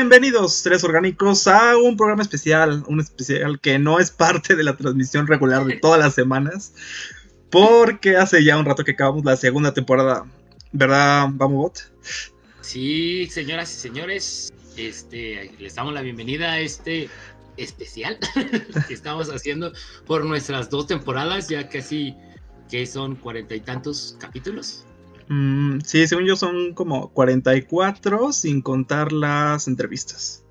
Bienvenidos, tres orgánicos, a un programa especial, un especial que no es parte de la transmisión regular de todas las semanas, porque hace ya un rato que acabamos la segunda temporada, ¿verdad, Vamos Sí, señoras y señores, este, les damos la bienvenida a este especial que estamos haciendo por nuestras dos temporadas, ya casi que son cuarenta y tantos capítulos. Mm, sí, según yo son como 44 sin contar las entrevistas.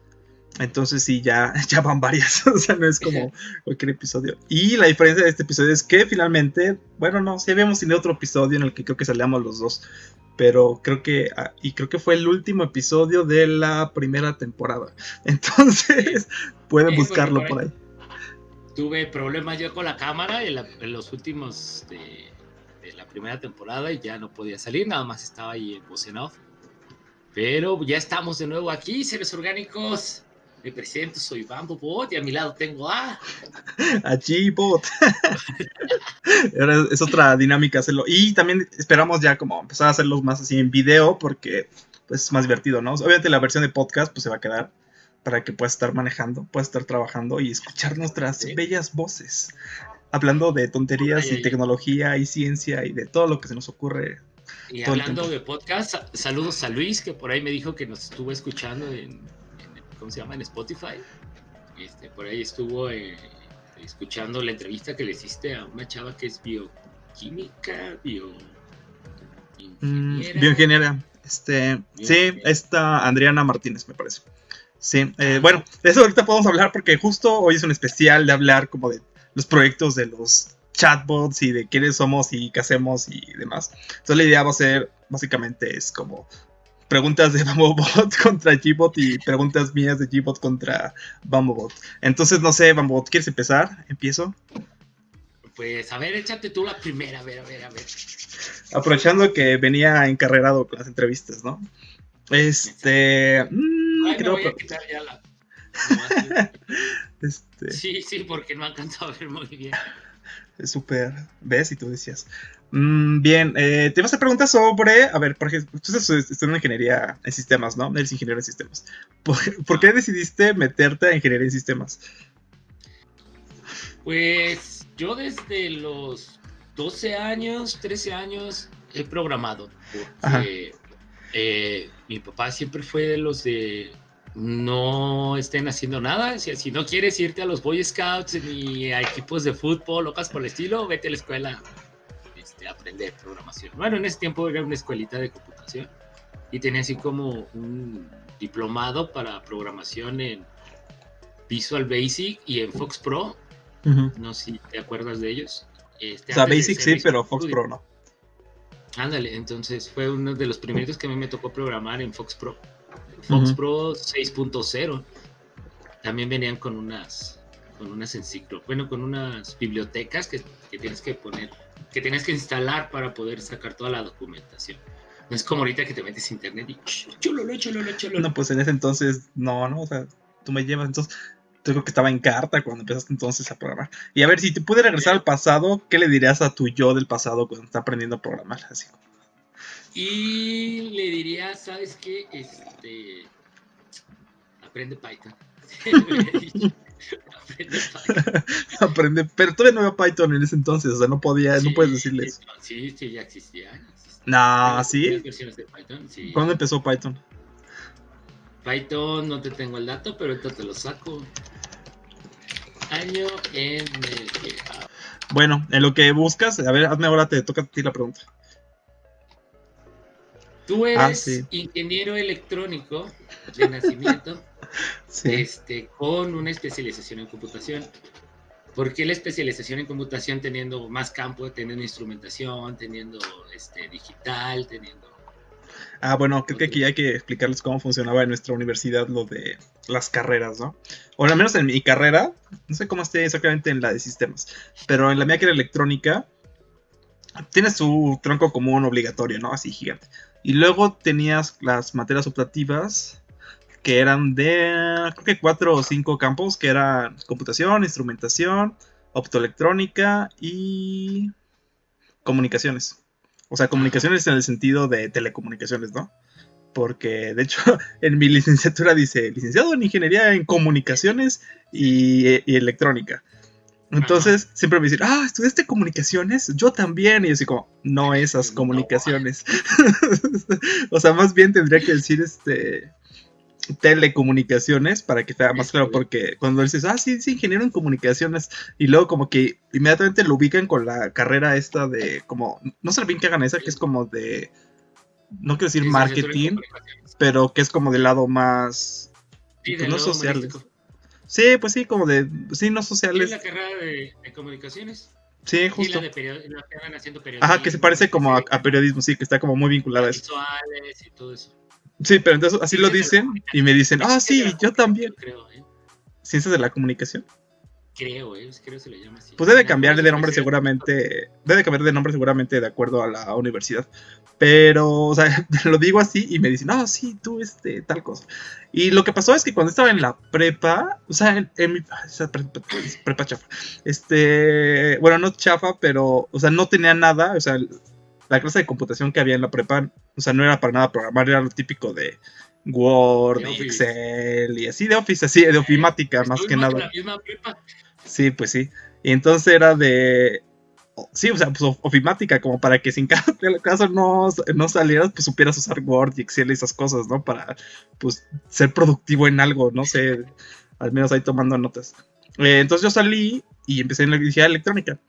Entonces sí, ya, ya van varias. o sea, no es como cualquier episodio. Y la diferencia de este episodio es que finalmente, bueno, no, sí habíamos tenido otro episodio en el que creo que salíamos los dos. Pero creo que, ah, y creo que fue el último episodio de la primera temporada. Entonces, pueden buscarlo por ahí. Tuve problemas yo con la cámara en, los últimos de, la primera temporada y ya no podía salir, nada más estaba ahí en voz off. Pero ya estamos de nuevo aquí, seres orgánicos. Me presento, soy Bambo Bot y a mi lado tengo a. A G-Bot. es otra dinámica hacerlo. Y también esperamos ya como empezar a hacerlos más así en video porque pues, es más divertido, ¿no? Obviamente la versión de podcast pues se va a quedar para que puedas estar manejando, puedas estar trabajando y escuchar nuestras bellas voces. Hablando de tonterías y tecnología y ciencia y de todo lo que se nos ocurre. Y hablando de podcast, saludos a Luis que por ahí me dijo que nos estuvo escuchando en ¿cómo se llama? En Spotify. Este, por ahí estuvo eh, escuchando la entrevista que le hiciste a una chava que es bioquímica, bio... Mm, bioingeniera. Este, sí, esta Adriana Martínez, me parece. Sí, eh, ah. bueno, de eso ahorita podemos hablar porque justo hoy es un especial de hablar como de los proyectos de los chatbots y de quiénes somos y qué hacemos y demás. Entonces la idea va a ser, básicamente, es como preguntas de Bambobot contra Gbot y preguntas mías de Gbot contra Bambobot. Entonces, no sé, Bambobot, ¿quieres empezar? ¿Empiezo? Pues, a ver, échate tú la primera, a ver, a ver, a ver. Aprovechando que venía encarrerado con las entrevistas, ¿no? Este. Mmm, Ay, creo voy a quitar ya la. este... Sí, sí, porque no alcanzado a ver muy bien. Es súper. ¿Ves? Y tú decías. Mm, bien, eh, te vas a preguntar sobre, a ver, por ejemplo, tú estás en ingeniería en sistemas, ¿no? Eres ingeniero en sistemas. ¿Por, qué decidiste meterte a ingeniería en sistemas? Pues yo desde los 12 años, 13 años he programado. Porque eh, mi papá siempre fue de los de no estén haciendo nada. Si, si no quieres irte a los Boy Scouts ni a equipos de fútbol, locas por el estilo, vete a la escuela aprender programación. Bueno, en ese tiempo era una escuelita de computación y tenía así como un diplomado para programación en Visual Basic y en Fox Pro. No sé si te acuerdas de ellos. Este, o sea, Basic sí, pero Fox Pro no. Ándale, entonces fue uno de los primeros que a mí me tocó programar en Fox Pro. Fox Pro 6.0. También venían con unas con unas enciclo, bueno, con unas bibliotecas que, que tienes que poner que tienes que instalar para poder sacar toda la documentación. No es como ahorita que te metes a internet y chulo, chulo, chulo. No, pues en ese entonces, no, no, o sea, tú me llevas, entonces, creo que estaba en carta cuando empezaste entonces a programar. Y a ver, si te pude regresar al pasado, ¿qué le dirías a tu yo del pasado cuando está aprendiendo a programar? Así. Y le diría, ¿sabes qué? Este, aprende Python. Aprende, pero todavía no había Python en ese entonces, o sea, no podía, no puedes decirles. Sí, sí, ya existía. No, ¿sí? ¿Cuándo empezó Python? Python, no te tengo el dato, pero ahorita te lo saco. Año en el que... Bueno, en lo que buscas, a ver, hazme ahora, te toca a ti la pregunta. Tú ah, eres ingeniero electrónico de nacimiento. este, con una especialización en computación. ¿Por qué la especialización en computación teniendo más campo, teniendo instrumentación, teniendo este, digital, teniendo... Ah, bueno, creo que aquí hay que explicarles cómo funcionaba en nuestra universidad lo de las carreras, ¿no? O al menos en mi carrera, no sé cómo esté exactamente en la de sistemas, pero en la mía que era electrónica, tiene su tronco común obligatorio, ¿no? Así gigante. Y luego tenías las materias optativas que eran de, creo que cuatro o cinco campos, que eran computación, instrumentación, optoelectrónica y comunicaciones. O sea, comunicaciones en el sentido de telecomunicaciones, ¿no? porque de hecho en mi licenciatura dice licenciado en ingeniería en comunicaciones y, electrónica. Entonces siempre me dicen, ah, ¿estudiaste comunicaciones? Yo también. Y yo así como, no esas comunicaciones. o sea, más bien tendría que decir este telecomunicaciones para que sea más claro, porque cuando dices, ah, sí, sí, ingeniero en comunicaciones, y luego como que inmediatamente lo ubican con la carrera esta de, como, no sé bien que hagan esa, que es como de, no quiero decir marketing, pero que es como del lado más, sí, pues, no sociales. Sí, pues sí, como de, sí, no sociales. Sí, la carrera de, comunicaciones. Sí, justo. Y la de la que haciendo Ajá, que se parece como a, a, periodismo, sí, que está como muy vinculada a eso. Visuales y todo eso. Sí, pero entonces así lo dicen y me dicen, ah, sí, yo también. ¿eh? Ciencias de la comunicación. Creo, eh, creo que se le llama así. Pues debe cambiar de nombre seguramente, debe cambiar de nombre seguramente de acuerdo a la universidad. Pero, o sea, lo digo así y me dicen, ah, sí, tú, este, tal cosa. Y lo que pasó es que cuando estaba en la prepa, o sea, en, mi prepa, prepa chafa, este, bueno, no chafa, pero, o sea, no tenía nada, o sea, la clase de computación que había en la prepa, o sea, no era para nada programar, era lo típico de Word, Excel y así de Office, así de ofimática más que nada. Sí, pues sí. Y entonces era de sí, o sea, pues ofimática, como para que sin caso no, no salieras, pues supieras usar Word y Excel y esas cosas, ¿no? Para, pues, ser productivo en algo, no sé, al menos ahí tomando notas. Eh, entonces yo salí y empecé en la electrónica.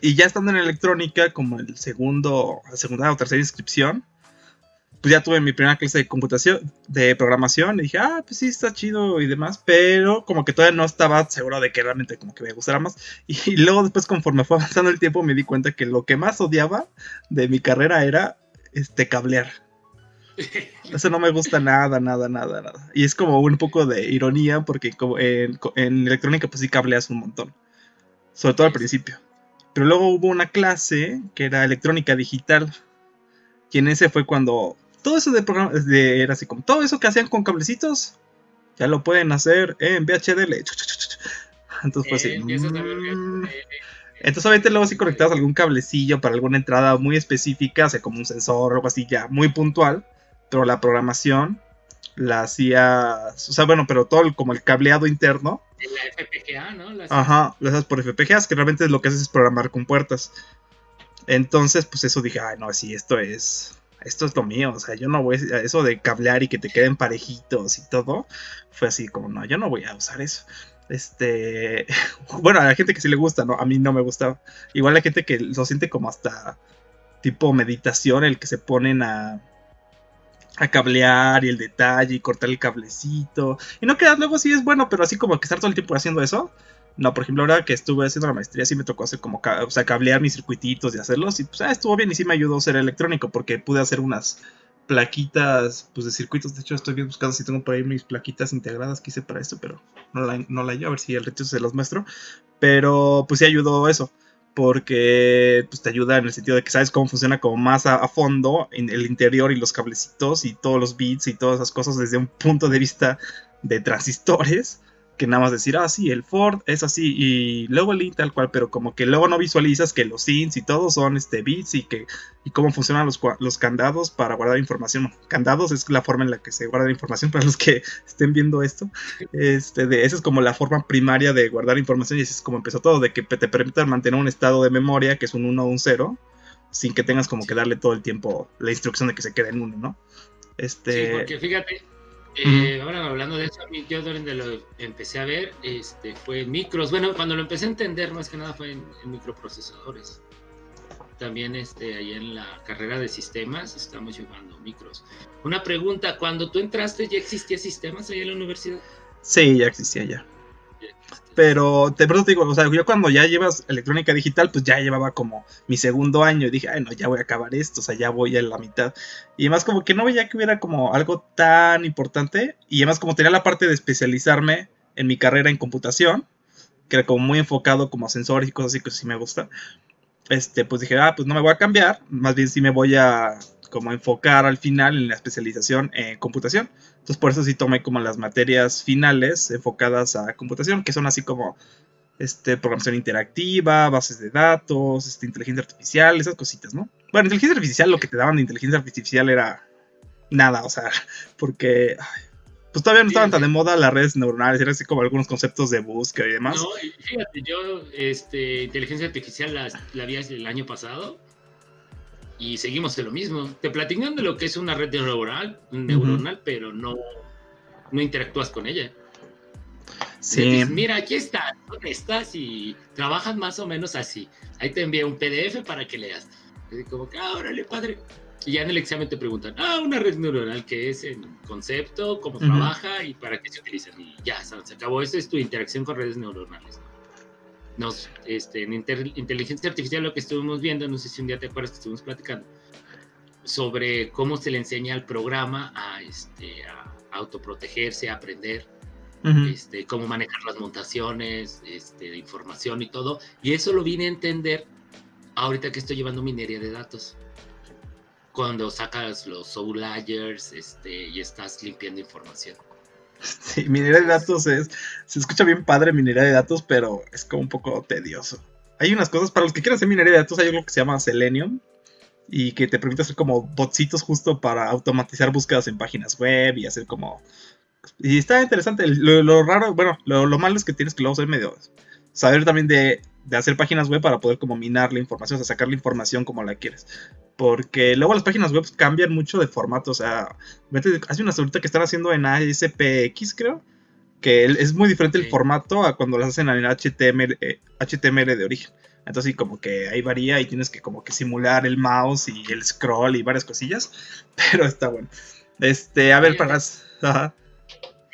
Y ya estando en electrónica, como el segundo, segunda o tercera inscripción, pues ya tuve mi primera clase de computación, de programación, y dije, ah, pues sí, está chido y demás, pero como que todavía no estaba seguro de que realmente como que me gustara más. Y, luego después, conforme fue avanzando el tiempo, me di cuenta que lo que más odiaba de mi carrera era este cablear. Eso no me gusta nada, nada, nada, nada. Y es como un poco de ironía porque como en, en electrónica pues sí cableas un montón. Sobre todo al principio. Pero luego hubo una clase que era electrónica digital. Y en ese fue cuando todo eso de programa de, era así como todo eso que hacían con cablecitos ya lo pueden hacer en VHDL. Entonces pues sí. Mm. Entonces obviamente luego si conectabas algún cablecillo para alguna entrada muy específica, o sea, como un sensor o algo así ya muy puntual, pero la programación la hacías, o sea, bueno, pero todo el, como el cableado interno. La FPGA, ¿no? Ajá, lo haces por FPGAs, que realmente lo que haces es programar con puertas. Entonces, pues eso dije, ay, no, sí, esto es, esto es lo mío, o sea, yo no voy a, eso de cablear y que te queden parejitos y todo, fue así como, no, yo no voy a usar eso. Este, bueno, a la gente que sí le gusta, ¿no? A mí no me gustaba. Igual la gente que lo siente como hasta tipo meditación, el que se ponen a a cablear y el detalle y cortar el cablecito. Y no queda luego sí es bueno, pero así como que estar todo el tiempo haciendo eso. No, por ejemplo, ahora que estuve haciendo la maestría, sí me tocó hacer como, o sea, cablear mis circuititos y hacerlos. Y pues ah, estuvo bien y sí me ayudó a ser electrónico porque pude hacer unas plaquitas pues de circuitos. De hecho, estoy bien buscando si tengo por ahí mis plaquitas integradas que hice para esto, pero no la, no la a ver si el resto se los muestro. Pero pues sí ayudó eso porque pues, te ayuda en el sentido de que sabes cómo funciona como más a, fondo en el interior y los cablecitos y todos los bits y todas esas cosas desde un punto de vista de transistores que nada más decir, ah, sí, el Ford es así, y luego el int tal cual, pero como que luego no visualizas que los ints y todo son este, bits y que y cómo funcionan los, los candados para guardar información. Candados es la forma en la que se guarda información para los que estén viendo esto. Este, de, esa es como la forma primaria de guardar información y así es como empezó todo, de que te permite mantener un estado de memoria que es un 1 o un 0, sin que tengas como que darle todo el tiempo la instrucción de que se quede en 1, ¿no? Este... Sí, porque fíjate, eh, ahora hablando de eso, yo donde lo empecé a ver este, fue en micros. Bueno, cuando lo empecé a entender más que nada fue en, microprocesadores. También este, ahí en la carrera de sistemas estamos llevando micros. Una pregunta, cuando tú entraste ya existía sistemas ahí en la universidad? Sí, ya existía ya. Pero te digo, o sea, yo cuando ya llevas electrónica digital, pues ya llevaba como mi segundo año y dije, ay, no, ya voy a acabar esto, o sea, ya voy a la mitad. Y además como que no veía que hubiera como algo tan importante. Y además como tenía la parte de especializarme en mi carrera en computación, que era como muy enfocado como a sensores y cosas así que sí me gusta. Este, pues dije, ah, pues no me voy a cambiar, más bien sí me voy a como enfocar al final en la especialización en computación. Entonces por eso sí tomé como las materias finales enfocadas a computación, que son así como este, programación interactiva, bases de datos, este, inteligencia artificial, esas cositas, ¿no? Bueno, inteligencia artificial, lo que te daban de inteligencia artificial era nada, o sea, porque pues todavía no estaban tan de moda las redes neuronales, era así como algunos conceptos de búsqueda y demás. No, fíjate, yo este, inteligencia artificial la, la vi el año pasado y seguimos en lo mismo. Te platican de lo que es una red neuronal, neuronal pero no, no interactúas con ella. Sí. mira, aquí está, ¿dónde estás? Y trabajan más o menos así. Ahí te envía un PDF para que leas. Y como que, ah, órale, padre. Y ya en el examen te preguntan, ah, una red neuronal, que es en concepto, cómo trabaja y para qué se utilizan. Y ya, se acabó. Esa es tu interacción con redes neuronales. Nos, este, en inteligencia artificial lo que estuvimos viendo, no sé si un día te acuerdas que estuvimos platicando, sobre cómo se le enseña al programa a, este, a autoprotegerse, a aprender, este, cómo manejar las montaciones, este, de información y todo. Y eso lo vine a entender ahorita que estoy llevando minería de datos cuando sacas los soul layers este, y estás limpiando información. Sí, minería de datos es. Se escucha bien padre minería de datos, pero es como un poco tedioso. Hay unas cosas, para los que quieran hacer minería de datos, hay algo que se llama Selenium y que te permite hacer como botsitos justo para automatizar búsquedas en páginas web y hacer como. Y está interesante. Lo, raro, bueno, lo, lo, malo es que tienes que luego ser medio. Saber también de de hacer páginas web para poder como minar la información, o sea, sacar la información como la quieres. Porque luego las páginas web cambian mucho de formato, o sea, hace una ahorita que están haciendo en ASPX, creo, que es muy diferente el formato a cuando las hacen en HTML, HTML eh, de origen. Entonces, sí, como que ahí varía y tienes que como que simular el mouse y el scroll y varias cosillas, pero está bueno. Este, a ver, para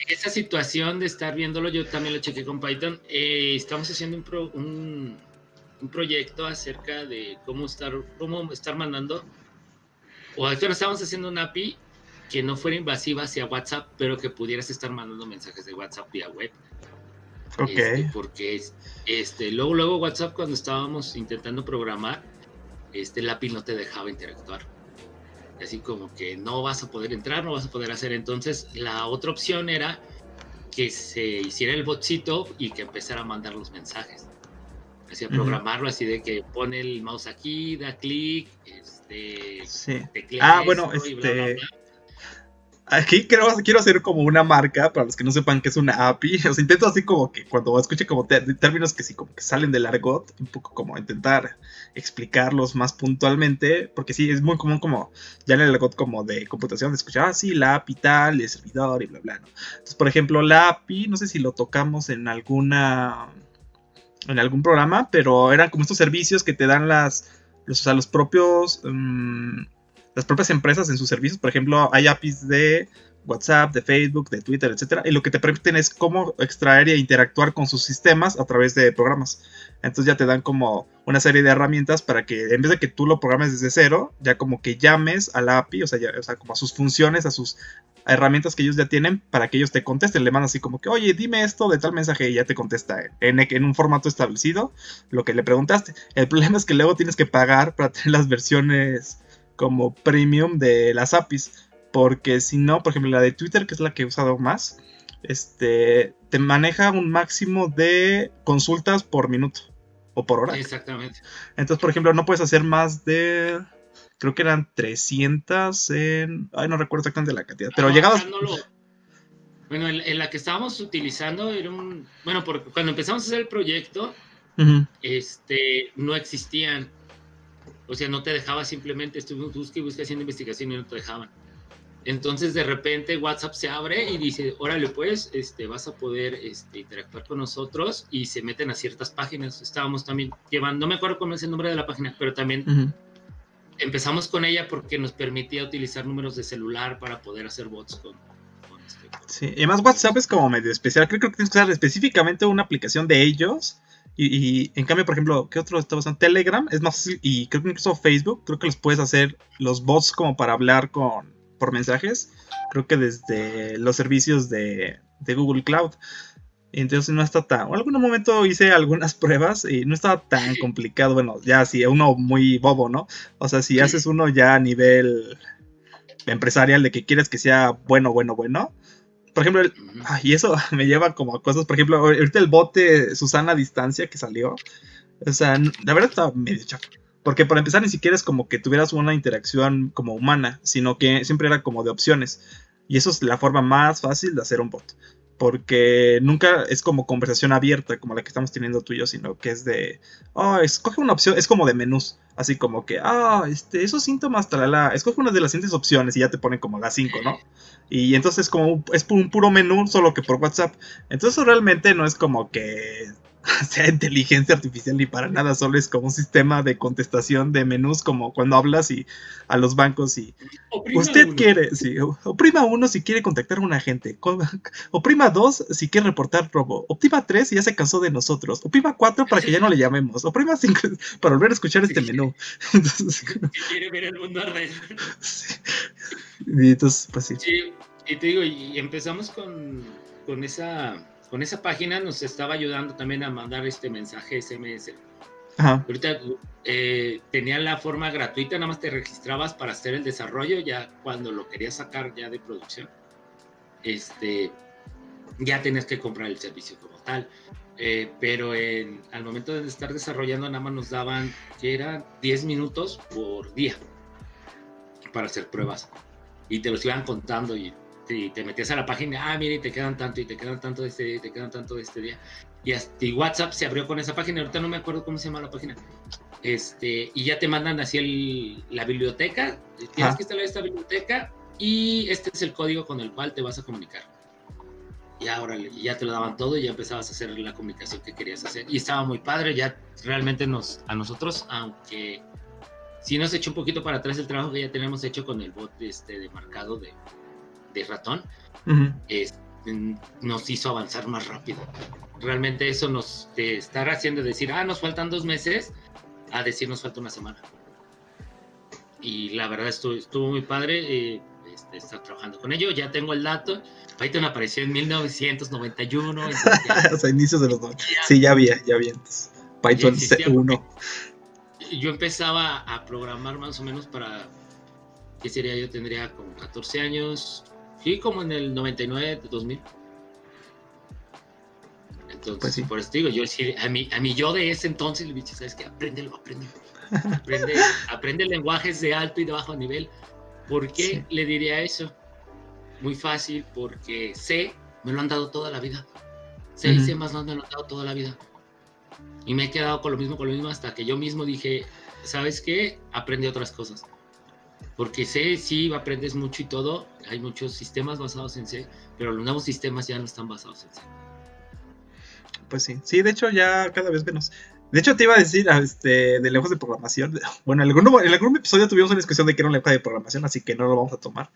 esa situación de estar viéndolo, yo también lo chequé con Python. Eh, estamos haciendo un, un, proyecto acerca de cómo estar, cómo estar mandando, o actualmente estamos haciendo una API que no fuera invasiva hacia WhatsApp, pero que pudieras estar mandando mensajes de WhatsApp vía web. Ok. Este, porque este, luego, luego WhatsApp cuando estábamos intentando programar, este, la API no te dejaba interactuar así como que no vas a poder entrar, no vas a poder hacer. Entonces, la otra opción era que se hiciera el botcito y que empezara a mandar los mensajes. Así a programarlo así de que pone el mouse aquí, da clic, este, sí. Ah, bueno, este, Aquí quiero, quiero hacer como una marca para los que no sepan que es una API. O sea, intento así como que cuando escuche como términos que sí como que salen del argot, un poco como intentar explicarlos más puntualmente, porque sí es muy común como ya en el argot como de computación de escuchar, ah, sí, la API tal, el servidor y bla, bla, ¿no? Entonces, por ejemplo, la API, no sé si lo tocamos en alguna en algún programa, pero eran como estos servicios que te dan las los, o sea, los propios mm, las propias empresas en sus servicios. Por ejemplo, hay APIs de WhatsApp, de Facebook, de Twitter, etcétera, y lo que te permiten es cómo extraer e interactuar con sus sistemas a través de programas. Entonces ya te dan como una serie de herramientas para que en vez de que tú lo programes desde cero, ya como que llames a la API, o sea, o sea como a sus funciones, a sus herramientas que ellos ya tienen para que ellos te contesten. Le mandan así como que, oye, dime esto de tal mensaje y ya te contesta en un formato establecido lo que le preguntaste. El problema es que luego tienes que pagar para tener las versiones como premium de las APIs. Porque si no, por ejemplo, la de Twitter, que es la que he usado más, este, te maneja un máximo de consultas por minuto o por hora. Exactamente. Entonces, por ejemplo, no puedes hacer más de. Creo que eran 300 en. Ay, no recuerdo exactamente la cantidad. Pero llegabas. Bueno, en, la que estábamos utilizando era un. Bueno, porque cuando empezamos a hacer el proyecto, este, no existían o sea, no te dejaba simplemente, estuvimos busque y busque haciendo investigación y no te dejaban. Entonces de repente WhatsApp se abre y dice, órale pues, este, vas a poder este, interactuar con nosotros y se meten a ciertas páginas. Estábamos también llevando, no me acuerdo cómo es el nombre de la página, pero también empezamos con ella porque nos permitía utilizar números de celular para poder hacer bots con... este. Sí, y además WhatsApp es como medio especial. Creo, creo que tienes que usar específicamente una aplicación de ellos y, en cambio, por ejemplo, ¿qué otro está usando? Telegram es más fácil y creo que incluso Facebook, creo que los puedes hacer los bots como para hablar con por mensajes, creo que desde los servicios de, Google Cloud. Entonces no está tan. En algún momento hice algunas pruebas y no estaba tan complicado. Bueno, ya si uno muy bobo, ¿no? O sea, si haces uno ya a nivel empresarial de que quieres que sea bueno, bueno, bueno, por ejemplo, y eso me lleva como a cosas, por ejemplo, ahorita el bote Susana a distancia que salió, o sea, la verdad estaba medio chafa. Porque para empezar ni siquiera es como que tuvieras una interacción como humana, sino que siempre era como de opciones. Y eso es la forma más fácil de hacer un bot porque nunca es como conversación abierta como la que estamos teniendo tú y yo, sino que es de, oh, escoge una opción, es como de menús, así como que, ah, este, esos síntomas, talala, escoge una de las siguientes opciones y ya te ponen como las cinco, ¿no? Y entonces como es un puro menú, solo que por WhatsApp. Entonces realmente no es como que sea inteligencia artificial ni para nada, solo es como un sistema de contestación de menús como cuando hablas y a los bancos y usted quiere, sí, oprima uno si quiere contactar a un agente, oprima dos si quiere reportar robo, oprima tres si ya se cansó de nosotros, oprima cuatro para que ya no le llamemos, oprima cinco para volver a escuchar este menú. Entonces, quiere ver el mundo arder. Y entonces, pues sí. Sí, y te digo, y empezamos con, con esa con esa página nos estaba ayudando también a mandar este mensaje SMS. Ahorita eh, tenía la forma gratuita, nada más te registrabas para hacer el desarrollo, ya cuando lo querías sacar ya de producción, este, ya tenías que comprar el servicio como tal. Eh, pero en, al momento de estar desarrollando nada más nos daban que eran 10 minutos por día para hacer pruebas y te los iban contando y y te metías a la página, ah, mire, y te quedan tanto, y te quedan tanto de este día, y te quedan tanto de este día. Y, hasta, WhatsApp se abrió con esa página, ahorita no me acuerdo cómo se llama la página. Este, y ya te mandan así el, la biblioteca, tienes que instalar esta biblioteca, y este es el código con el cual te vas a comunicar. Y ahora ya te lo daban todo y ya empezabas a hacer la comunicación que querías hacer. Y estaba muy padre, ya realmente nos, a nosotros, aunque sí nos echó un poquito para atrás el trabajo que ya tenemos hecho con el bot este, de marcado de, de ratón, nos hizo avanzar más rápido. Realmente eso nos estar haciendo decir, ah, nos faltan dos meses, a decir nos falta una semana. Y la verdad estuvo, estuvo muy padre eh, este, estar trabajando con ello. Ya tengo el dato. Python apareció en 1991. o sea, inicios de los dos. Sí, ya había, ya había Python 1. Yo empezaba a programar más o menos para, ¿qué sería? Yo tendría como 14 años, Sí, como en el 99, 2000. Entonces, pues por eso digo, yo a mi, a mi yo de ese entonces le dije, ¿sabes qué? Apréndelo, apréndelo. Aprende, aprende lenguajes de alto y de bajo nivel. ¿Por qué le diría eso? Muy fácil, porque C me lo han dado toda la vida. C y C más no me lo han dado toda la vida. Y me he quedado con lo mismo, con lo mismo, hasta que yo mismo dije, ¿sabes qué? Aprende otras cosas porque C sí aprendes mucho y todo, hay muchos sistemas basados en C, pero los nuevos sistemas ya no están basados en C. Pues sí, sí, de hecho ya cada vez menos. De hecho te iba a decir este, de lenguajes de programación, bueno, en algún, en algún episodio tuvimos una discusión de que era un lenguaje de programación, así que no lo vamos a tomar.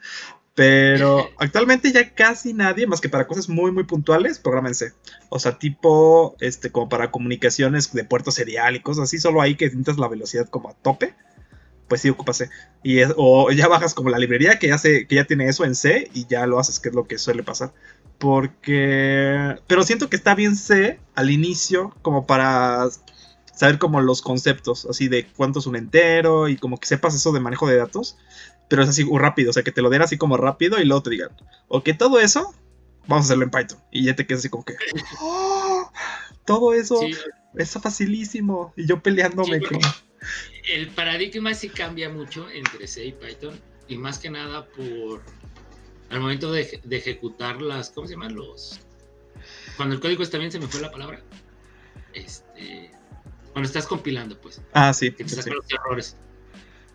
Pero actualmente ya casi nadie, más que para cosas muy, muy puntuales, programa en C. O sea, tipo, este, como para comunicaciones de puerto serial y cosas así, solo ahí que necesitas la velocidad como a tope pues sí ocupa C. Y o ya bajas como la librería que ya, que ya tiene eso en C y ya lo haces, que es lo que suele pasar. Porque... Pero siento que está bien C al inicio como para saber como los conceptos, así de cuánto es un entero y como que sepas eso de manejo de datos. Pero es así rápido, o sea, que te lo den así como rápido y luego te digan, ok, todo eso, vamos a hacerlo en Python. Y ya te quedas así como que, ¡Oh! todo eso es facilísimo. Y yo peleándome con el paradigma sí cambia mucho entre C y Python y más que nada por al momento de, ejecutar las, ¿cómo se llaman? Los... Cuando el código está bien, se me fue la palabra. Este, cuando estás compilando, pues. Ah, sí. Que te los errores.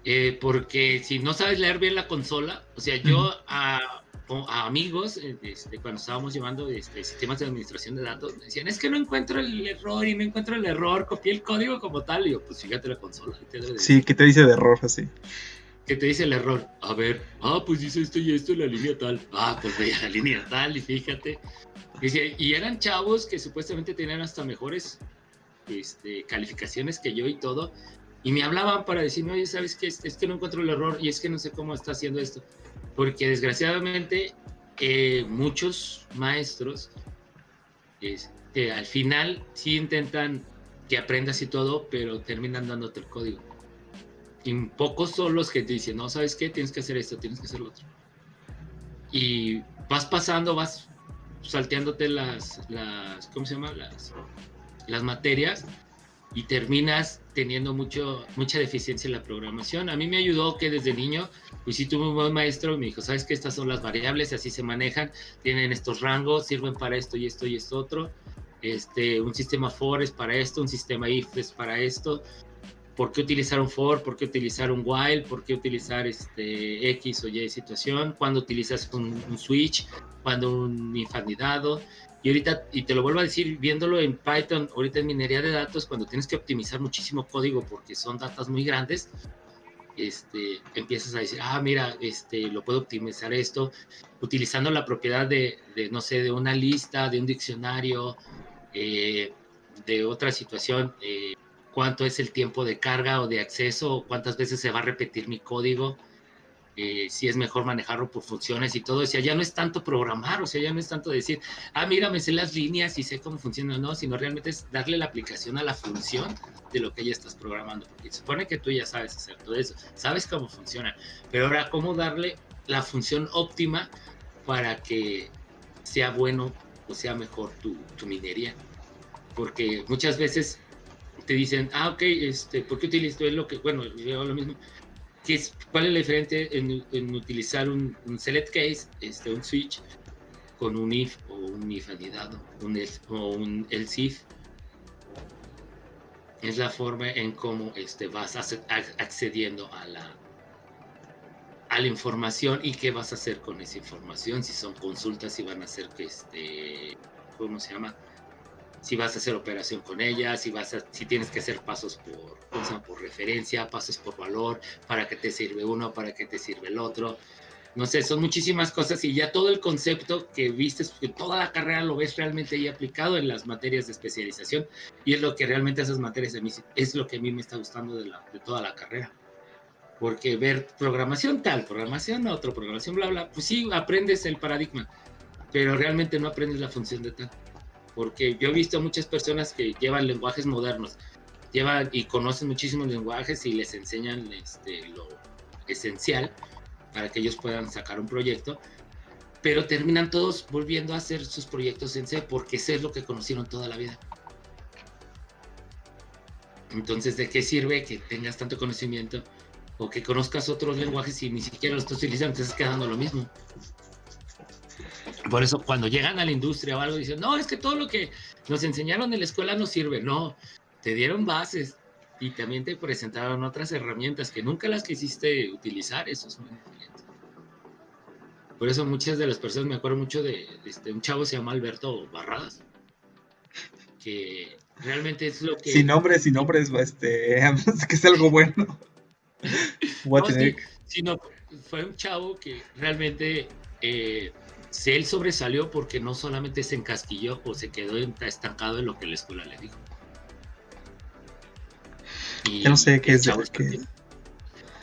Eh, porque si no sabes leer bien la consola, o sea, yo a a amigos, eh, este, cuando estábamos llevando este, sistemas de administración de datos, me decían, es que no encuentro el error y no encuentro el error, copié el código como tal. Y yo, pues fíjate la consola. sí, ¿qué te dice de error así? ¿Qué te dice el error? A ver, ah, pues dice esto y esto en la línea tal. Ah, pues veía la línea tal y fíjate. Y, eran chavos que supuestamente tenían hasta mejores este, calificaciones que yo y todo. Y me hablaban para decirme, oye, ¿sabes qué? Es que no encuentro el error y es que no sé cómo está haciendo esto porque desgraciadamente eh, muchos maestros este, al final sí intentan que aprendas y todo, pero terminan dándote el código. Y pocos son los que te dicen, no, ¿sabes qué? Tienes que hacer esto, tienes que hacer lo otro. Y vas pasando, vas salteándote las, las ¿cómo se llama? Las, las materias y terminas teniendo mucho, mucha deficiencia en la programación. A mí me ayudó que desde niño, pues sí tuve un buen maestro me dijo, sabes que estas son las variables, así se manejan, tienen estos rangos, sirven para esto y esto y esto otro. Este, un sistema for es para esto, un sistema if es para esto. ¿Por qué utilizar un for? ¿Por qué utilizar un while? ¿Por qué utilizar este X o Y situación? ¿Cuándo utilizas un, un switch? ¿Cuándo un if anidado? Y ahorita, y te lo vuelvo a decir, viéndolo en Python, ahorita en minería de datos, cuando tienes que optimizar muchísimo código porque son datos muy grandes, este, empiezas a decir, ah, mira, este, lo puedo optimizar esto, utilizando la propiedad de, de no sé, de una lista, de un diccionario, eh, de otra situación, eh, cuánto es el tiempo de carga o de acceso, cuántas veces se va a repetir mi código. Eh, si es mejor manejarlo por funciones y todo. O sea, ya no es tanto programar, o sea, ya no es tanto decir, ah, mira, me sé las líneas y sé cómo funciona, no, sino realmente es darle la aplicación a la función de lo que ya estás programando, porque se supone que tú ya sabes hacer todo eso, sabes cómo funciona, pero ahora, ¿cómo darle la función óptima para que sea bueno o sea mejor tu, tu minería? Porque muchas veces te dicen, ah, ok, este, ¿por qué utilizo lo que, bueno, lo mismo, ¿Cuál es la diferencia en, utilizar un, select case, este, un switch, con un if o un if anidado, un o un else if? Es la forma en cómo este, vas accediendo a la, a la información y qué vas a hacer con esa información, si son consultas, si van a ser que este, ¿cómo se llama? Si vas a hacer operación con ella, si, vas a, si tienes que hacer pasos por, por referencia, pasos por valor, para qué te sirve uno, para qué te sirve el otro. No sé, son muchísimas cosas y ya todo el concepto que viste, que toda la carrera lo ves realmente ahí aplicado en las materias de especialización y es lo que realmente esas materias a mí, es lo que a mí me está gustando de, la, de toda la carrera. Porque ver programación tal, programación otro, programación bla, bla, pues sí, aprendes el paradigma, pero realmente no aprendes la función de tal porque yo he visto muchas personas que llevan lenguajes modernos, llevan y conocen muchísimos lenguajes y les enseñan este, lo esencial para que ellos puedan sacar un proyecto, pero terminan todos volviendo a hacer sus proyectos en C porque C es lo que conocieron toda la vida. Entonces, ¿de qué sirve que tengas tanto conocimiento o que conozcas otros lenguajes y ni siquiera los estás utilizando? Te estás quedando lo mismo. Por eso cuando llegan a la industria o algo dicen, no, es que todo lo que nos enseñaron en la escuela no sirve. No, te dieron bases y también te presentaron otras herramientas que nunca las quisiste utilizar. Eso es muy diferente. Por eso muchas de las personas, me acuerdo mucho de, este, un chavo se llama Alberto Barradas, que realmente es lo que... Sin nombres, sin nombres, este, que es algo bueno. sino, fue un chavo que realmente... Eh, él sobresalió porque no solamente se encasquilló o se quedó estancado en lo que la escuela le dijo. yo no sé qué es de que...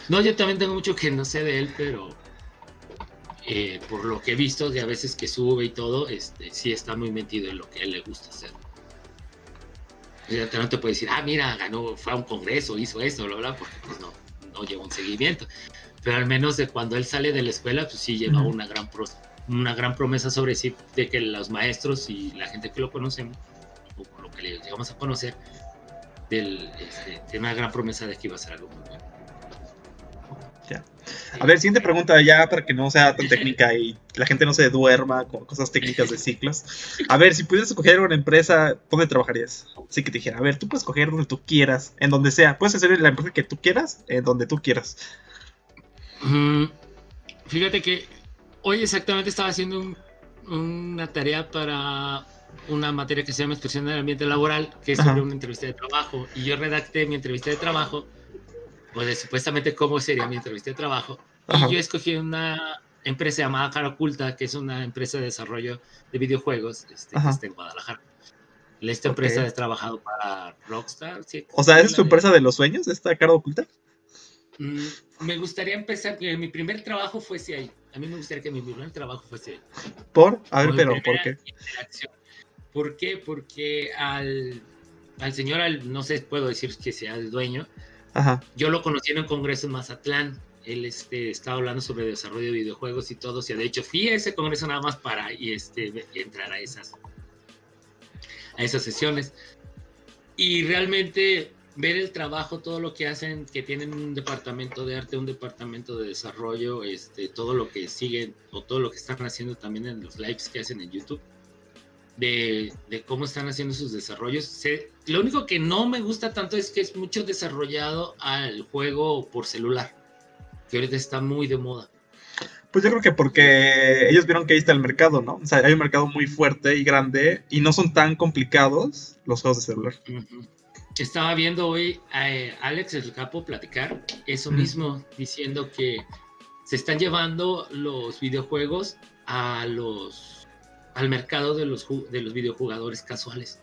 No, yo también tengo mucho que no sé de él, pero eh, por lo que he visto de a veces que sube y todo, este, sí está muy metido en lo que a él le gusta hacer. O no te puede decir, ah, mira, ganó, fue a un congreso, hizo esto, bla, bla, porque pues no, no lleva un seguimiento. Pero al menos de cuando él sale de la escuela, pues sí lleva una gran prosa una gran promesa sobre sí de que los maestros y la gente que lo conocemos, o lo que le llegamos a conocer, del, este, tiene una gran promesa de que iba a ser algo muy bueno. Ya. A ver, siguiente pregunta ya para que no sea tan técnica y la gente no se duerma con cosas técnicas de ciclos. A ver, si pudieras escoger una empresa, ¿dónde trabajarías? Así que te dijera, a ver, tú puedes escoger donde tú quieras, en donde sea. Puedes hacer la empresa que tú quieras, en donde tú quieras. Mm, fíjate que hoy exactamente estaba haciendo una tarea para una materia que se llama Expresión del Ambiente Laboral, que es sobre una entrevista de trabajo, y yo redacté mi entrevista de trabajo, pues supuestamente cómo sería mi entrevista de trabajo, y yo escogí una empresa llamada Cara Oculta, que es una empresa de desarrollo de videojuegos este, que está en Guadalajara. Esta empresa ha trabajado para Rockstar. o sea, ¿es tu empresa de los sueños, esta Cara Oculta? Mm, me gustaría empezar, mi primer trabajo fuese ahí. A mí me gustaría que mi primer trabajo fuese ¿Por? A ver, pero ¿por qué? ¿Por qué? Porque al, al señor, al, no sé, puedo decir que sea el dueño, yo lo conocí en un congreso en Mazatlán. Él este, estaba hablando sobre desarrollo de videojuegos y todo. O sea, de hecho, fui a ese congreso nada más para y este, entrar a esas, a esas sesiones. y realmente ver el trabajo, todo lo que hacen, que tienen un departamento de arte, un departamento de desarrollo, este, todo lo que siguen o todo lo que están haciendo también en los lives que hacen en YouTube, de, de cómo están haciendo sus desarrollos. lo único que no me gusta tanto es que es mucho desarrollado al juego por celular, que ahorita está muy de moda. Pues yo creo que porque ellos vieron que ahí está el mercado, ¿no? O sea, hay un mercado muy fuerte y grande y no son tan complicados los juegos de celular. Estaba viendo hoy a eh, Alex el Capo platicar eso mismo, diciendo que se están llevando los videojuegos a los al mercado de los de los videojugadores casuales.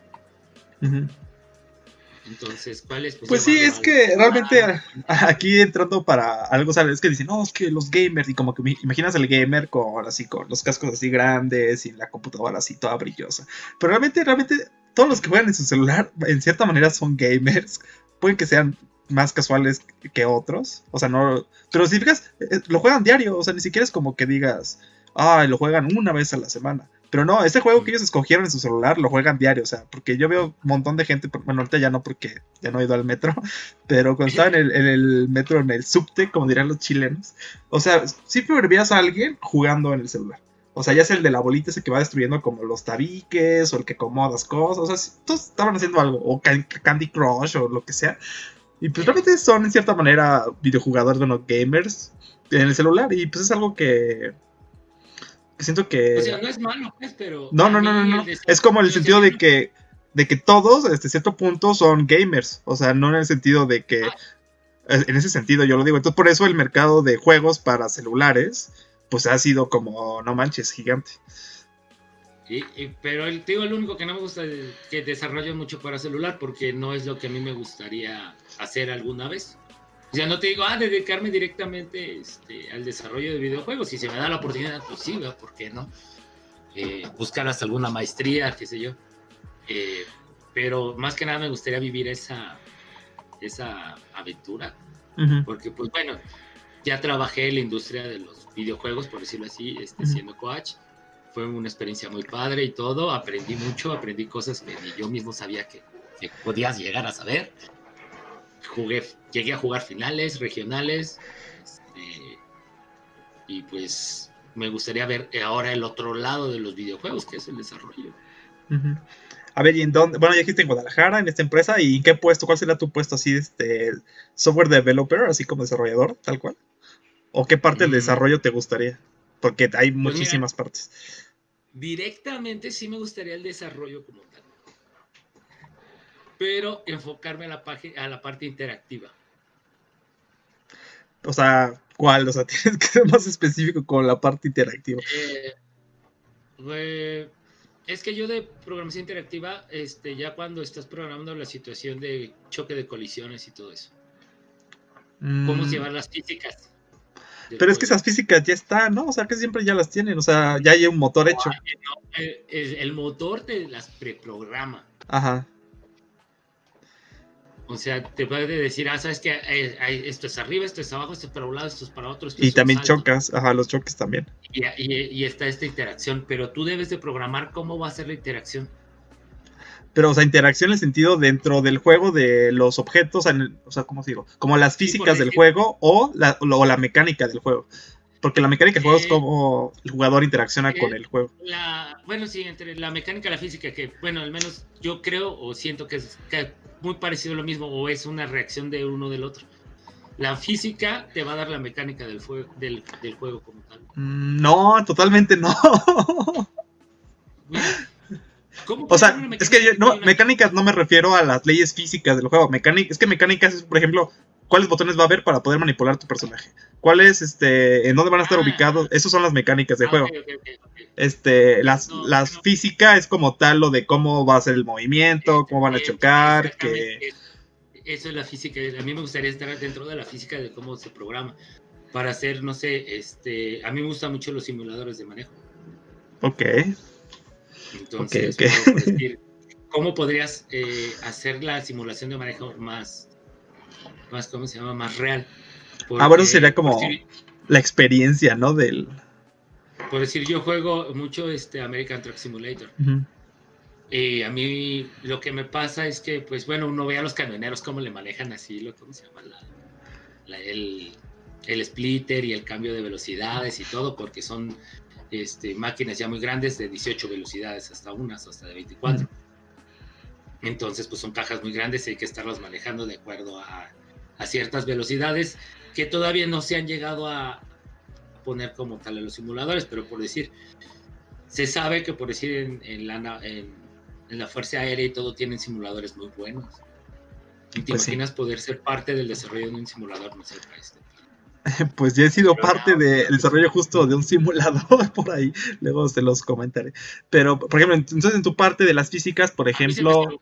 Entonces, ¿cuál es? Pues, pues sí, es que realmente aquí entrando para algo, ¿sabes? Es que dicen, no, es que los gamers, y como que imaginas el gamer con así, con los cascos así grandes y la computadora así toda brillosa. Pero realmente, realmente, todos los que juegan en su celular, en cierta manera, son gamers. Pueden que sean más casuales que otros. O sea, no. Pero si fijas, eh, lo juegan diario. O sea, ni siquiera es como que digas, ay, lo juegan una vez a la semana. Pero no, este juego que ellos escogieron en su celular lo juegan diario, o sea, porque yo veo un montón de gente, bueno, ahorita ya no porque ya no he ido al metro, pero cuando estaba en el, metro, en el subte, como dirían los chilenos, o sea, siempre veías a alguien jugando en el celular. O sea, ya es el de la bolita ese que va destruyendo como los tabiques o el que acomodas cosas, o sea, todos estaban haciendo algo, o Candy Crush o lo que sea. Y pues realmente son en cierta manera videojugadores, bueno, gamers en el celular y pues es algo que siento que... O sea, no es malo, pues, pero... No, no, no, no, no. Es como el sentido de que, de que todos, desde cierto punto, son gamers. O sea, no en el sentido de que... Ah. En ese sentido yo lo digo. Entonces, por eso el mercado de juegos para celulares, pues ha sido como, no manches, gigante. Sí, pero el, digo, el único que no me gusta es que desarrolle mucho para celular, porque no es lo que a mí me gustaría hacer alguna vez. O sea, no te digo, ah, dedicarme directamente este, al desarrollo de videojuegos. Si se me da la oportunidad, pues sí, ¿por qué no? Eh, buscar hasta alguna maestría, qué sé yo. Eh, pero más que nada me gustaría vivir esa, esa aventura. Porque, pues bueno, ya trabajé en la industria de los videojuegos, por decirlo así, este, siendo coach. Fue una experiencia muy padre y todo. Aprendí mucho, aprendí cosas que ni yo mismo sabía que, que podías llegar a saber jugué, llegué a jugar finales, regionales, este, y pues me gustaría ver ahora el otro lado de los videojuegos, que es el desarrollo. A ver, ¿y en dónde? Bueno, ya dijiste en Guadalajara, en esta empresa, ¿y en qué puesto? ¿Cuál será tu puesto así, este, software developer, así como desarrollador, tal cual? ¿O qué parte del desarrollo te gustaría? Porque hay pues muchísimas partes. Directamente sí me gustaría el desarrollo como tal pero enfocarme a la, a la parte interactiva. O sea, ¿cuál? O sea, tienes que ser más específico con la parte interactiva. Eh, es que yo de programación interactiva, este, ya cuando estás programando la situación de choque de colisiones y todo eso. Cómo mm. llevar las físicas. Pero es que esas físicas ya están, ¿no? O sea, que siempre ya las tienen, o sea, ya hay un motor hecho. el, el, motor te las preprograma. Ajá. O sea, te puede decir, ah, sabes que eh, esto es arriba, esto es abajo, esto es para un lado, esto es para otro. y también chocas, ajá, los choques también. Y, está esta interacción, pero tú debes de programar cómo va a ser la interacción. Pero, o sea, interacción en el sentido dentro del juego de los objetos, o sea, ¿cómo digo? Como las físicas del juego o la, o la mecánica del juego. Porque la mecánica del juego es como el jugador interacciona eh, con el juego. bueno, sí, entre la mecánica y la física, que bueno, al menos yo creo o siento que es muy parecido a lo mismo o es una reacción de uno del otro. La física te va a dar la mecánica del, del, juego como tal. Mm, no, totalmente no. O sea, es que yo, no, mecánicas no me refiero a las leyes físicas del juego. Mecánica, es que mecánicas es, por ejemplo, cuáles botones va a haber para poder manipular tu personaje. ¿Cuáles, este, en dónde van a estar ah. ubicados? Esas son las mecánicas del ah, juego. este, las, las físicas es como tal lo de cómo va a ser el movimiento, cómo van a chocar, que... Eso es la física. A mí me gustaría estar dentro de la física de cómo se programa. Para hacer, no sé, este, a mí me gustan mucho los simuladores de manejo. Ok. Entonces, ¿cómo podrías eh, hacer la simulación de manejo más más, ¿cómo se llama? Más real. ah, bueno, sería como la experiencia, ¿no? Del... Por decir, yo juego mucho este American Truck Simulator. eh, a mí lo que me pasa es que, pues bueno, uno ve a los camioneros cómo le manejan así, lo ¿cómo se llama? el, el, splitter y el cambio de velocidades y todo, porque son este, máquinas ya muy grandes de 18 velocidades, hasta unas, hasta de 24. Entonces, pues son cajas muy grandes y hay que estarlas manejando de acuerdo a, a ciertas velocidades que todavía no se han llegado a poner como tal en los simuladores, pero por decir, se sabe que por decir en, en la, en, la Fuerza Aérea y todo tienen simuladores muy buenos. ¿Y te pues imaginas poder ser parte del desarrollo de un simulador? No sé, este Pues ya he sido parte del desarrollo justo de un simulador por ahí, luego se los comentaré. Pero, por ejemplo, entonces en tu parte de las físicas, por ejemplo,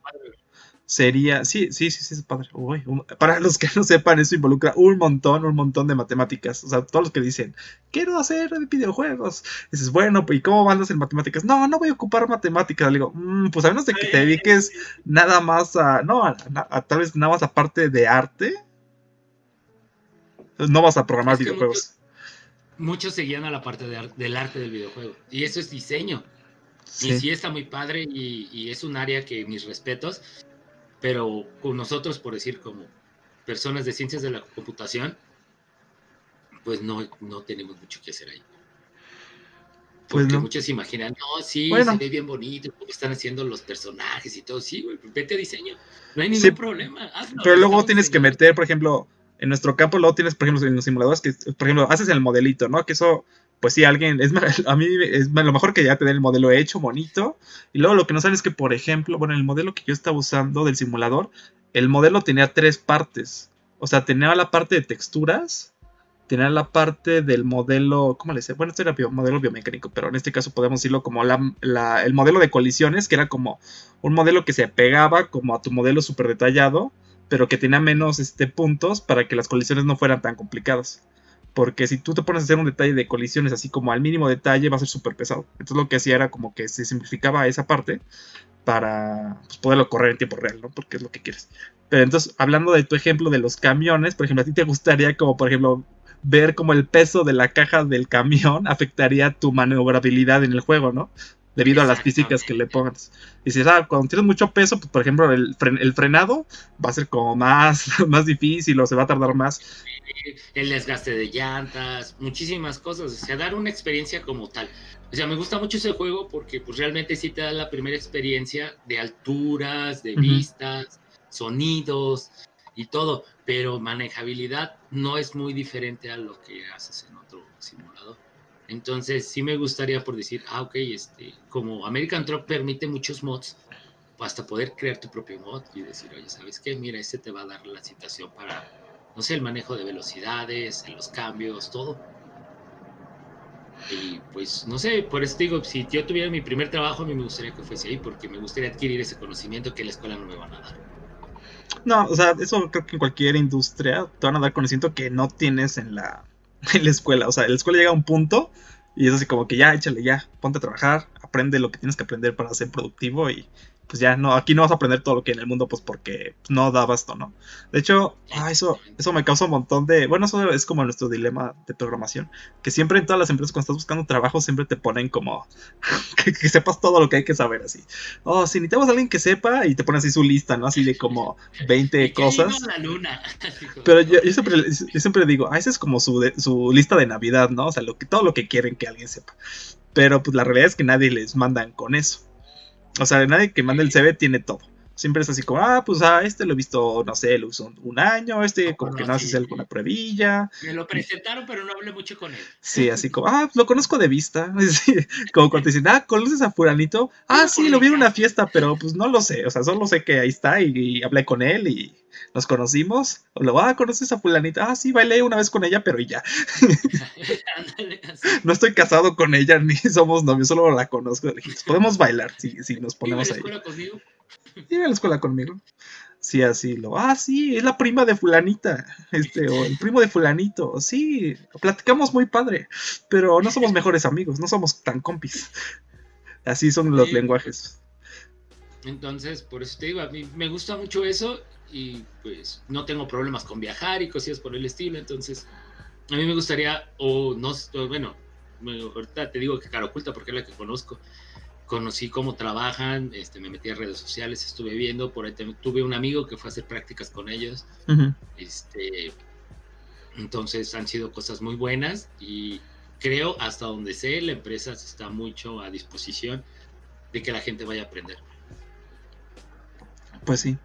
sería, sí, sí, sí, sí, es padre. para los que no sepan, eso involucra un montón, un montón de matemáticas. O sea, todos los que dicen, quiero hacer videojuegos. dices, bueno, ¿y cómo van a hacer matemáticas? No, no voy a ocupar matemáticas. Le digo, mm, pues a menos de que te dediques nada más a, no, a, tal vez nada más a parte de arte no vas a programar videojuegos. Muchos, seguían a la parte del arte del videojuego. Y eso es diseño. Y sí está muy padre y, es un área que mis respetos, pero con nosotros, por decir, como personas de ciencias de la computación, pues no, no tenemos mucho que hacer ahí. Pues Porque muchos imaginan, no, sí, se ve bien bonito, como están haciendo los personajes y todo. Sí, güey, vete a diseño. No hay ningún problema. pero luego tienes que meter, por ejemplo, en nuestro campo luego tienes, por ejemplo, en los simuladores que, por ejemplo, haces el modelito, ¿no? Que eso, pues sí, alguien, es a mí es lo mejor que ya tener el modelo hecho, bonito. Y luego lo que no saben es que, por ejemplo, bueno, el modelo que yo estaba usando del simulador, el modelo tenía tres partes. O sea, tenía la parte de texturas, tenía la parte del modelo, ¿cómo le sé? Bueno, este era bio, modelo biomecánico, pero en este caso podemos decirlo como la, el modelo de colisiones, que era como un modelo que se pegaba como a tu modelo súper detallado pero que tenía menos este, puntos para que las colisiones no fueran tan complicadas. Porque si tú te pones a hacer un detalle de colisiones así como al mínimo detalle, va a ser súper pesado. Entonces lo que hacía era como que se simplificaba esa parte para pues, poderlo correr en tiempo real, ¿no? Porque es lo que quieres. Pero entonces, hablando de tu ejemplo de los camiones, por ejemplo, a ti te gustaría como, por ejemplo, ver cómo el peso de la caja del camión afectaría tu maniobrabilidad en el juego, ¿no? Debido a las físicas que le pongas. Y si ah, cuando tienes mucho peso, pues, por ejemplo, el, el, frenado va a ser como más, más difícil o se va a tardar más. El desgaste de llantas, muchísimas cosas, o sea, dar una experiencia como tal. O sea, me gusta mucho ese juego porque pues realmente sí te da la primera experiencia de alturas, de vistas, sonidos y todo, pero manejabilidad no es muy diferente a lo que haces. Entonces sí me gustaría por decir, ah, ok, este, como American Truck permite muchos mods, hasta poder crear tu propio mod y decir, oye, ¿sabes qué? Mira, este te va a dar la situación para, no sé, el manejo de velocidades, los cambios, todo. Y pues, no sé, por eso digo, si yo tuviera mi primer trabajo, a mí me gustaría que fuese ahí, porque me gustaría adquirir ese conocimiento que la escuela no me van a dar. No, o sea, eso creo que en cualquier industria te van a dar conocimiento que no tienes en la en la escuela. O sea, la escuela llega a un punto y es así como que ya, échale, ya, ponte a trabajar, aprende lo que tienes que aprender para ser productivo y pues ya no, aquí no vas a aprender todo lo que hay en el mundo, pues porque no da basto, ¿no? De hecho, ah, eso, eso me causa un montón de. Bueno, eso es como nuestro dilema de programación. Que siempre en todas las empresas, cuando estás buscando trabajo, siempre te ponen como que, sepas todo lo que hay que saber, así. Oh, si necesitamos a alguien que sepa, y te ponen así su lista, ¿no? Así de como 20 cosas. La luna. Pero yo, siempre, yo siempre digo, ah, esa es como su, su lista de Navidad, ¿no? O sea, lo que, todo lo que quieren que alguien sepa. Pero pues la realidad es que nadie les mandan con eso. O sea, nadie que mande el CV tiene todo. Siempre es así como, ah, pues ah, este lo he visto, no sé, lo usó un año, este como que no hace alguna pruebilla. Me lo presentaron, pero no hablé mucho con él. Sí, así como, ah, lo conozco de vista. como cuando te dicen, ah, ¿conoces a Furanito? Ah, sí, lo vi en una fiesta, pero pues no lo sé. O sea, solo sé que ahí está y hablé con él y nos conocimos, o luego, ah, conoces a fulanita, ah, sí, bailé una vez con ella, pero ya. no estoy casado con ella, ni somos novios, solo la conozco. Podemos bailar si, si nos ponemos ahí. ¿Iba a la escuela conmigo? Iba a la escuela conmigo. Sí, así lo. Ah, sí, es la prima de fulanita. Este, o el primo de fulanito. Sí, platicamos muy padre. Pero no somos mejores amigos, no somos tan compis. Así son los lenguajes. Entonces, por eso te digo, a mí me gusta mucho eso y pues no tengo problemas con viajar y cosillas por el estilo, entonces a mí me gustaría, o no, bueno, ahorita te digo que cara oculta porque es la que conozco, conocí cómo trabajan, este, me metí a redes sociales, estuve viendo, por ahí tuve un amigo que fue a hacer prácticas con ellos. este, entonces han sido cosas muy buenas y creo, hasta donde sé, la empresa está mucho a disposición de que la gente vaya a aprender. Pues sí.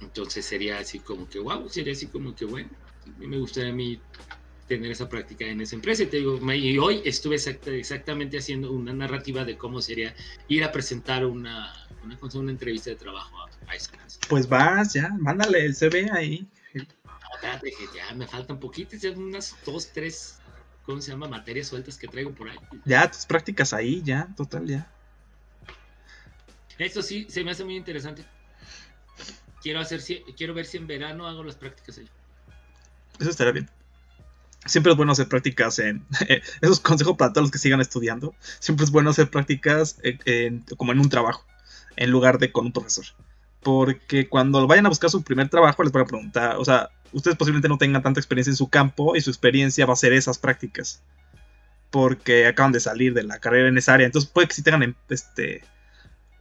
Entonces sería así como que, wow, sería así como que, bueno, me gustaría a mí tener esa práctica en esa empresa. Y te digo, y hoy estuve exactamente haciendo una narrativa de cómo sería ir a presentar una, una, una entrevista de trabajo a, esa empresa. Pues vas, ya, mándale el CV ahí. Espérate, ya me faltan poquitas, ya unas dos, tres, ¿cómo se llama? Materias sueltas que traigo por ahí. Ya, tus prácticas ahí, ya, total, ya. Esto sí, se me hace muy interesante. Quiero hacer, quiero ver si en verano hago las prácticas ahí. Eso estaría bien. Siempre es bueno hacer prácticas en. Eso es consejo para todos los que sigan estudiando. Siempre es bueno hacer prácticas como en un trabajo, en lugar de con un profesor. Porque cuando vayan a buscar su primer trabajo, les van a preguntar. O sea, ustedes posiblemente no tengan tanta experiencia en su campo y su experiencia va a ser esas prácticas. Porque acaban de salir de la carrera en esa área. Entonces puede que sí tengan este.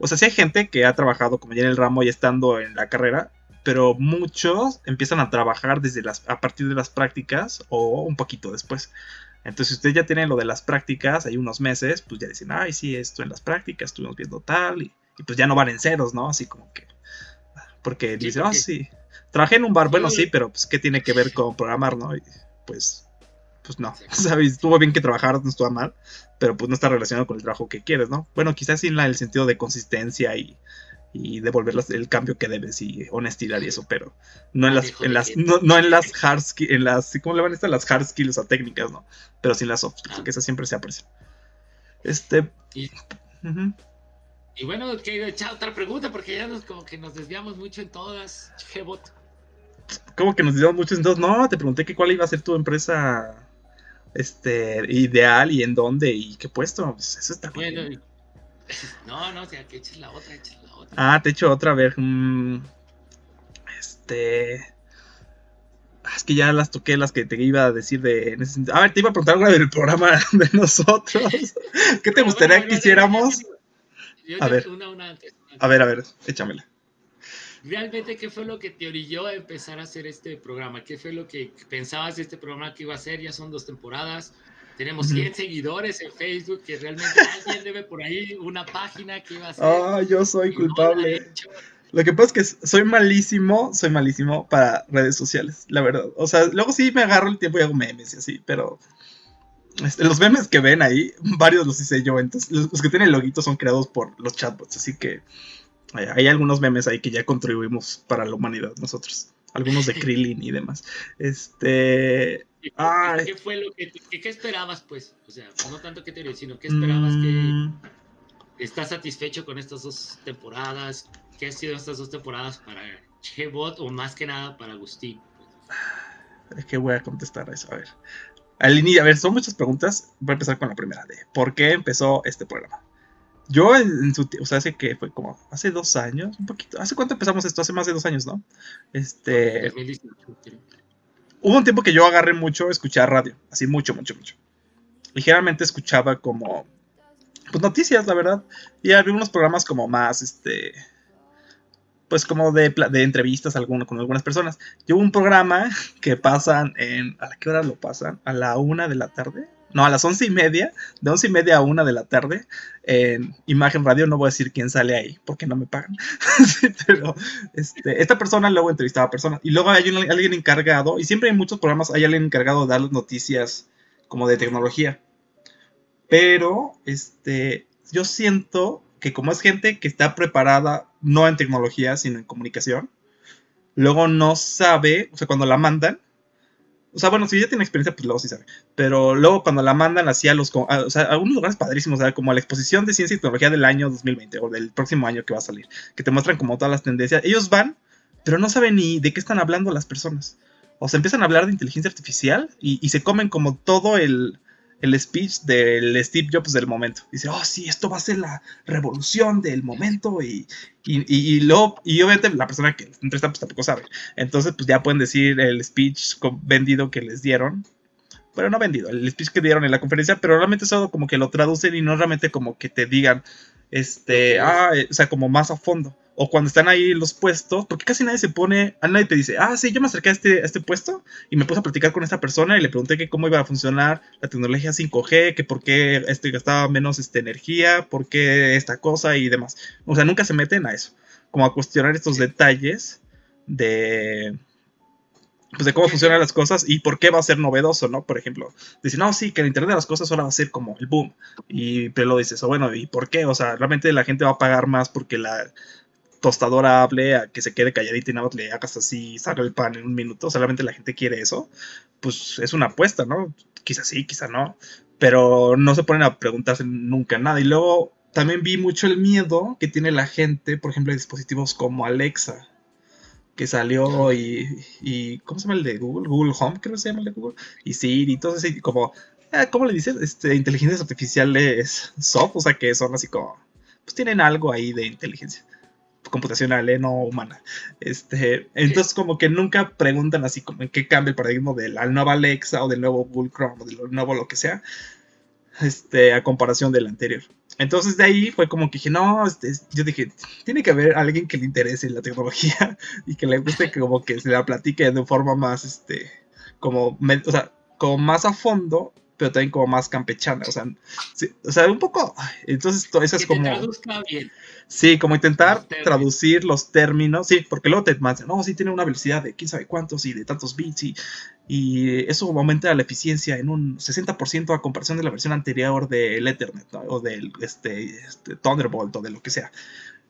O sea, si hay gente que ha trabajado como ya en el ramo y estando en la carrera, pero muchos empiezan a trabajar desde las, a partir de las prácticas o un poquito después. Entonces, si ustedes ya tienen lo de las prácticas, hay unos meses, pues ya dicen, ay, sí, esto en las prácticas, estuvimos viendo tal, y, pues ya no van en ceros, ¿no? Así como que. Porque dicen, ah, sí, trabajé en un bar, bueno, sí, pero pues, ¿qué tiene que ver con programar, no? Y pues, pues no, ¿sabes? Estuvo bien que trabajar, no estuvo mal, pero pues no está relacionado con el trabajo que quieres, ¿no? Bueno, quizás sí en el sentido de consistencia y, y devolverlas el cambio que debes y honestidad y eso, pero no en las, en las no, en las hard skills, en las, ¿cómo le van a estar? Las hard skills o técnicas, ¿no? Pero sin las soft skills, que esas siempre se aprecian. Este. Y, bueno, que echar otra pregunta, porque ya nos como que nos desviamos mucho en todas, Gbot. ¿Cómo que nos desviamos mucho en todas? No, te pregunté que cuál iba a ser tu empresa este ideal y en dónde y qué puesto. Pues eso está bueno. No, no, o sea, que eches la otra, eches Ah, te echo otra vez. Mm, este. Ah, es que ya las toqué, las que te iba a decir de. A ver, te iba a preguntar algo del programa de nosotros. ¿Qué te gustaría que hiciéramos? a ver. A ver, a ver, échamela. Realmente, ¿qué fue lo que te orilló a empezar a hacer este programa? ¿Qué fue lo que pensabas de este programa que iba a ser? Ya son dos temporadas. Tenemos 100 seguidores en Facebook, que realmente alguien debe por ahí una página que iba a ser. Ah, yo soy culpable. lo que pasa es que soy malísimo, soy malísimo para redes sociales, la verdad. O sea, luego sí me agarro el tiempo y hago memes y así, pero este, los memes que ven ahí, varios los hice yo. Entonces, los, que tienen loguito son creados por los chatbots, así que hay, hay algunos memes ahí que ya contribuimos para la humanidad nosotros. Algunos de Krillin y demás. Este. ¿Qué, fue lo que, esperabas, pues? O sea, no tanto que te sino qué esperabas que... Mm. ¿Estás satisfecho con estas dos temporadas? ¿Qué han sido estas dos temporadas para Chebot o más que nada para Agustín? Es que voy a contestar a eso. A ver. Al inicio, a ver, son muchas preguntas. Voy a empezar con la primera de ¿por qué empezó este programa? Yo en, su o sea, hace que fue como hace dos años, un poquito. ¿Hace cuánto empezamos esto? Hace más de dos años, ¿no? Este hubo un tiempo que yo agarré mucho escuchar radio, así mucho, mucho, mucho. Ligeramente escuchaba como, pues noticias, la verdad. Y había unos programas como más, este, pues como de, de entrevistas con algunas personas. Y hubo un programa que pasan en, ¿a qué hora lo pasan? A la una de la tarde no, a las once y media, de once y media a una de la tarde, en Imagen Radio, no voy a decir quién sale ahí, porque no me pagan. pero este, esta persona luego entrevistaba a personas. Y luego hay alguien encargado, y siempre en muchos programas hay alguien encargado de dar las noticias como de tecnología. Pero, este, yo siento que como es gente que está preparada no en tecnología, sino en comunicación, luego no sabe, o sea, cuando la mandan, o sea, bueno, si ya tiene experiencia, pues luego sí sabe. Pero luego cuando la mandan así a los... o sea, a algunos lugares padrísimos, o sea, como a la exposición de ciencia y tecnología del año 2020 o del próximo año que va a salir, que te muestran como todas las tendencias. Ellos van, pero no saben ni de qué están hablando las personas. O sea, empiezan a hablar de inteligencia artificial y se comen como todo el el speech del Steve Jobs del momento. Dice, oh, sí, esto va a ser la revolución del momento y, y, luego, y obviamente la persona que entrevista pues tampoco sabe. Entonces, pues ya pueden decir el speech vendido que les dieron, bueno, no vendido, el speech que dieron en la conferencia, pero realmente eso como que lo traducen y no realmente como que te digan, este, ah, eh, o sea, como más a fondo. O cuando están ahí los puestos, porque casi nadie se pone, a nadie te dice, ah, sí, yo me acerqué a este, a este puesto y me puse a platicar con esta persona y le pregunté que cómo iba a funcionar la tecnología 5G, que por qué este gastaba menos este, energía, por qué esta cosa y demás. O sea, nunca se meten a eso, como a cuestionar estos detalles de, pues de cómo funcionan las cosas y por qué va a ser novedoso, ¿no? Por ejemplo, dicen, no, sí, que el Internet de las cosas ahora va a ser como el boom. Y pero lo dices, o bueno, ¿y por qué? O sea, realmente la gente va a pagar más porque la tostadora hable a que se quede calladita y nada más le hagas así, salga el pan en un minuto. O sea, realmente la gente quiere eso. Pues es una apuesta, ¿no? Quizá sí, quizá no. Pero no se ponen a preguntarse nunca nada. Y luego también vi mucho el miedo que tiene la gente, por ejemplo, de dispositivos como Alexa que salió y, y, ¿cómo se llama el de Google? Google Home, creo que se llama el de Google. Y Siri, y todo así como, eh, ¿cómo le dicen? Este, inteligencias artificiales soft, o sea que son así como, pues tienen algo ahí de inteligencia computacional, ¿eh? no humana. Este, entonces como que nunca preguntan así como en qué cambia el paradigma de la nueva Alexa o del nuevo Google Chrome o del nuevo lo que sea, este, a comparación del anterior. Entonces de ahí fue como que dije, no, este, yo dije, tiene que haber alguien que le interese la tecnología y que le guste que como que se la platique de forma más, este, como, o sea, como más a fondo, pero también como más campechana, o sea, o sea, un poco, entonces eso es como... Bien. Sí, como intentar traducir los términos, sí, porque luego te dicen, no, sí tiene una velocidad de quién sabe cuántos y de tantos bits y, y eso aumenta la eficiencia en un 60% a comparación de la versión anterior del Ethernet o del este, este, Thunderbolt o de lo que sea.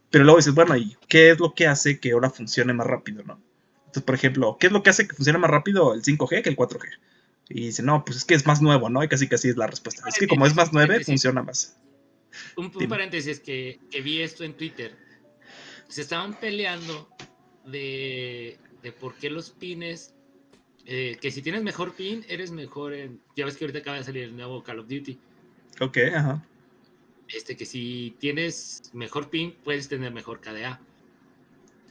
Pero luego dices, bueno, ¿y qué es lo que hace que ahora funcione más rápido, no? Entonces, por ejemplo, ¿qué es lo que hace que funcione más rápido el 5G que el 4G? Y dice, no, pues es que es más nuevo, ¿no? Y casi casi es la respuesta. Es que como es más nuevo, funciona más. Un, paréntesis que, vi esto en Twitter. Se estaban peleando de, por qué los pines. Eh, que si tienes mejor pin, eres mejor en. Ya ves que ahorita acaba de salir el nuevo Call of Duty. Ok, ajá. Este, que si tienes mejor pin, puedes tener mejor KDA.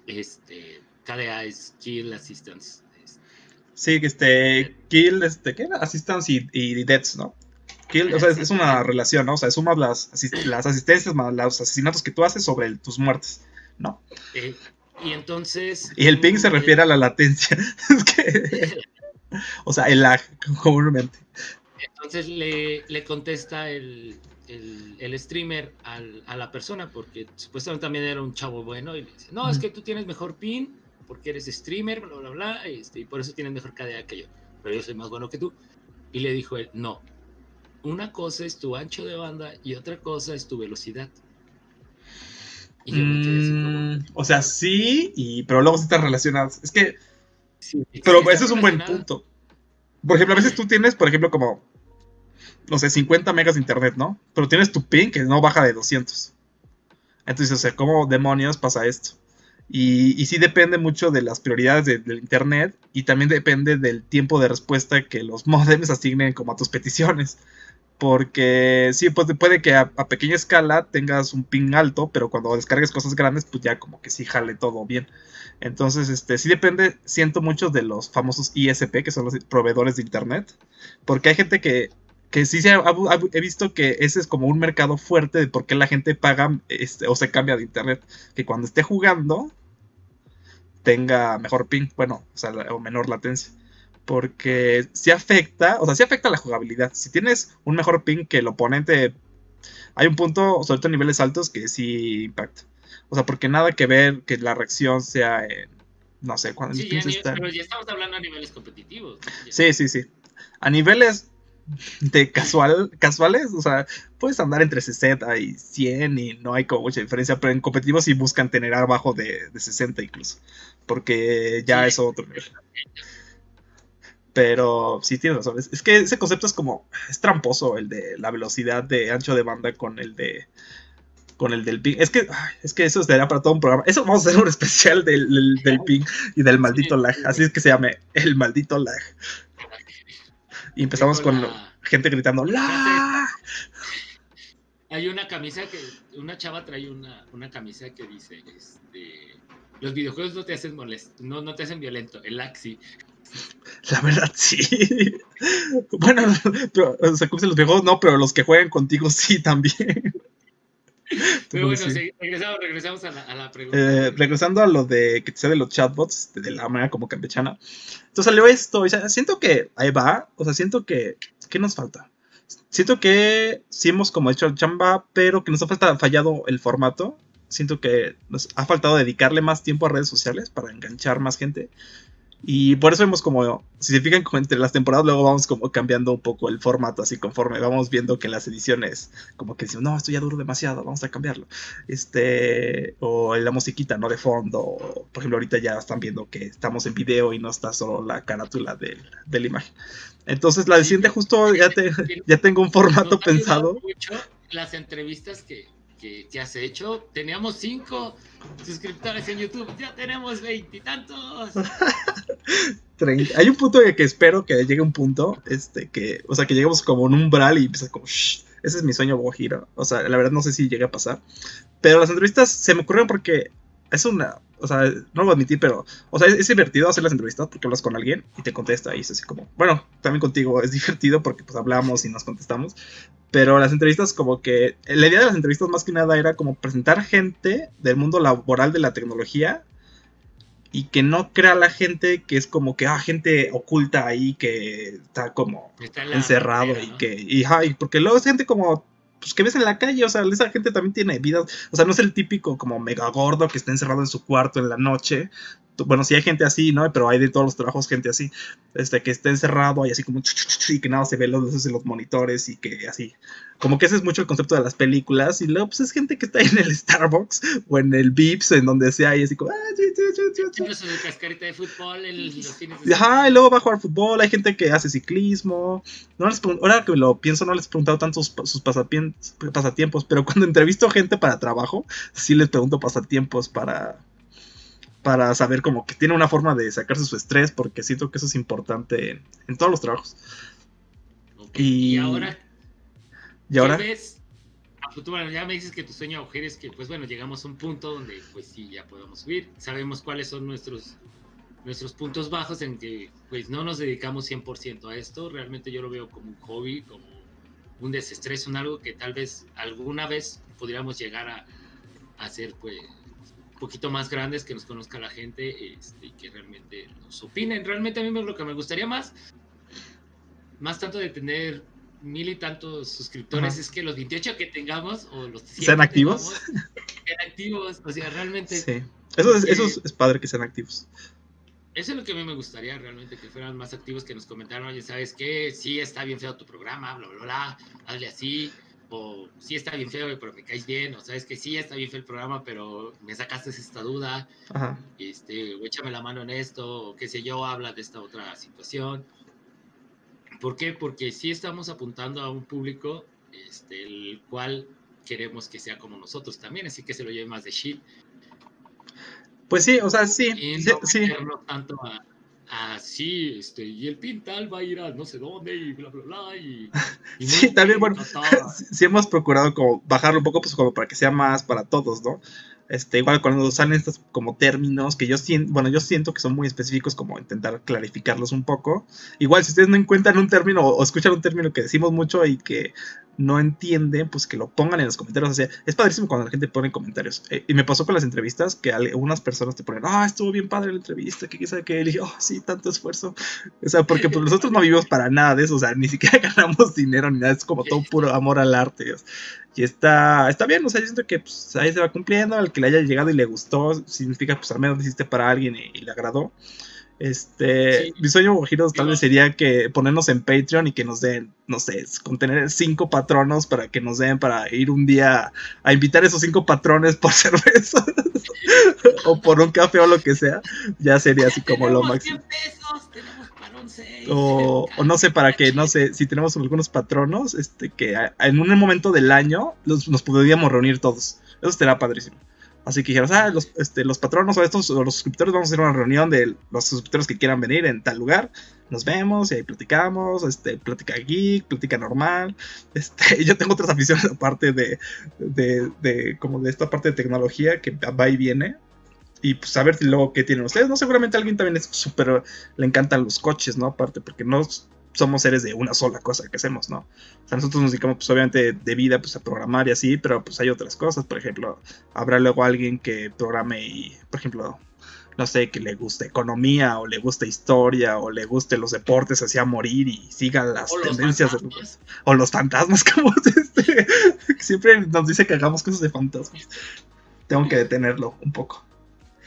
Este, KDA es Kill Assistance. Sí, este, Kill, este, ¿qué era? Assistance y, y Deaths, ¿no? O sea, es, una relación, ¿no? O sea, sumas las, las asistencias más los asesinatos que tú haces sobre tus muertes, ¿no? Eh, y entonces... Y el ping se refiere a la latencia. o sea, el lag, comúnmente. Entonces le, le contesta el, el, streamer a la persona, porque supuestamente también era un chavo bueno, y le dice, no, es que tú tienes mejor pin, porque eres streamer, bla, bla, bla, este, y por eso tienes mejor KDA que yo, pero yo soy más bueno que tú. Y le dijo él, no, una cosa es tu ancho de banda y otra cosa es tu velocidad. Mm, o sea, sí, y, pero luego están relacionados. Es que. pero eso es un buen punto. Por ejemplo, a veces tú tienes, por ejemplo, como. No sé, 50 megas de internet, ¿no? Pero tienes tu ping que no baja de 200. Entonces, o sea, ¿cómo demonios pasa esto? Y, y sí depende mucho de las prioridades del internet y también depende del tiempo de respuesta que los modems asignen como a tus peticiones. Porque sí, pues puede que a, pequeña escala tengas un ping alto, pero cuando descargues cosas grandes, pues ya como que sí jale todo bien. Entonces, este, sí depende, siento mucho de los famosos ISP, que son los proveedores de internet. Porque hay gente que, que sí se he visto que ese es como un mercado fuerte de por qué la gente paga este, o se cambia de internet. Que cuando esté jugando tenga mejor ping, bueno, o sea, o menor latencia porque si afecta, o sea, si afecta la jugabilidad. Si tienes un mejor ping que el oponente, hay un punto, sobre todo en niveles altos, que sí impacta. O sea, porque nada que ver que la reacción sea en, no sé, cuando sí, Pero ya estamos hablando a niveles competitivos. Sí, sí, sí. A niveles de casual, casuales, o sea, puedes andar entre 60 y 100 y no hay como mucha diferencia, pero en competitivos sí buscan tener abajo de, de 60 incluso, porque ya es otro nivel. Pero sí tienes razón. Es, que ese concepto es como. Es tramposo el de la velocidad de ancho de banda con el de. Con el del ping. Es que, es que eso sería para todo un programa. Eso vamos a hacer un especial del, del, ping y del maldito lag. Así es que se llame el maldito lag. Y empezamos con gente gritando ¡Lag! Hay una camisa que. Una chava trae una, una camisa que dice: este, Los videojuegos no te hacen molesto, no, no te hacen violento. El lag sí. La verdad, sí. bueno, pero, o sea, los viejos no, pero los que juegan contigo sí también. Pero bueno, regresamos, regresamos a, la, pregunta. Eh, regresando a lo de que sea de los chatbots, de la manera como campechana. Entonces salió esto, y siento que ahí va, o sea, siento que, ¿qué nos falta? Siento que sí hemos como hecho el chamba, pero que nos ha falta, fallado el formato. Siento que nos ha faltado dedicarle más tiempo a redes sociales para enganchar más gente. Y por eso vemos como, si se fijan como entre las temporadas, luego vamos como cambiando un poco el formato, así conforme vamos viendo que en las ediciones, como que decimos, no, esto ya duro demasiado, vamos a cambiarlo. Este, o la musiquita, ¿no? De fondo, por ejemplo, ahorita ya están viendo que estamos en video y no está solo la carátula de, de la imagen. Entonces, la de justo ya, te, ya tengo un formato pensado. Mucho las entrevistas que, que, has hecho. Teníamos cinco suscriptores en YouTube, ya tenemos veintitantos. Hay un punto que espero que llegue un punto, este, que, o sea, que lleguemos como un umbral y empieza como, ese es mi sueño Giro. O sea, la verdad no sé si llegue a pasar. Pero las entrevistas se me ocurrieron porque es una, o sea, no lo voy a admitir, pero, o sea, es, divertido hacer las entrevistas porque hablas con alguien y te contesta y es así como, bueno, también contigo es divertido porque pues hablamos y nos contestamos, pero las entrevistas como que, la idea de las entrevistas más que nada era como presentar gente del mundo laboral de la tecnología y que no crea la gente que es como que, ah, gente oculta ahí que está como encerrado y que, y, y porque luego es gente como pues, que ves en la calle, o sea, esa gente también tiene vidas, o sea, no es el típico como mega gordo que está encerrado en su cuarto en la noche, bueno, sí hay gente así, ¿no? Pero hay de todos los trabajos gente así, este, que está encerrado y así como y que nada se ve los luces en los monitores y que así. Como que ese es mucho el concepto de las películas y luego pues es gente que está en el Starbucks o en el Vips, en donde sea y así como... cascarita de fútbol Ajá, y luego va a jugar fútbol, hay gente que hace ciclismo. No les ahora que lo pienso, no les he preguntado tanto sus, sus pasatiempos, pero cuando entrevisto gente para trabajo, sí les pregunto pasatiempos para para saber como que tiene una forma de sacarse su estrés, porque siento que eso es importante en, todos los trabajos. Y, ahora, ¿y ahora? Ves futuro? Ya me dices que tu sueño mujer es que, pues bueno, llegamos a un punto donde, pues sí, ya podemos subir. Sabemos cuáles son nuestros, nuestros puntos bajos en que, pues no nos dedicamos 100% a esto. Realmente yo lo veo como un hobby, como un desestrés, un algo que tal vez alguna vez podríamos llegar a, a hacer, pues poquito más grandes, que nos conozca la gente este, y que realmente nos opinen. Realmente a mí lo que me gustaría más, más tanto de tener mil y tantos suscriptores, es que los 28 que tengamos o los sean activos. sean activos, o sea, realmente. Sí. Eso es, eso es padre que sean activos. Eso es lo que a mí me gustaría realmente, que fueran más activos, que nos comentaran, oye, ¿sabes qué? Sí, está bien feo tu programa, bla, bla, bla, hazle así, o sí está bien feo, pero me caes bien, o sabes que sí está bien feo el programa, pero me sacaste esta duda, este, o échame la mano en esto, o qué sé yo, habla de esta otra situación. ¿Por qué? Porque sí estamos apuntando a un público este, el cual queremos que sea como nosotros también, así que se lo lleve más de shit. Pues sí, o sea, sí. Y no sí, tanto a, sí, este, y el Pintal va a ir a no sé dónde y bla, bla, bla. Y, sí, también, bueno, sí hemos procurado como bajarlo un poco, pues como para que sea más para todos, ¿no? Este, igual cuando salen estos como términos que yo siento, bueno, yo siento que son muy específicos, como intentar clarificarlos un poco. Igual, si ustedes no encuentran un término o escuchan un término que decimos mucho y que no entienden, pues que lo pongan en los comentarios. O sea, es padrísimo cuando la gente pone comentarios. Eh, y me pasó con las entrevistas que algunas personas te ponen, ah, estuvo bien padre la entrevista, que quizá que él, y oh, sí, tanto esfuerzo. O sea, porque pues, nosotros no vivimos para nada de eso, o sea, ni siquiera ganamos dinero ni nada, es como todo puro amor al arte. Y está, está bien, o sea, yo siento que pues, ahí se va cumpliendo, al que le haya llegado y le gustó, significa pues al menos lo hiciste para alguien y le agradó. Este, mi sueño Giros tal vez sería que ponernos en Patreon y que nos den, no sé, contener cinco patronos para que nos den para ir un día a invitar a esos cinco patrones por cerveza o por un café o lo que sea. Ya sería así como lo máximo. o, o, no sé, para que, no sé, si tenemos algunos patronos, este, que en un momento del año los, nos podríamos reunir todos. Eso será padrísimo. Así que dijeron, ah, los, este, los patronos o estos, o los suscriptores, vamos a hacer una reunión de los suscriptores que quieran venir en tal lugar. Nos vemos y ahí platicamos, este, plática geek, plática normal. Este, yo tengo otras aficiones aparte de, de, de, como de esta parte de tecnología que va y viene. y pues a ver si luego qué tienen ustedes, ¿no? Seguramente alguien también es súper, le encantan los coches, ¿no? Aparte, porque no somos seres de una sola cosa que hacemos, ¿no? O sea, nosotros nos dedicamos, pues obviamente, de vida, pues a programar y así, pero pues hay otras cosas, por ejemplo, habrá luego alguien que programe y, por ejemplo, no sé, que le guste economía o le guste historia o le guste los deportes hacia morir y siga las tendencias de los, o los fantasmas como este siempre nos dice que hagamos cosas de fantasmas. Tengo que detenerlo un poco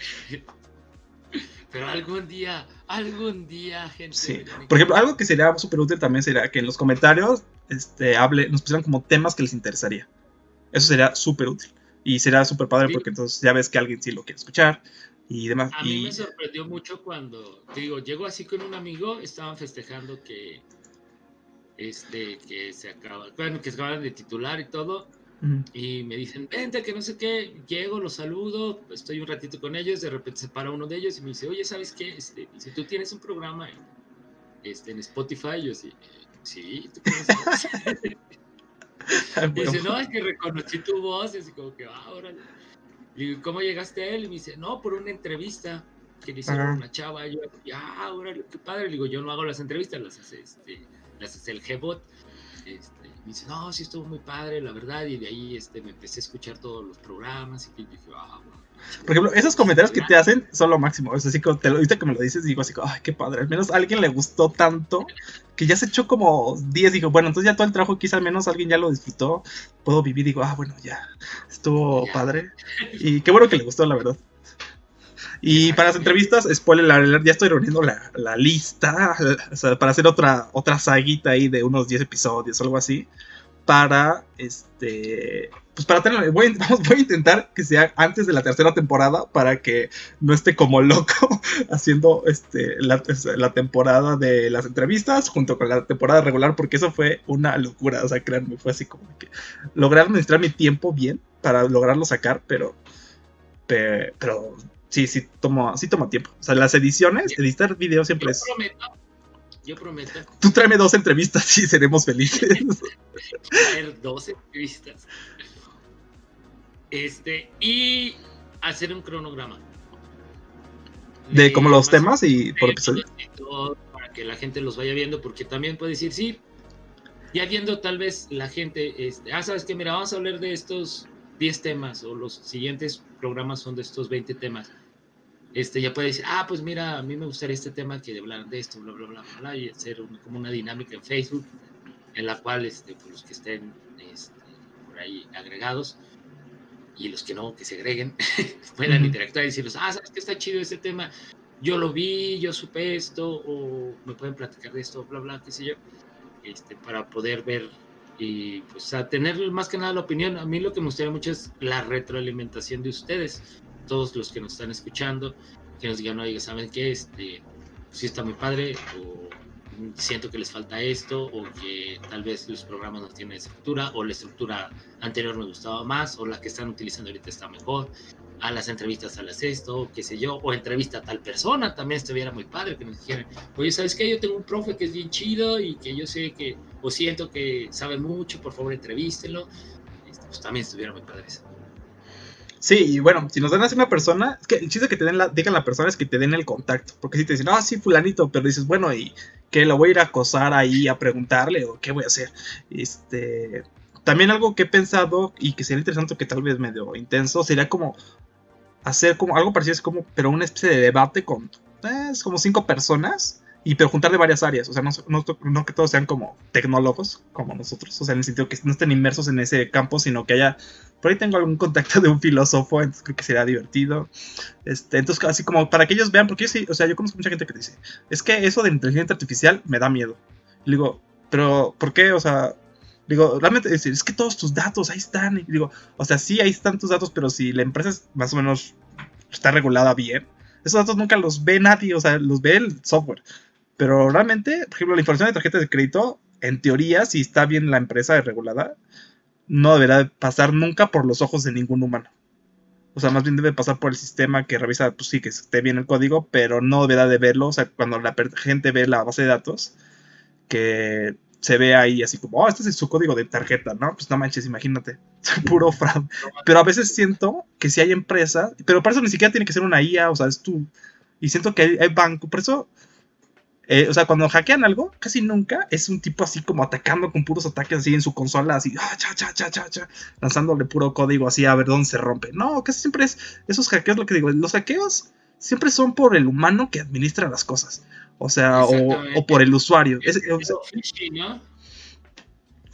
pero algún día algún día gente sí. por ejemplo algo que sería súper útil también sería que en los comentarios este hable nos pusieran como temas que les interesaría. Eso sería súper útil. Y será súper padre porque entonces ya ves que alguien sí lo quiere escuchar y demás. A mí me sorprendió mucho cuando, te digo, llego así con un amigo, estaban festejando que, este, que se acaba, bueno, que se acaban de titular y todo, y me dicen, vente, que no sé qué, llego, los saludo, estoy un ratito con ellos, de repente se para uno de ellos y me dice, oye, ¿sabes qué? Este, si tú tienes un programa en, este, en Spotify, yo sí, sí, ¿tú y dice, no, es que reconocí tu voz, y así como que, ah, órale. Y ¿cómo llegaste a él? Y me dice, no, por una entrevista que le hicieron a una chava. Y yo, ah, órale, qué padre. Le digo, yo no hago las entrevistas, las hace, este, las hace el G-Bot. Este, me dice, no, sí estuvo muy padre, la verdad. Y de ahí este, me empecé a escuchar todos los programas. Y dije, ah, Por ejemplo, esos comentarios que te hacen son lo máximo. Es así como te lo viste que me lo dices, digo así, ay, qué padre. Al menos a alguien le gustó tanto que ya se echó como 10. Dijo, bueno, entonces ya todo el trabajo quizá al menos alguien ya lo disfrutó. Puedo vivir. Digo, ah, bueno, ya estuvo padre. Y qué bueno que le gustó, la verdad. Y para las entrevistas, spoiler, ya estoy reuniendo la, la lista para hacer otra, otra saguita ahí de unos 10 episodios o algo así. Para este pues para tener, voy, voy, a intentar que sea antes de la tercera temporada para que no esté como loco haciendo este, la, la, temporada de las entrevistas junto con la temporada regular, porque eso fue una locura, o sea, créanme, fue así como que lograr administrar mi tiempo bien para lograrlo sacar, pero, pero, sí, sí toma, sí toma tiempo. O sea, las ediciones, editar videos siempre es... Yo prometo. Tú tráeme dos entrevistas y seremos felices. Traer dos entrevistas. Este, y hacer un cronograma. De, como los temas y por episodio. Para que la gente los vaya viendo, porque también puede decir, sí, ya viendo tal vez la gente, este, ah, sabes que mira, vamos a hablar de estos 10 temas, o los siguientes programas son de estos 20 temas. Este, ya puede decir, ah, pues mira, a mí me gustaría este tema que hablar de esto, bla, bla, bla, bla, y hacer como una dinámica en Facebook en la cual este, pues, los que estén este, por ahí agregados y los que no, que se agreguen, puedan interactuar y decirles, ah, ¿sabes que está chido ese tema? Yo lo vi, yo supe esto, o me pueden platicar de esto, bla, bla, qué sé yo, este, para poder ver y pues a tener más que nada la opinión. A mí lo que me gustaría mucho es la retroalimentación de ustedes, todos los que nos están escuchando, que nos digan, oye, ¿saben qué? Este, sí está muy padre, o siento que les falta esto o que tal vez los programas no tienen estructura o la estructura anterior me gustaba más o la que están utilizando ahorita está mejor. A las entrevistas a las esto, qué sé yo, o entrevista a tal persona, también estuviera muy padre que nos dijeran, oye, ¿sabes qué? Yo tengo un profe que es bien chido y que yo sé que, o siento que sabe mucho, por favor entrevístenlo. Este, pues también estuviera muy padre eso. Sí, y bueno, si nos dan así una persona, es que el chiste que te den la, digan la persona es que te den el contacto. Porque si te dicen, ah, sí, fulanito, pero dices, bueno, ¿y que lo voy a ir a acosar ahí a preguntarle o qué voy a hacer. Este, también algo que he pensado y que sería interesante que tal vez medio intenso sería como hacer como algo parecido es como pero una especie de debate con pues, como cinco personas y pero juntar de varias áreas, o sea, no, no, que todos sean como tecnólogos como nosotros, o sea, en el sentido que no estén inmersos en ese campo, sino que haya por ahí tengo algún contacto de un filósofo, entonces creo que sería divertido. Este, entonces, así como para que ellos vean, porque yo sí, o sea, yo conozco mucha gente que dice, es que eso de inteligencia artificial me da miedo. Y digo, pero ¿por qué? O sea, digo, realmente es, es que todos tus datos ahí están. Y digo, o sea, sí, ahí están tus datos, pero si la empresa es más o menos está regulada bien, esos datos nunca los ve nadie, o sea, los ve el software. Pero realmente, por ejemplo, la información de tarjetas de crédito, en teoría, si está bien la empresa regulada, no deberá pasar nunca por los ojos de ningún humano. O sea, más bien debe pasar por el sistema que revisa, pues sí, que esté bien el código, pero no deberá de verlo. O sea, cuando la gente ve la base de datos, que se ve ahí así como, oh, este es su código de tarjeta, ¿no? Pues no manches, imagínate, puro fraude. Pero a veces siento que si hay empresas, pero para eso ni siquiera tiene que ser una IA, o sea, es tú. Y siento que hay, banco, por eso, eh, o sea, cuando hackean algo, casi nunca es un tipo así como atacando con puros ataques así en su consola, así, ah, cha, cha, cha, cha, cha, lanzándole puro código así a ver dónde se rompe. No, casi siempre es esos hackeos, lo que digo, los hackeos siempre son por el humano que administra las cosas. O sea, o, por el usuario. Es,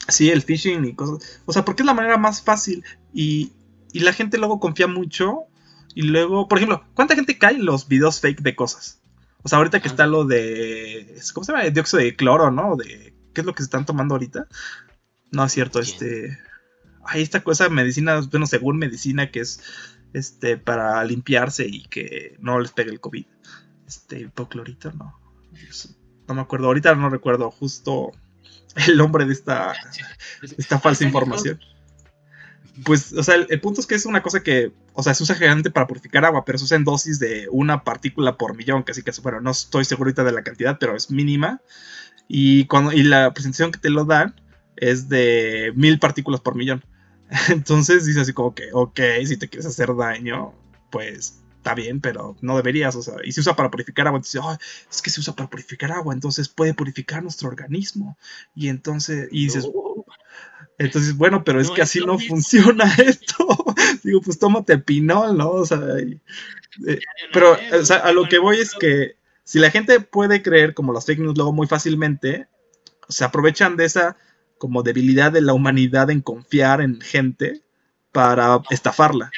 Sí, el phishing y cosas. O sea, porque es la manera más fácil. Y, y la gente luego confía mucho. Y luego, por ejemplo, ¿cuánta gente cae en los videos fake de cosas? O sea, ahorita que está lo de. ¿Cómo se llama? Dióxido de cloro, ¿no? De, ¿Qué es lo que se están tomando ahorita? No, es cierto, este. Hay esta cosa, medicina, bueno, según medicina, que es este para limpiarse y que no les pegue el COVID. Este, hipoclorito, no. No me acuerdo, ahorita no recuerdo justo el nombre de esta, esta falsa información. Pues, o sea, el, punto es que es una cosa que, o sea, se usa generalmente para purificar agua, pero se usa en dosis de una partícula por millón, así que, bueno, no estoy seguro ahorita de la cantidad, pero es mínima. Y, cuando, y la presentación que te lo dan es de mil partículas por millón. Entonces dice así como que, ok, si te quieres hacer daño, pues está bien, pero no deberías, o sea, y se usa para purificar agua, entonces, es que se usa para purificar agua, entonces puede purificar nuestro organismo, y entonces, dices, entonces, bueno, pero es que así no funciona esto, digo, pues tómate pinol, ¿no? O sea, eh, pero, o sea, a lo que voy es que si la gente puede creer como las fake news luego muy fácilmente, se aprovechan de esa como debilidad de la humanidad en confiar en gente para estafarla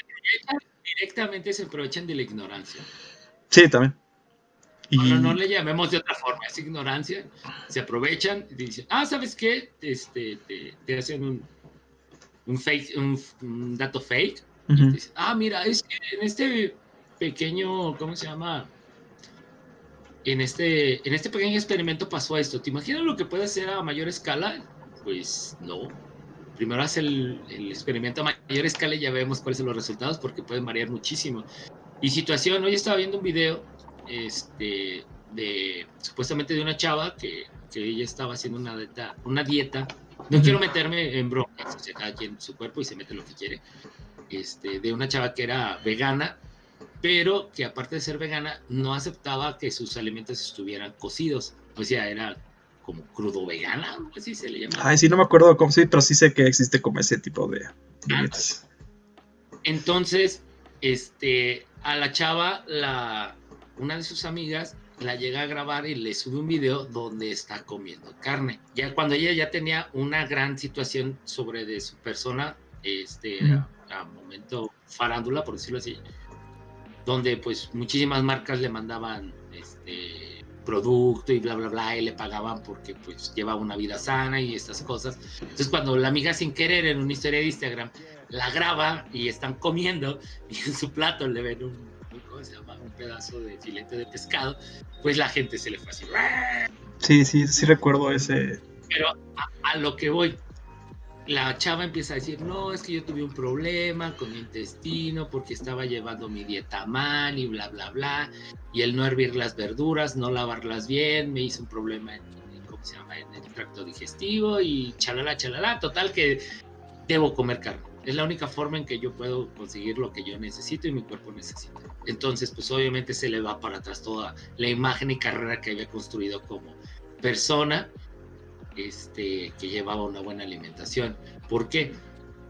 directamente se aprovechan de la ignorancia. Sí, también. Y... No, no, le llamemos de otra forma, es ignorancia. Se aprovechan y dicen, ah, ¿sabes qué? Este, te, hacen un, un, fake, un, dato fake. ah, mira, es que en este pequeño, ¿cómo se llama? En este, en este pequeño experimento pasó esto. ¿Te imaginas lo que puede hacer a mayor escala? Pues no primero hace el, experimento a mayor escala y ya vemos cuáles son los resultados porque pueden variar muchísimo. Y situación, hoy estaba viendo un video este, de supuestamente de una chava que, que ella estaba haciendo una dieta, una dieta. No quiero meterme en broncas, o sea, cada quien su cuerpo y se mete lo que quiere. Este, de una chava que era vegana, pero que aparte de ser vegana, no aceptaba que sus alimentos estuvieran cocidos. O sea, era como crudo vegana, así se le llama. Ay, sí, no me acuerdo cómo sí, pero sí sé que existe como ese tipo de dietas. Entonces, este, a la chava, la, una de sus amigas la llega a grabar y le sube un video donde está comiendo carne. Ya cuando ella ya tenía una gran situación sobre de su persona, este, a, momento farándula, por decirlo así, donde pues muchísimas marcas le mandaban, este, producto y bla, bla, bla, y le pagaban porque pues llevaba una vida sana y estas cosas. Entonces cuando la amiga sin querer en una historia de Instagram la graba y están comiendo y en su plato le ven un, un pedazo de filete de pescado, pues la gente se le fue así. Sí, sí, sí recuerdo ese. Pero a lo que voy, la chava empieza a decir, no, es que yo tuve un problema con mi intestino porque estaba llevando mi dieta mal y bla, bla, bla, y el no hervir las verduras, no lavarlas bien, me hizo un problema en, ¿cómo se llama? en el tracto digestivo y chalala, chalala, total que debo comer carne. Es la única forma en que yo puedo conseguir lo que yo necesito y mi cuerpo necesita. Entonces, pues obviamente se le va para atrás toda la imagen y carrera que había construido como persona este, que llevaba una buena alimentación. ¿Por qué?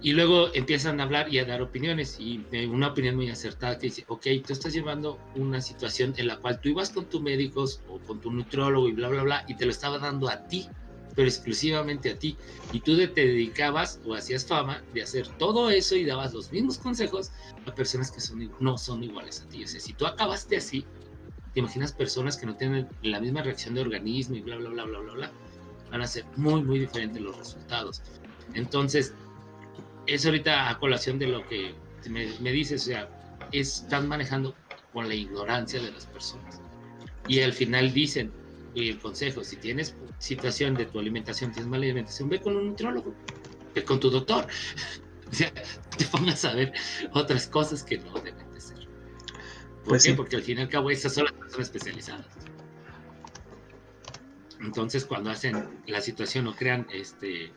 Y luego empiezan a hablar y a dar opiniones y una opinión muy acertada que dice, ok, tú estás llevando una situación en la cual tú ibas con tus médicos o con tu nutriólogo y bla, bla, bla, y te lo estaba dando a ti, pero exclusivamente a ti. Y tú te dedicabas o hacías fama de hacer todo eso y dabas los mismos consejos a personas que son, no son iguales a ti. O sea, si tú acabaste así, te imaginas personas que no tienen la misma reacción de organismo y bla, bla, bla, bla, bla, bla van a ser muy, muy diferentes los resultados. Entonces, es ahorita a colación de lo que me, me dices, o sea, están manejando con la ignorancia de las personas. Y al final dicen, y el consejo, si tienes situación de tu alimentación, tienes mala alimentación, ve con un nutrólogo, ve con tu doctor. o sea, te pongas a ver otras cosas que no deben de ser. ¿Por pues qué? Porque al fin y al cabo esas son las personas especializadas. Entonces, cuando hacen la situación o crean este,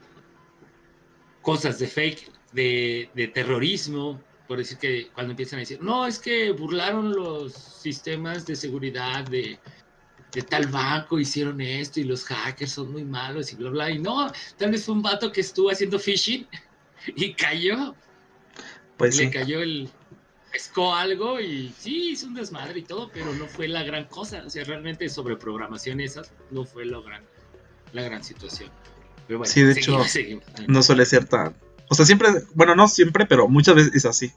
cosas de fake, de, de terrorismo, por decir que cuando empiezan a decir, no, es que burlaron los sistemas de seguridad de, de tal banco, hicieron esto y los hackers son muy malos y bla, bla. Y no, tal vez fue un vato que estuvo haciendo phishing y cayó. Pues Le cayó el, pescó algo y sí, hizo un desmadre y todo, pero no fue la gran cosa. O sea, realmente sobre programación esas no fue la gran, la gran situación. Pero bueno, sí, de hecho, no suele ser tan... O sea, siempre, bueno, no siempre, pero muchas veces es así.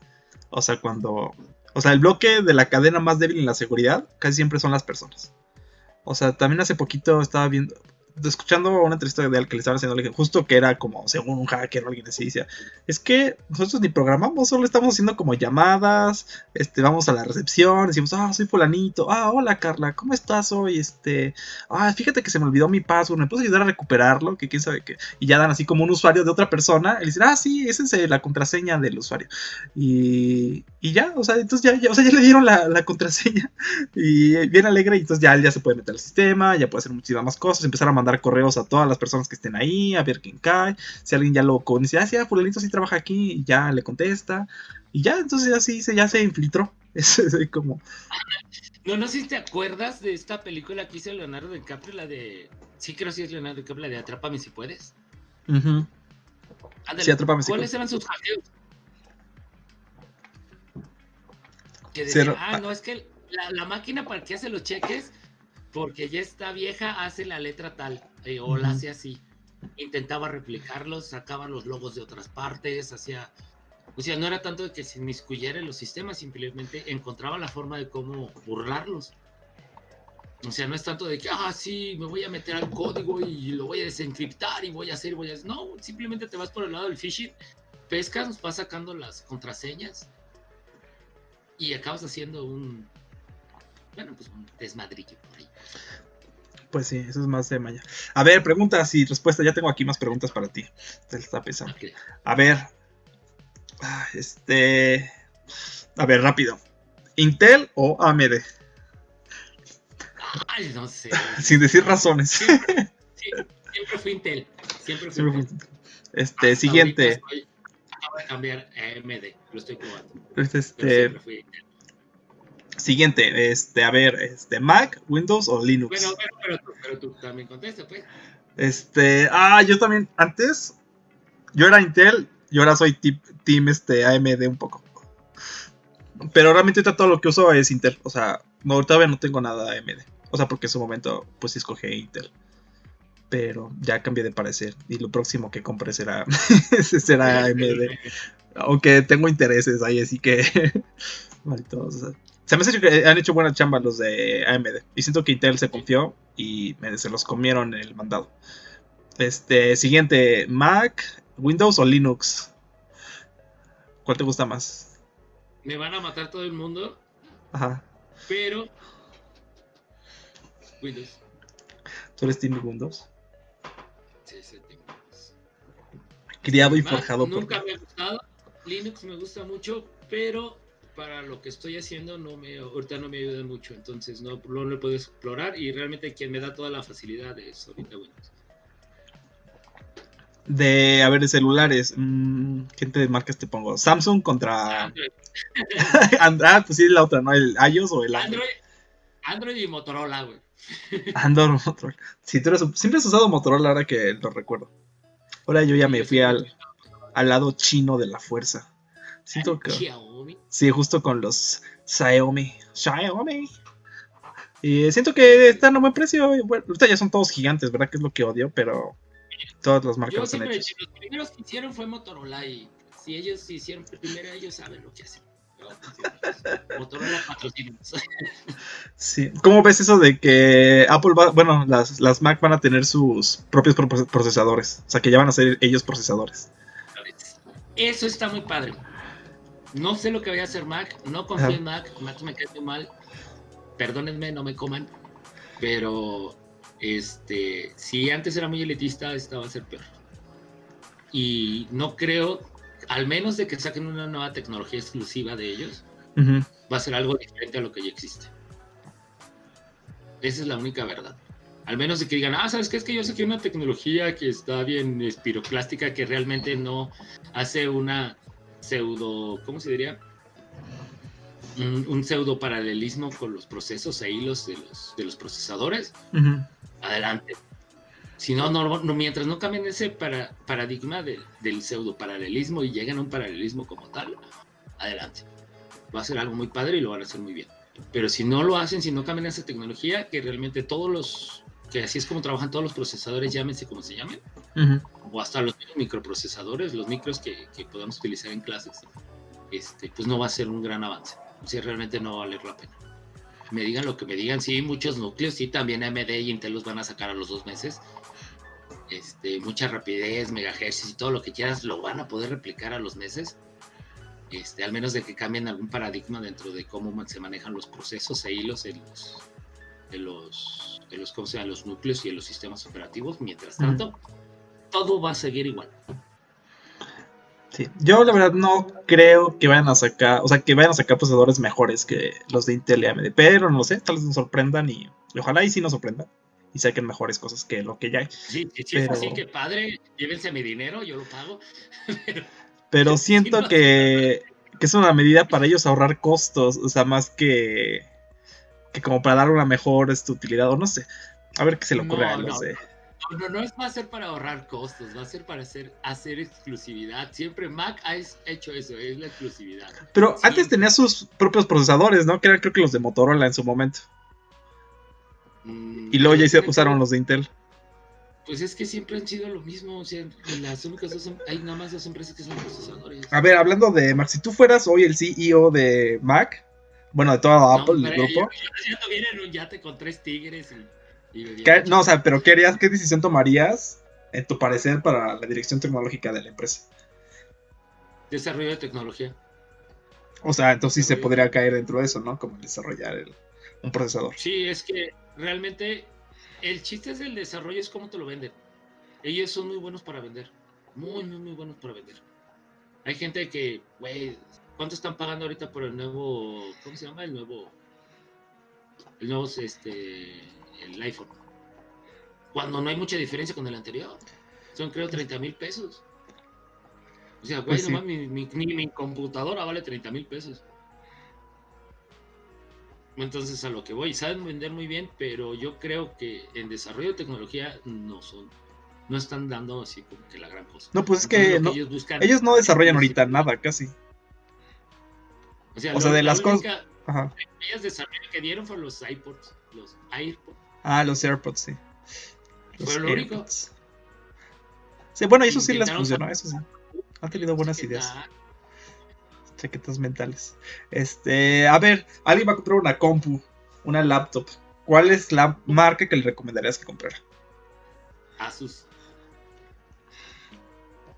O sea, cuando... O sea, el bloque de la cadena más débil en la seguridad casi siempre son las personas. O sea, también hace poquito estaba viendo, escuchando una entrevista de al que le estaban haciendo, justo que era como, según un hacker o alguien así, decía, es que nosotros ni programamos, solo estamos haciendo como llamadas, este, vamos a la recepción, decimos, ah, soy fulanito, ah, hola Carla, ¿cómo estás hoy? Este, ah, fíjate que se me olvidó mi password, ¿me puedes ayudar a recuperarlo? Que quién sabe qué. Y ya dan así como un usuario de otra persona, y dicen, ah, sí, esa es eh, la contraseña del usuario. Y, y ya, o sea, entonces ya, o sea, ya le dieron la, la contraseña, y bien alegre, y entonces ya, ya se puede meter al sistema, ya puede hacer muchísimas más cosas, empezar a mandar correos a todas las personas que estén ahí, a ver quién cae. Si alguien ya lo conoce, ah, sí, ah, fulanito sí trabaja aquí, y ya le contesta. Y ya, entonces así se, ya se infiltró. Es como. No, no sé si te acuerdas de esta película que hizo Leonardo DiCaprio, la de. Sí, creo que sí es Leonardo DiCaprio, la de Atrápame si puedes. sí, Atrápame si ¿Cuáles eran sus hackeos? Que decía, ah, no, es que la, la, máquina para que hace los cheques porque ya está vieja, hace la letra tal, eh, o la hace así. Intentaba replicarlos, sacaba los logos de otras partes, hacía... O sea, no era tanto de que se inmiscuyera en los sistemas, simplemente encontraba la forma de cómo burlarlos. O sea, no es tanto de que, ah, sí, me voy a meter al código y lo voy a desencriptar y voy a hacer, voy a hacer. No, simplemente te vas por el lado del phishing, pescas, vas sacando las contraseñas y acabas haciendo un, bueno, pues un desmadrillo por ahí. Pues sí, eso es más de mañana. A ver, preguntas y respuestas. Ya tengo aquí más preguntas para ti. Te está pesando. A ver. Ah, este. A ver, rápido. ¿Intel o AMD? Ay, no sé. Sin decir razones. Siempre, siempre fui Intel. Siempre fui Intel. Este, siguiente. acabo de cambiar a AMD. Lo estoy probando. Este. siempre fui Intel. Siguiente, este, a ver, este, Mac, Windows o Linux. Bueno, pero, pero, tú, también contestas, pues. Este, ah, yo también, antes, yo era Intel y ahora soy team este, AMD un poco. Pero realmente todo lo que uso es Intel, o sea, no, todavía no tengo nada AMD. O sea, porque en su momento, pues escogí Intel. Pero ya cambié de parecer y lo próximo que compre será, será AMD. Aunque tengo intereses ahí, así que... Malditos. Se me hace que han hecho buena chamba los de AMD. Y siento que Intel se confió y se los comieron el mandado. Este, siguiente, Mac, Windows o Linux. ¿Cuál te gusta más? Me van a matar todo el mundo. Ajá. Pero Windows. ¿Tú eres Team Windows? Sí, sí, Team Windows. Criado y forjado nunca me ha gustado. Linux me gusta mucho, pero para lo que estoy haciendo no me ahorita no me ayuda mucho, entonces no, no lo puedo explorar y realmente quien me da toda la facilidad es ahorita Windows. De, a ver, de celulares, mmm, ¿qué te marcas te pongo? Samsung contra... Android. ah, pues sí, la otra, ¿no? ¿El iOS o el Android? Android, y Motorola, güey. Android, Motorola. Sí, tú eres, siempre has usado Motorola ahora que lo recuerdo. Ahora yo ya me fui al, al lado chino de la fuerza. Siento que... Sí, justo con los Xiaomi. Xiaomi. Y siento que están a buen precio. Bueno, ahorita ya son todos gigantes, ¿verdad? Que es lo que odio, pero todas las marcas Yo siempre, Los primeros que hicieron fue Motorola y si ellos hicieron primero, ellos saben lo que hacen. Motorola patrocinios. Sí. ¿Cómo ves eso de que Apple va, bueno, las, las Mac van a tener sus propios procesadores? O sea, que ya van a ser ellos procesadores. Eso está muy padre. No sé lo que vaya a hacer Mac, no confío en Mac, Mac me cae muy mal. Perdónenme, no me coman. Pero este, si antes era muy elitista, esta va a ser peor. Y no creo, al menos de que saquen una nueva tecnología exclusiva de ellos, va a ser algo diferente a lo que ya existe. Esa es la única verdad. Al menos de que digan, ah, ¿sabes qué? Es que yo sé que hay una tecnología que está bien espiroclástica que realmente no hace una pseudo, ¿cómo se diría? Un, pseudo paralelismo con los procesos e hilos de los, de los procesadores. Adelante. Si no, no, mientras no cambien ese para, paradigma del pseudo paralelismo y lleguen a un paralelismo como tal, adelante. Va a ser algo muy padre y lo van a hacer muy bien. Pero si no lo hacen, si no cambian esa tecnología, que realmente todos los, que así es como trabajan todos los procesadores, llámense como se llamen, o hasta los microprocesadores, los micros que, que, podamos utilizar en clases, este, pues no va a ser un gran avance. O sea, realmente no va a valer la pena. Me digan lo que me digan, sí, muchos núcleos, sí, también AMD y Intel los van a sacar a los dos meses. Este, mucha rapidez, megahertz y todo lo que quieras, lo van a poder replicar a los meses este, al menos de que cambien algún paradigma dentro de cómo se manejan los procesos e hilos en los, de los, de los, ¿cómo se los núcleos y en los sistemas operativos. Mientras tanto, todo va a seguir igual. Sí, yo la verdad no creo que vayan a sacar, o sea, que vayan a sacar procesadores mejores que los de Intel y AMD, pero no lo sé, tal vez nos sorprendan y, ojalá y sí nos sorprendan y saquen mejores cosas que lo que ya hay. Sí, sí, sí, así que padre, llévense mi dinero, yo lo pago. pero pero siento que, es una medida para ellos ahorrar costos, o sea, más que, que como para dar una mejor este, utilidad, o no sé. A ver qué se le ocurre a no, no. No, no, es va a ser para ahorrar costos, va a ser para hacer, hacer exclusividad. Siempre Mac ha hecho eso, es la exclusividad. Pero antes tenía sus propios procesadores, ¿no? Que eran creo que los de Motorola en su momento. Mm, y luego ya se usaron los de Intel. Pues es que siempre han sido lo mismo, o sea, las únicas dos, em, hay nada más dos empresas que son procesadores. A ver, hablando de Mac, si tú fueras hoy el CEO de Mac, bueno, de toda Apple, el grupo. Yo, yo, en un yate con tres tigres y, No, o sea, pero ¿qué harías, qué decisión tomarías, en tu parecer, para la dirección tecnológica de la empresa? Desarrollo de tecnología. O sea, entonces sí se podría caer dentro de eso, ¿no? Como desarrollar un procesador. Sí, es que realmente el chiste es el desarrollo, es cómo te lo venden. Ellos son muy buenos para vender. Muy, muy, muy buenos para vender. Hay gente que, güey, ¿cuánto están pagando ahorita por el nuevo, ¿cómo se llama? El nuevo, el nuevo, este, el iPhone. Cuando no hay mucha diferencia con el anterior. Son creo 30 mil pesos. O sea, güey, pues nomás mi, mi, mi, computadora vale 30 mil pesos. Entonces a lo que voy, saben vender muy bien, pero yo creo que en desarrollo de tecnología no son, no están dando así como que la gran cosa. No, pues es que, ellos, no desarrollan ahorita nada, casi. O sea, de las cosas... Desarrollo que dieron fueron los iPods, los AirPods. Ah, los AirPods, sí. Fue lo único. Sí, bueno, eso sí les funcionó, eso sí. Han tenido buenas ideas chaquetas mentales. Este, a ver, alguien va a comprar una compu, una laptop. ¿Cuál es la marca que le recomendarías que comprara? Asus.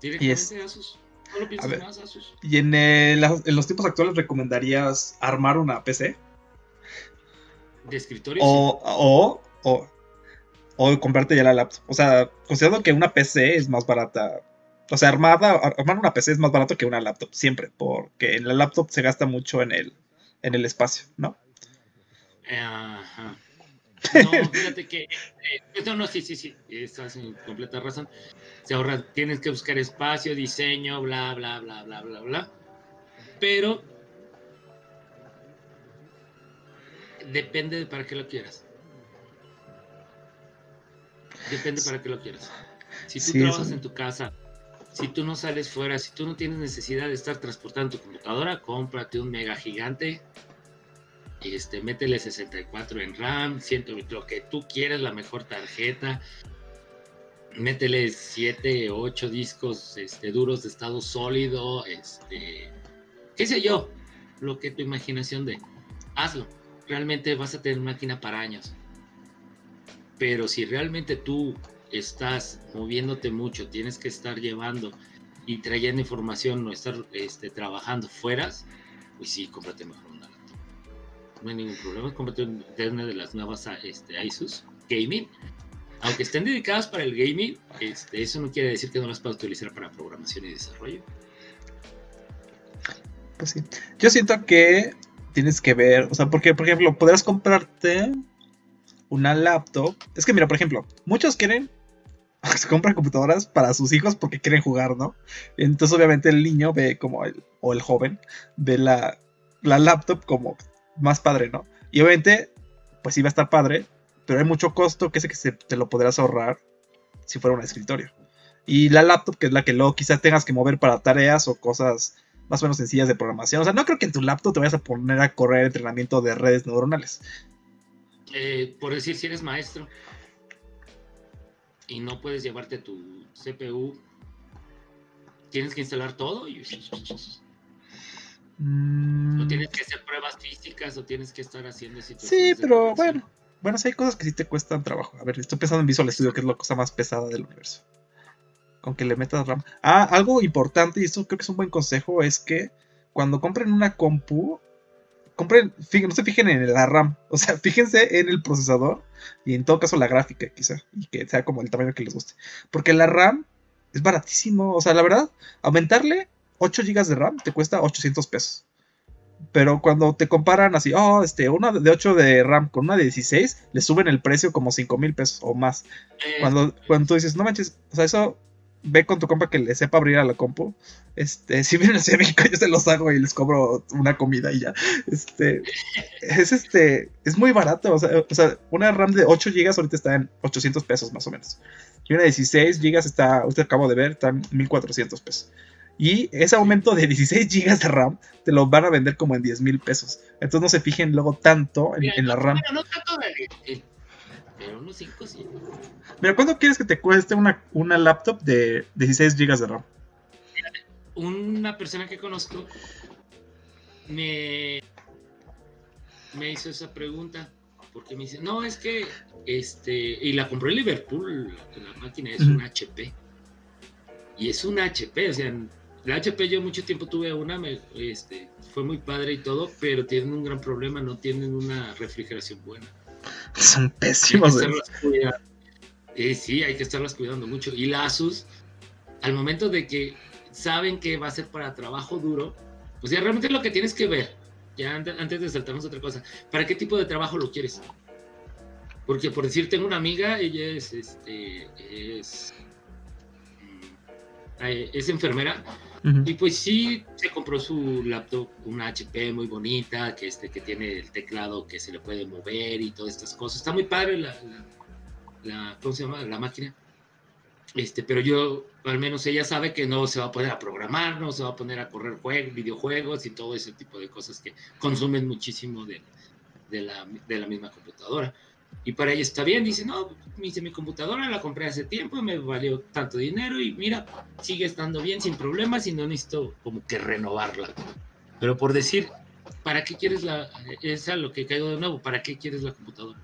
Directamente Asus. No lo pienses más, Asus. ¿Y en, en, los tiempos actuales recomendarías armar una PC? ¿De escritorio? O, o, o, o comprarte ya la laptop. O sea, considerando que una PC es más barata o sea, armada, armar una PC es más barato que una laptop, siempre, porque en la laptop se gasta mucho en el, en el espacio, ¿no? Ajá. No, fíjate que. Eh, no, no, sí, sí, sí, estás en completa razón. Se ahorra, tienes que buscar espacio, diseño, bla, bla, bla, bla, bla, bla. Pero. Depende de para qué lo quieras. Depende para qué lo quieras. Si tú trabajas en tu casa si tú no sales fuera, si tú no tienes necesidad de estar transportando tu computadora, cómprate un mega gigante. Este, métele 64 en RAM, 100, lo que tú quieras, la mejor tarjeta. Métele 7, 8 discos este, duros de estado sólido, este, qué sé yo, lo que tu imaginación de. Hazlo. Realmente vas a tener máquina para años. Pero si realmente tú estás moviéndote mucho, tienes que estar llevando y trayendo información, no estar este, trabajando fueras, pues sí, cómprate mejor. No hay ningún problema, cómprate una de las nuevas este, Asus Gaming. Aunque estén dedicadas para el gaming, este, eso no quiere decir que no las puedas utilizar para programación y desarrollo. Pues sí. Yo siento que tienes que ver, o sea, porque, por ejemplo, podrás comprarte una laptop. Es que mira, por ejemplo, muchos quieren se compran computadoras para sus hijos porque quieren jugar, ¿no? Entonces obviamente el niño ve como el, o el joven ve la, la laptop como más padre, ¿no? Y obviamente, pues iba a estar padre, pero hay mucho costo que sé que se, te lo podrás ahorrar si fuera un escritorio. Y la laptop, que es la que luego quizás tengas que mover para tareas o cosas más o menos sencillas de programación. O sea, no creo que en tu laptop te vayas a poner a correr entrenamiento de redes neuronales. Eh, por decir, si eres maestro y no puedes llevarte tu CPU, tienes que instalar todo. Y... Mm. O tienes que hacer pruebas físicas o tienes que estar haciendo Sí, pero bueno. Bueno, sí hay cosas que sí te cuestan trabajo. A ver, estoy pensando en Visual Studio, que es la cosa más pesada del universo. Con que le metas RAM. Ah, algo importante, y esto creo que es un buen consejo, es que cuando compren una compu, compren, no se fijen en la RAM. O sea, fíjense en el procesador y en todo caso la gráfica, quizá. Y que sea como el tamaño que les guste. Porque la RAM es baratísimo. O sea, la verdad, aumentarle 8 GB de RAM te cuesta 800 pesos. Pero cuando te comparan así, oh, este, una de 8 de RAM con una de 16, le suben el precio como 5 mil pesos o más. Cuando, cuando tú dices, no manches, o sea, eso ve con tu compa que le sepa abrir a la compu. Este, si vienen a Ciudad de México, yo se los hago y les cobro una comida y ya. Este, es este, es muy barato. O sea, o sea una RAM de 8 GB ahorita está en 800 pesos más o menos. Y una de 16 GB está, ahorita acabo de ver, está en 1400 pesos. Y ese aumento de 16 GB de RAM te lo van a vender como en 10 mil pesos. Entonces no se fijen luego tanto en, la RAM. no tanto de, pero unos 5 sí. Mira, ¿cuánto quieres que te cueste una, una laptop de 16 GB de RAM? Una persona que conozco me, me hizo esa pregunta. Porque me dice, no, es que, este, y la compró en Liverpool, la, máquina es un HP. Y es un HP, o sea, la HP yo mucho tiempo tuve una, me, este, fue muy padre y todo, pero tienen un gran problema, no tienen una refrigeración buena. Son pésimos. Eh, sí, hay que estarlas cuidando mucho. Y la Asus, al momento de que saben que va a ser para trabajo duro, pues ya realmente lo que tienes que ver, ya antes de saltarnos otra cosa, ¿para qué tipo de trabajo lo quieres? Porque por decir, tengo una amiga, ella es, este, es, mm, es enfermera y pues sí, se compró su laptop, una HP muy bonita, que, este, que tiene el teclado que se le puede mover y todas estas cosas. Está muy padre la, la, ¿cómo se llama? La máquina. Este, pero yo, al menos ella sabe que no se va a poner a programar, no se va a poner a correr juegos, videojuegos y todo ese tipo de cosas que consumen muchísimo de, de, la, de la misma computadora. Y para ella está bien, dice, no, dice, mi computadora la compré hace tiempo, me valió tanto dinero y mira, sigue estando bien sin problemas y no necesito como que renovarla. Pero por decir, ¿para qué quieres la, es a lo que caigo de nuevo, ¿para qué quieres la computadora?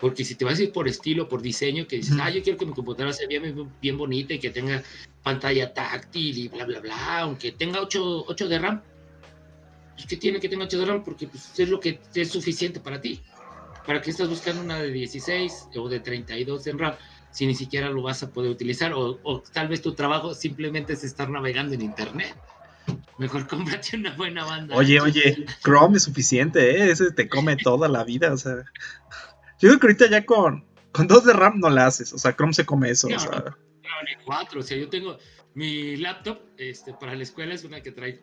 Porque si te vas a ir por estilo, por diseño, que dices, ah, yo quiero que mi computadora sea bien, bien bonita y que tenga pantalla táctil y bla, bla, bla, aunque tenga 8, 8 de RAM, pues ¿qué tiene que tenga 8 de RAM? Porque pues, es lo que es suficiente para ti. ¿Para qué estás buscando una de 16 o de 32 en RAM si ni siquiera lo vas a poder utilizar? O, tal vez tu trabajo simplemente es estar navegando en Internet. Mejor cómprate una buena banda. Oye, oye, Chrome es suficiente, ¿eh? Ese te come toda la vida, o sea. Yo creo que ahorita ya con, con dos de RAM no la haces, o sea, Chrome se come eso. o sea. No, ni cuatro, o sea, yo tengo mi laptop este, para la escuela es una que trae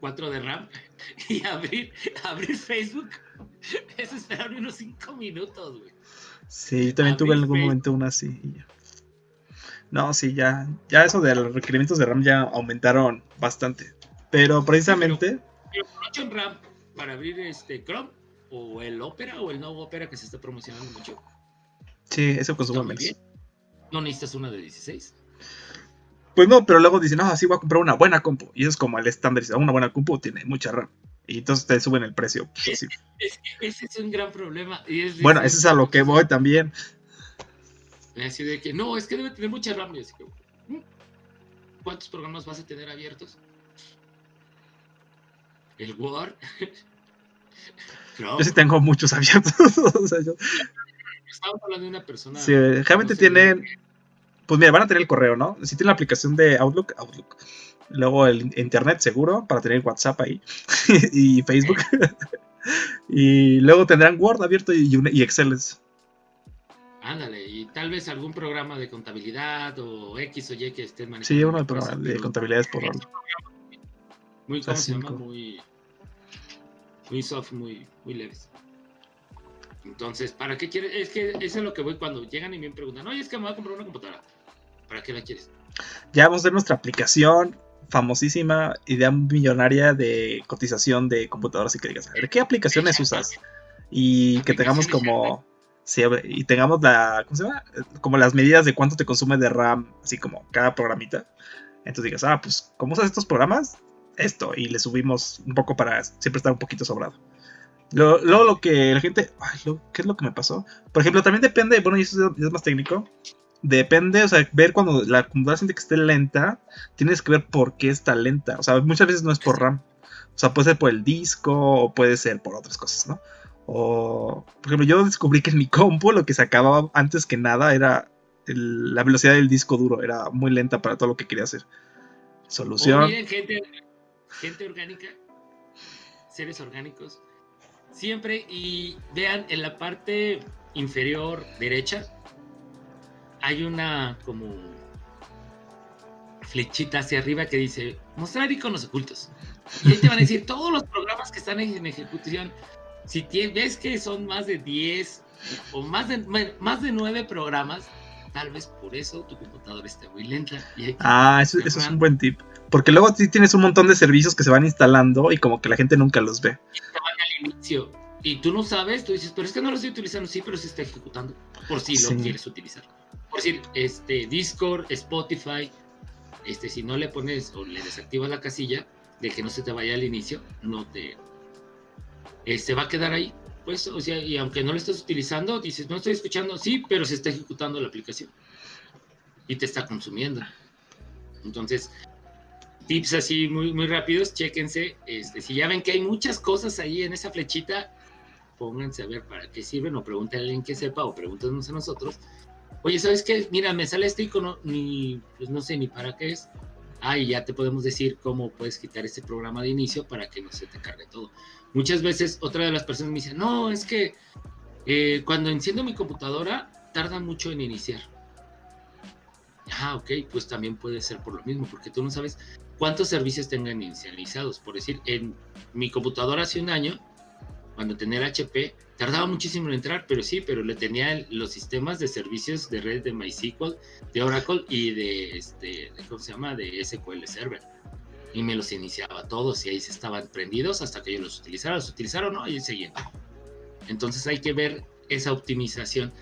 4 de RAM y abrir, abrir Facebook es esperar unos 5 minutos, güey. Sí, yo también tuve en algún momento una así. No, sí, ya, ya eso de los requerimientos de RAM ya aumentaron bastante. Pero precisamente. Pero, 8 en RAM para abrir este Chrome o el Opera o el nuevo Opera que se está promocionando mucho. Sí, eso consume menos. No necesitas una de 16. Pues no, pero luego dicen, ah, sí, voy a comprar una buena compu. Y eso es como el estándar. Una buena compu tiene mucha RAM. Y entonces te suben el precio. ese es un gran problema. bueno, ese es a lo que voy también. Así de que, no, es que debe tener mucha RAM. Mm, ¿cuántos programas vas a tener abiertos? El Word. Yo sí tengo muchos abiertos. Estamos hablando de una persona. Sí, realmente tienen pues mira, van a tener el correo, ¿no? Si tienen la aplicación de Outlook, Outlook. Luego el internet seguro para tener WhatsApp ahí y Facebook. y luego tendrán Word abierto y, y Excel. Ándale, y tal vez algún programa de contabilidad o X o Y que estén manejando. Sí, uno de, de contabilidad es por Muy, ¿cómo se llama? Muy, muy soft, muy, muy leves. Entonces, ¿para qué quieres? Es que eso es lo que voy cuando llegan y me preguntan, oye, es que me voy a comprar una computadora. ¿Para qué la quieres? Ya vamos a ver nuestra aplicación famosísima, idea millonaria de cotización de computadoras y que digas, ¿de qué aplicaciones usas? Y que tengamos como... Sí, y tengamos la, ¿cómo se llama? Como las medidas de cuánto te consume de RAM, así como cada programita. Entonces digas, ah, pues, ¿cómo usas estos programas? Esto, y le subimos un poco para siempre estar un poquito sobrado. Luego lo, que la gente, ¿qué es lo que me pasó? Por ejemplo, también depende, bueno, y eso es más técnico, depende, o sea, ver cuando la computadora siente que esté lenta, tienes que ver por qué está lenta. O sea, muchas veces no es por RAM. O sea, puede ser por el disco o puede ser por otras cosas, ¿no? O, por ejemplo, yo descubrí que en mi compu lo que se acababa antes que nada era la velocidad del disco duro. Era muy lenta para todo lo que quería hacer. Solución. miren, gente, gente orgánica, seres orgánicos, siempre y vean en la parte inferior derecha hay una como flechita hacia arriba que dice mostrar iconos ocultos. Y ahí te van a decir todos los programas que están en ejecución. Si ves que son más de 10 o más de, más de 9 programas, tal vez por eso tu computadora esté muy lenta. ah, eso, es un buen tip. Porque luego sí tienes un montón de servicios que se van instalando y como que la gente nunca los ve. Y al inicio. Y tú no sabes, tú dices, pero es que no lo estoy utilizando. Sí, pero se está ejecutando. Por si lo quieres utilizar por decir, este, Discord, Spotify, este, si no le pones o le desactivas la casilla de que no se te vaya al inicio, no te, este, va a quedar ahí. Pues, o sea, y aunque no lo estés utilizando, dices, no estoy escuchando, sí, pero se está ejecutando la aplicación y te está consumiendo. Entonces, tips así muy, muy rápidos, chéquense. Este, si ya ven que hay muchas cosas ahí en esa flechita, pónganse a ver para qué sirven o pregúntenle a alguien que sepa o pregúntenos a nosotros Oye, ¿sabes qué? Mira, me sale este icono, ni, pues no sé ni para qué es. Ah, y ya te podemos decir cómo puedes quitar este programa de inicio para que no se te cargue todo. Muchas veces otra de las personas me dice, no, es que eh, cuando enciendo mi computadora tarda mucho en iniciar. Ah, ok, pues también puede ser por lo mismo, porque tú no sabes cuántos servicios tengan inicializados. Por decir, en mi computadora hace un año cuando tenía el HP, tardaba muchísimo en entrar, pero sí, pero le tenía los sistemas de servicios de red de MySQL, de Oracle y de, este, ¿cómo se llama? De SQL Server. Y me los iniciaba todos y ahí se estaban prendidos hasta que yo los utilizara. Los utilizaron, ¿no? Y seguía. Entonces hay que ver esa optimización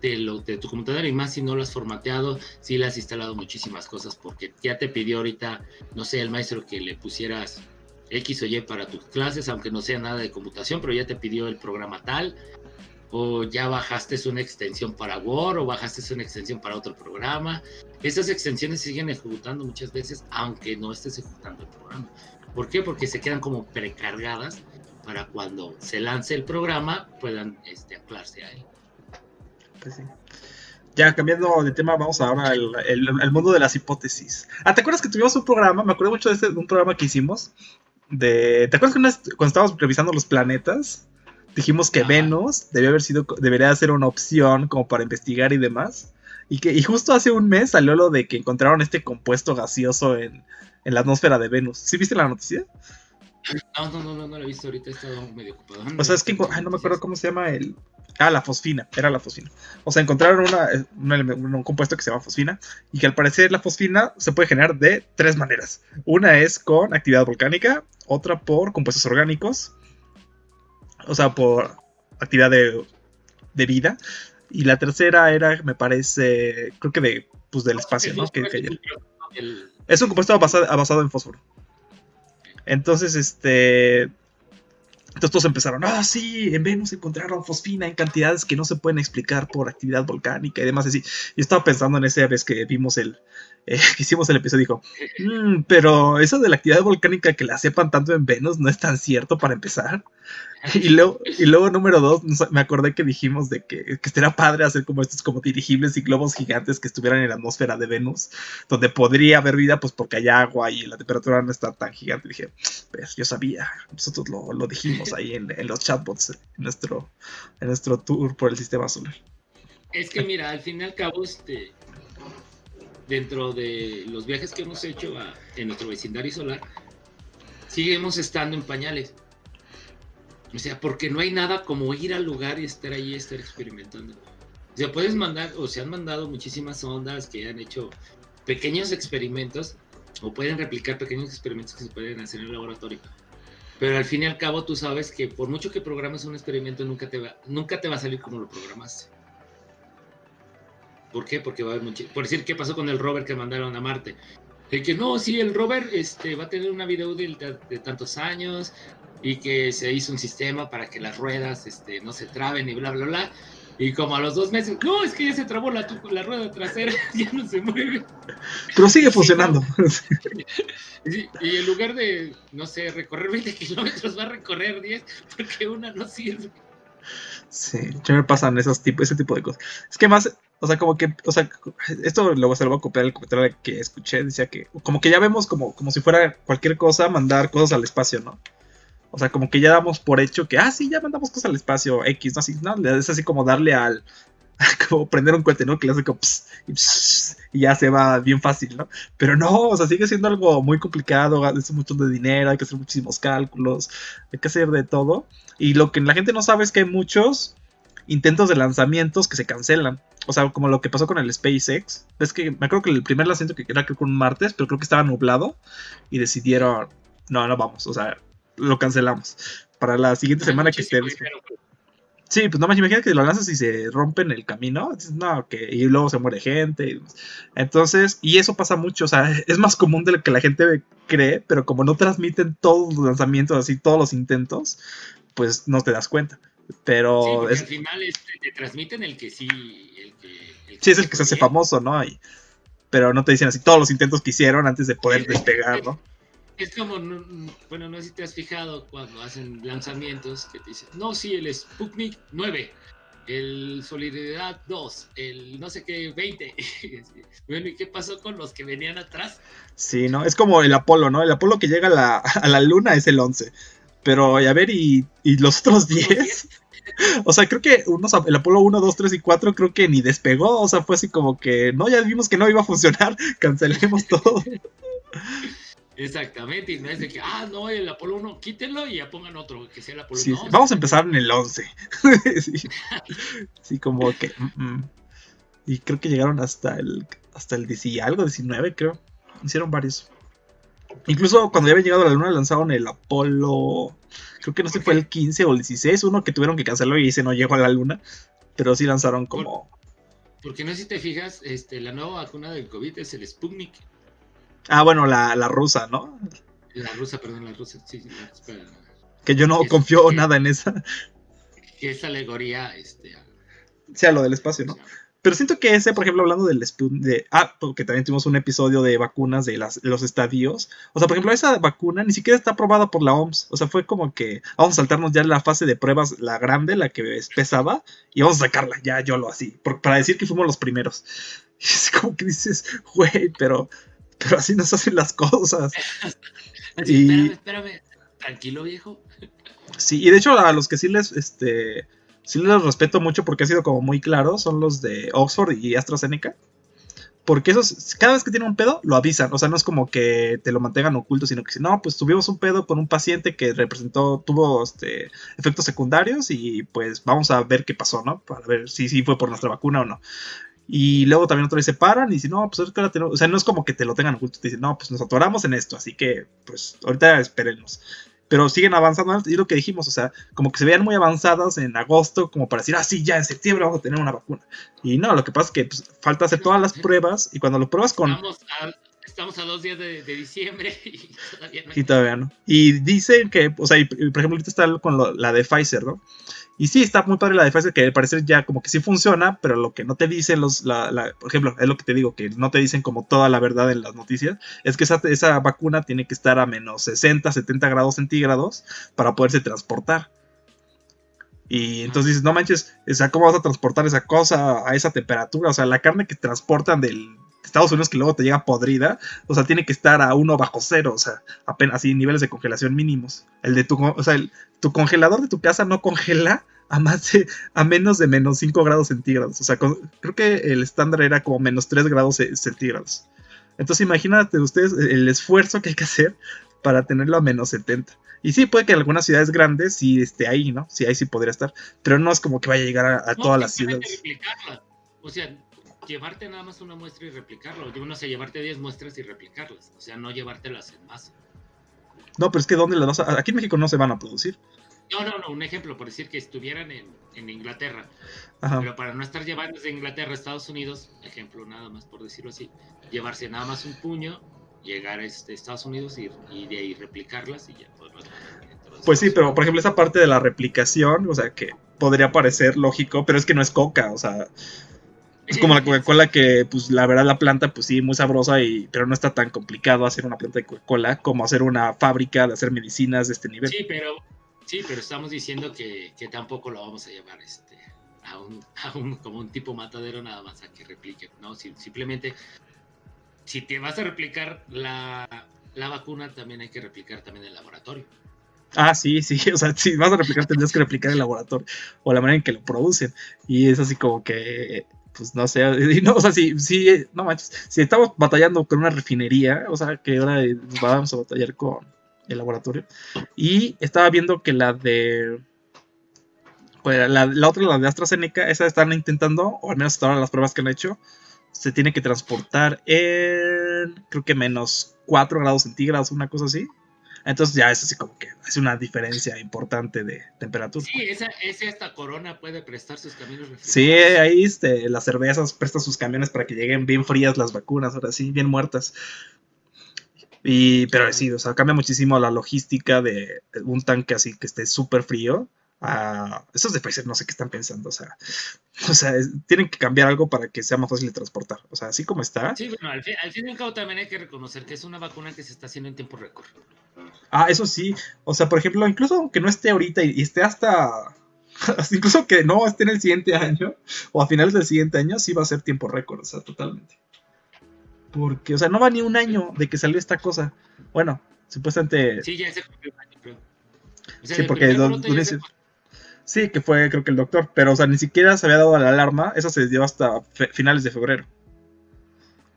de, lo, de tu computadora y más si no lo has formateado, si le has instalado muchísimas cosas, porque ya te pidió ahorita, no sé, el maestro que le pusieras X o Y para tus clases, aunque no sea nada de computación, pero ya te pidió el programa tal, o ya bajaste una extensión para Word, o bajaste una extensión para otro programa. Esas extensiones siguen ejecutando muchas veces, aunque no estés ejecutando el programa. ¿Por qué? Porque se quedan como precargadas para cuando se lance el programa puedan este, anclarse a. Pues sí. Ya cambiando de tema, vamos ahora al, mundo de las hipótesis. Ah, ¿te acuerdas que tuvimos un programa? Me acuerdo mucho de, de un programa que hicimos ¿Te acuerdas que cuando estábamos revisando los planetas? Dijimos que Venus debía haber sido, debería ser una opción como para investigar y demás. Y que y justo hace un mes salió lo de que encontraron este compuesto gaseoso en, la atmósfera de Venus. ¿Sí viste la noticia? No, no, no, no, no la he visto ahorita, he estado medio ocupado. o sea, es que no me acuerdo cómo se llama el, Ah, la fosfina, era la fosfina. O sea, encontraron un compuesto que se llama fosfina y que al parecer la fosfina se puede generar de tres maneras. Una es con actividad volcánica, otra por compuestos orgánicos, o sea, por actividad de, vida. Y la tercera era, me parece, creo que de, pues, del espacio, ¿no? es un compuesto basado en fósforo. Entonces, este, entonces todos empezaron, ah, sí, en Venus encontraron fosfina en cantidades que no se pueden explicar por actividad volcánica y demás así. Yo estaba pensando en esa vez que vimos el, eh, hicimos el episodio, dijo, mm, pero eso de la actividad volcánica que la sepan tanto en Venus no es tan cierto para empezar. Y luego, y luego número dos, me acordé que dijimos de que, que estaría padre hacer como estos como dirigibles y globos gigantes que estuvieran en la atmósfera de Venus, donde podría haber vida, pues porque hay agua y la temperatura no está tan gigante. dije, pues yo sabía, nosotros lo, lo dijimos. ahí en, los chatbots, en nuestro, en nuestro tour por el sistema solar. Es que mira, al fin y al cabo, este, dentro de los viajes que hemos hecho en nuestro vecindario solar, seguimos estando en pañales. O sea, porque no hay nada como ir al lugar y estar ahí estar experimentando. O sea, puedes mandar, o se han mandado muchísimas ondas que han hecho pequeños experimentos, o pueden replicar pequeños experimentos que se pueden hacer en el laboratorio. Pero al fin y al cabo tú sabes que por mucho que programes un experimento, nunca te va, nunca te va a salir como lo programaste. ¿Por qué? Porque va a haber mucho... Por decir, ¿qué pasó con el rover que mandaron a Marte? El que no, sí, el rover este, va a tener una vida útil de, tantos años y que se hizo un sistema para que las ruedas este, no se traben y bla, bla, bla. Y como a los dos meses, no, es que ya se trabó la, la rueda trasera, ya no se mueve. Pero sigue funcionando. y en lugar de, no sé, recorrer 20 kilómetros, va a recorrer 10 porque una no sirve. Sí, ya me pasan esos tipos, ese tipo de cosas. Es que más, o sea, como que, o sea, esto luego se lo voy a copiar el comentario que escuché, decía que como que ya vemos como, como si fuera cualquier cosa mandar cosas al espacio, ¿no? O sea, como que ya damos por hecho que, ah, sí, ya mandamos cosas al espacio X, ¿no? Así, ¿no? Es así como darle al, como prender un cohete, ¿no? Que le hace como y, ya se va bien fácil, ¿no? Pero no, o sea, sigue siendo algo muy complicado, es un montón de dinero, hay que hacer muchísimos cálculos, hay que hacer de todo. Y lo que la gente no sabe es que hay muchos intentos de lanzamientos que se cancelan. O sea, como lo que pasó con el SpaceX. Es que me acuerdo que el primer lanzamiento que era creo que un martes, pero creo que estaba nublado y decidieron, no, no vamos, o sea, lo cancelamos. Para la siguiente semana que esté... Sí, pues no más imagínate que lo lanzas y se rompe en el camino. No, que, y luego se muere gente. Entonces, y eso pasa mucho. O sea, es más común de lo que la gente cree, pero como no transmiten todos los lanzamientos, así todos los intentos, pues no te das cuenta. Pero al final este, te transmiten el que sí. El que, sí, es el que se hace famoso, ¿no? pero no te dicen así todos los intentos que hicieron antes de poder despegar, ¿no? Es como, bueno, no sé si te has fijado cuando hacen lanzamientos que te dicen, no, sí, el Sputnik 9, el Solidaridad 2, el no sé qué 20. bueno, ¿y qué pasó con los que venían atrás? Sí, ¿no? Es como el Apolo, ¿no? El Apolo que llega a la, a la luna es el 11. Pero, a ver, ¿y, y los otros 10? O sea, creo que unos, el Apolo 1, 2, 3 y 4 creo que ni despegó. O sea, fue así como que, no, ya vimos que no iba a funcionar, cancelemos todo. Exactamente, y no es de que, ah, no, el Apolo 1, quítenlo y ya pongan otro, que sea el Apolo 1. vamos a empezar en el 11. sí. como que... Mm, mm. Y creo que llegaron hasta el, hasta el 10 algo, 19 creo. Hicieron varios. Incluso cuando ya habían llegado a la luna lanzaron el Apolo. Creo que no sé si fue el 15 o el 16, uno que tuvieron que cancelarlo y ese no llegó a la luna. Pero sí lanzaron como. Porque no sé si te fijas, este, la nueva vacuna del COVID es el Sputnik. Ah, bueno, la, la rusa, ¿no? La rusa, perdón, la rusa, sí, Que yo no confío nada en esa. Que es alegoría, este. sea, lo del espacio, ¿no? Pero siento que ese, por ejemplo, hablando del de, ah, porque también tuvimos un episodio de vacunas de, las, los estadios. O sea, por ejemplo, esa vacuna ni siquiera está aprobada por la OMS. O sea, fue como que vamos a saltarnos ya la fase de pruebas, la grande, la que pesaba, y vamos a sacarla, ya yo lo así, para decir que fuimos los primeros. Y es como que dices, güey, pero, pero así nos hacen las cosas. y... Espérame, espérame, tranquilo, viejo. Sí, y de hecho a los que sí les, este, sí los respeto mucho porque ha sido como muy claro, son los de Oxford y AstraZeneca. Porque esos, cada vez que tienen un pedo, lo avisan. O sea, no es como que te lo mantengan oculto, sino que si no, pues tuvimos un pedo con un paciente que representó, tuvo este, efectos secundarios y pues vamos a ver qué pasó, ¿no? Para ver si, si fue por nuestra vacuna o no. Y luego también otra vez se paran y dicen, no, pues ahorita tenemos, o sea, no es como que te lo tengan oculto, te dicen, no, pues nos atoramos en esto, así que pues ahorita espérenos pero siguen avanzando. Y lo que dijimos, o sea, como que se veían muy avanzadas en agosto, como para decir, ah, sí, ya en septiembre vamos a tener una vacuna. Y no, lo que pasa es que pues, falta hacer todas las pruebas y cuando lo pruebas con... Estamos a, dos días de, diciembre y todavía no. Y todavía no. Y dicen que, o sea, por ejemplo, ahorita está con la de Pfizer, ¿no? Y sí, está muy padre la defensa que al parecer ya como que sí funciona, pero lo que no te dicen los, por ejemplo, es lo que te digo, que no te dicen como toda la verdad en las noticias, es que esa, esa vacuna tiene que estar a menos 60, 70 grados centígrados para poderse transportar. Y entonces dices, no manches, o ¿cómo vas a transportar esa cosa a esa temperatura? O sea, la carne que transportan del, Estados Unidos que luego te llega podrida, o sea, tiene que estar a uno bajo cero, o sea, apenas así niveles de congelación mínimos. El de tu, o sea, tu congelador de tu casa no congela a más de, a menos de menos 5 grados centígrados. O sea, creo que el estándar era como menos 3 grados centígrados. Entonces imagínate ustedes el esfuerzo que hay que hacer para tenerlo a menos 70. Y sí, puede que en algunas ciudades grandes sí esté ahí, ¿no? Sí, ahí sí podría estar. Pero no es como que vaya a llegar a, todas las ciudades. O sea, llevarte nada más una muestra y replicarlo. Yo no sé, llevarte 10 muestras y replicarlas. O sea, no llevártelas en masa. No, pero es que ¿dónde las vas a...? Aquí en México no se van a producir. No, no, no, un ejemplo, por decir que estuvieran en, en Inglaterra. Pero para no estar llevando desde Inglaterra a Estados Unidos, ejemplo nada más por decirlo así, llevarse nada más un puño, llegar a este, Estados Unidos y, y de ahí replicarlas y ya Pues sí, pero por ejemplo esa parte de la replicación, o sea, que podría parecer lógico, pero es que no es coca, o sea, es como la Coca-Cola que, pues, la verdad, la planta, pues sí, muy sabrosa, y, pero no está tan complicado hacer una planta de Coca-Cola como hacer una fábrica de hacer medicinas de este nivel. Sí, pero, sí, pero estamos diciendo que, tampoco lo vamos a llevar este, a, un, como un tipo matadero nada más a que replique, ¿no? simplemente, si te vas a replicar la, la vacuna, también hay que replicar también el laboratorio. Ah, sí, sí, o sea, si vas a replicar tendrías que replicar el laboratorio o la manera en que lo producen. Y es así como que pues no sé, no, o sea, si, si, no manches, si estamos batallando con una refinería, o sea, que ahora vamos a batallar con el laboratorio. Y estaba viendo que la de, pues, la, la, otra, la de AstraZeneca, esa están intentando, o al menos hasta ahora las pruebas que han hecho, se tiene que transportar en, creo que menos 4 grados centígrados, una cosa así. Entonces ya es así como que hace una diferencia importante de temperatura. Sí, esa, esta corona puede prestar sus camiones Sí, ahí este, las cervezas prestan sus camiones para que lleguen bien frías las vacunas, ahora sí, bien muertas. Y, pero sí, o sea, cambia muchísimo la logística de un tanque así que esté súper frío a esos de Pfizer no sé qué están pensando, o sea, o sea, tienen que cambiar algo para que sea más fácil de transportar, o sea, así como está. Sí, bueno, al fin, y al cabo también hay que reconocer que es una vacuna que se está haciendo en tiempo récord. Ah, eso sí, o sea, por ejemplo, incluso aunque no esté ahorita y, esté hasta, incluso que no esté en el siguiente año o a finales del siguiente año, sí va a ser tiempo récord, o sea, totalmente. Porque, o sea, no va ni un año de que salió esta cosa. Bueno, supuestamente... Sí, ya se cumplió un año, creo. sí, porque Sí, que fue creo que el doctor, pero o sea, ni siquiera se había dado la alarma, eso se dio hasta finales de febrero.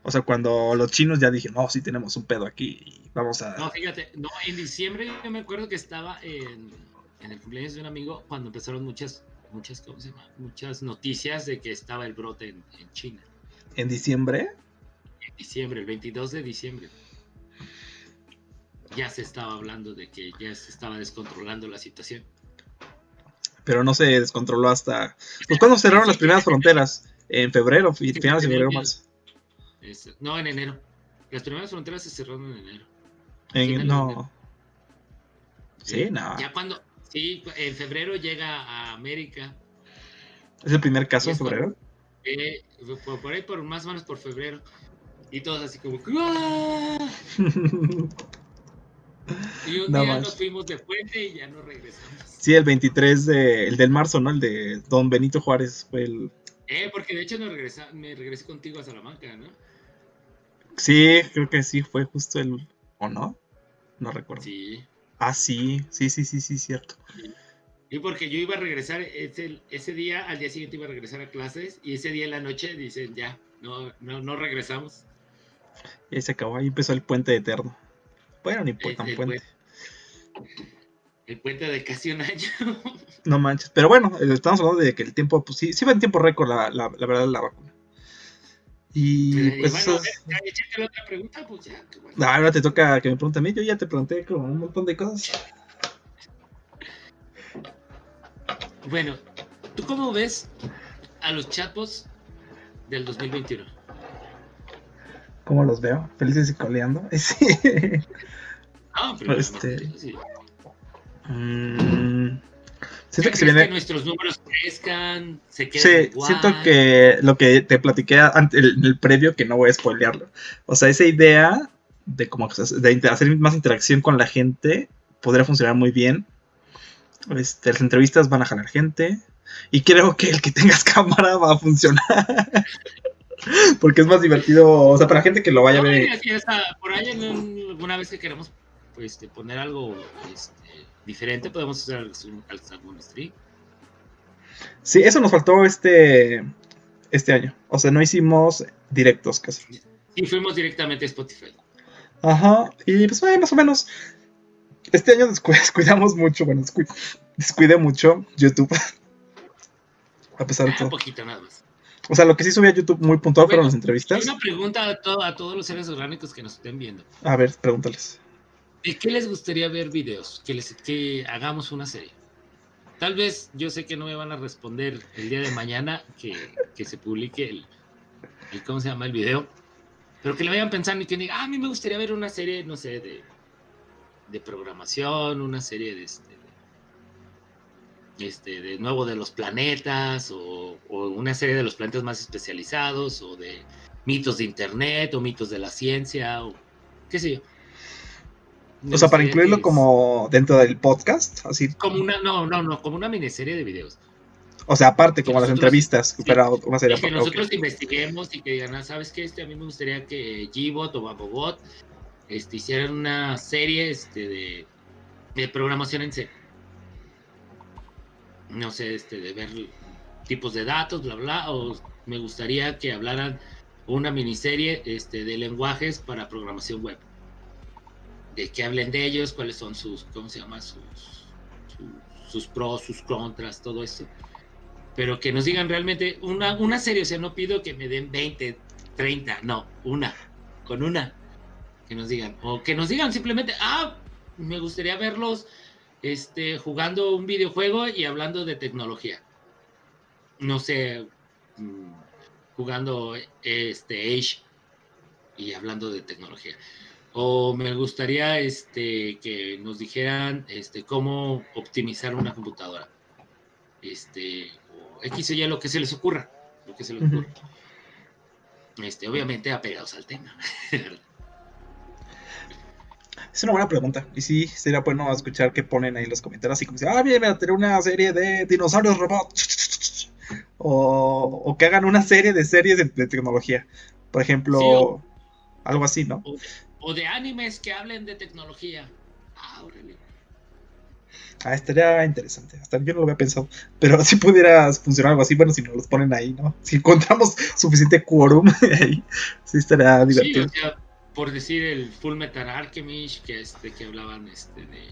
O sea, cuando los chinos ya dijeron, no, sí tenemos un pedo aquí y vamos a... No, fíjate, no, en diciembre yo me acuerdo que estaba en, el cumpleaños de un amigo cuando empezaron muchas, muchas, ¿cómo se llama? Muchas noticias de que estaba el brote en, en China. ¿En diciembre? En diciembre, el 22 de diciembre. Ya se estaba hablando de que ya se estaba descontrolando la situación pero no se descontroló hasta... Pues cuando cerraron las primeras fronteras, en febrero, finales de febrero más. No, en enero. Las primeras fronteras se cerraron en enero. En, no. Sí, no. Ya cuando, sí, en febrero llega a América. ¿Es el primer caso en febrero? Eh, por, ahí, por más o menos por febrero. Y todos así como... Y un día nos fuimos de puente y ya no regresamos. Sí, el 23 de, el del marzo, ¿no? El de Don Benito Juárez fue el... Eh, porque de hecho no regresa, me regresé contigo a Salamanca, ¿no? Sí, creo que sí, fue justo el... ¿O no? No recuerdo. Sí. Ah, sí, sí, sí, sí, sí, cierto. Y porque yo iba a regresar ese, ese día, al día siguiente iba a regresar a clases y ese día en la noche dicen ya, no, no, no regresamos. Y se acabó, ahí empezó el puente eterno. Bueno, ni por tan puente. El puente de casi un año. No manches. Pero bueno, estamos hablando de que el tiempo, pues sí, sí va en tiempo récord la, la, la verdad la vacuna. Y pues. Bueno, la otra pregunta, pues ya. bueno. ahora te toca que me pregunte a mí. Yo ya te pregunté como un montón de cosas. Bueno, ¿tú cómo ves a los chapos del 2021? ¿Cómo los veo? Felices y coleando. Sí. Ah, pero este, sí. Mm, siento que se viene. Que nuestros números crezcan, se queden Sí, siento que lo que te platiqué en el, previo, que no voy a spoilearlo. O sea, esa idea de como de hacer más interacción con la gente podría funcionar muy bien. Este, las entrevistas van a jalar gente. Y creo que el que tengas cámara va a funcionar. Porque es más divertido, o sea, para gente que lo vaya a ver. por ahí alguna vez que queremos pues, poner algo este, diferente, podemos hacer algún stream. Sí, eso nos faltó este, este año. O sea, no hicimos directos casi. Y fuimos directamente a Spotify. Ajá, y pues más o menos. Este año descuidamos mucho, bueno, descuidé mucho YouTube. a pesar de todo. Un poquito nada más. O sea, lo que sí subí a YouTube muy puntual fueron las entrevistas. Una pregunta a, a, todos los seres orgánicos que nos estén viendo. A ver, pregúntales. ¿De qué les gustaría ver videos? Que, les, que hagamos una serie. Tal vez yo sé que no me van a responder el día de mañana que, se publique el, ¿Cómo se llama el video? Pero que le vayan pensando y que digan, ah, a mí me gustaría ver una serie, no sé, de, de programación, una serie de, este, este, de nuevo de los planetas o, una serie de los planetas más especializados o de mitos de internet o mitos de la ciencia o qué sé yo. O sea, para incluirlo como dentro del podcast, así. Como una, no, no, no, como una miniserie de videos. O sea, aparte, como las entrevistas, pero una serie. Que nosotros investiguemos y que digan, ah, ¿sabes qué? Este, a mí me gustaría que Gbot o Babobot este, hicieran una serie este, de, de programación en C no sé, este, de ver tipos de datos, bla, bla, o me gustaría que hablaran una miniserie este, de lenguajes para programación web. De que hablen de ellos, cuáles son sus, ¿cómo se llama? Sus, sus, pros, sus contras, todo eso. Pero que nos digan realmente una, una serie, o sea, no pido que me den 20, 30, no, una, con una. Que nos digan, o que nos digan simplemente, ah, me gustaría verlos este, jugando un videojuego y hablando de tecnología. No sé, mm, jugando este Age y hablando de tecnología. O me gustaría este, que nos dijeran este, cómo optimizar una computadora. Este, o X o Y, lo que se les ocurra. Lo que se les ocurra. Este, obviamente apegados al tema. Es una buena pregunta. Y sí, sería bueno escuchar qué ponen ahí en los comentarios. Así como si, ah, bien, a tener una serie de dinosaurios robots. O, que hagan una serie de series de, tecnología. Por ejemplo, algo así, ¿no? O, de animes que hablen de tecnología. Ah, Ah, estaría interesante. Hasta yo no lo había pensado. Pero si pudiera funcionar algo así, bueno, si nos los ponen ahí, ¿no? Si encontramos suficiente quórum ahí, sí estaría divertido por decir el Full Metal Alchemist, que este que hablaban este de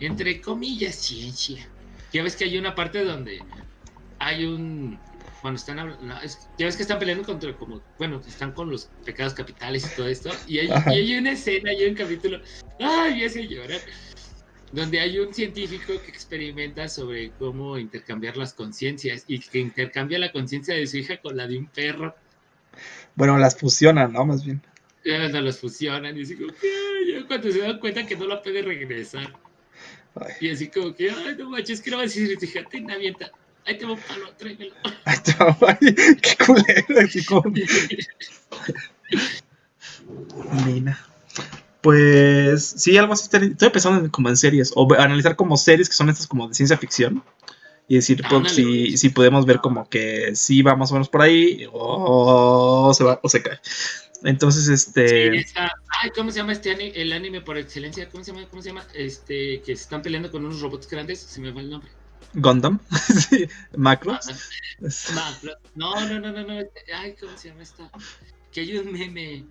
entre comillas ciencia. Ya ves que hay una parte donde hay un cuando están hablando, ya ves que están peleando contra como bueno, están con los pecados capitales y todo esto y hay, y hay una escena, hay un capítulo, ay, ya se llorar donde hay un científico que experimenta sobre cómo intercambiar las conciencias y que intercambia la conciencia de su hija con la de un perro. Bueno, las fusionan, ¿no? Más bien no los fusionan y así como que cuando se dan cuenta que no la puede regresar. Y así como que, ay, no manches, que no vas a decir, fíjate, una avienta. Ahí te va un palo, tráemelo. Ahí te va, qué culero, así como. Mina. Pues sí, algo así. Estoy pensando como en series, o analizar como series que son estas como de ciencia ficción. Y decir, pues, si, si podemos ver como que sí va más o menos por ahí, o se va, o se cae. Entonces, este. ay, ¿cómo se llama este anime? El anime por excelencia, ¿cómo se llama? ¿Cómo se llama? Este, que se están peleando con unos robots grandes, se me va el nombre. Gundam, sí, Macros. Macros. No, no, no, no, no. Ay, ¿cómo se llama esta? Que hay un meme.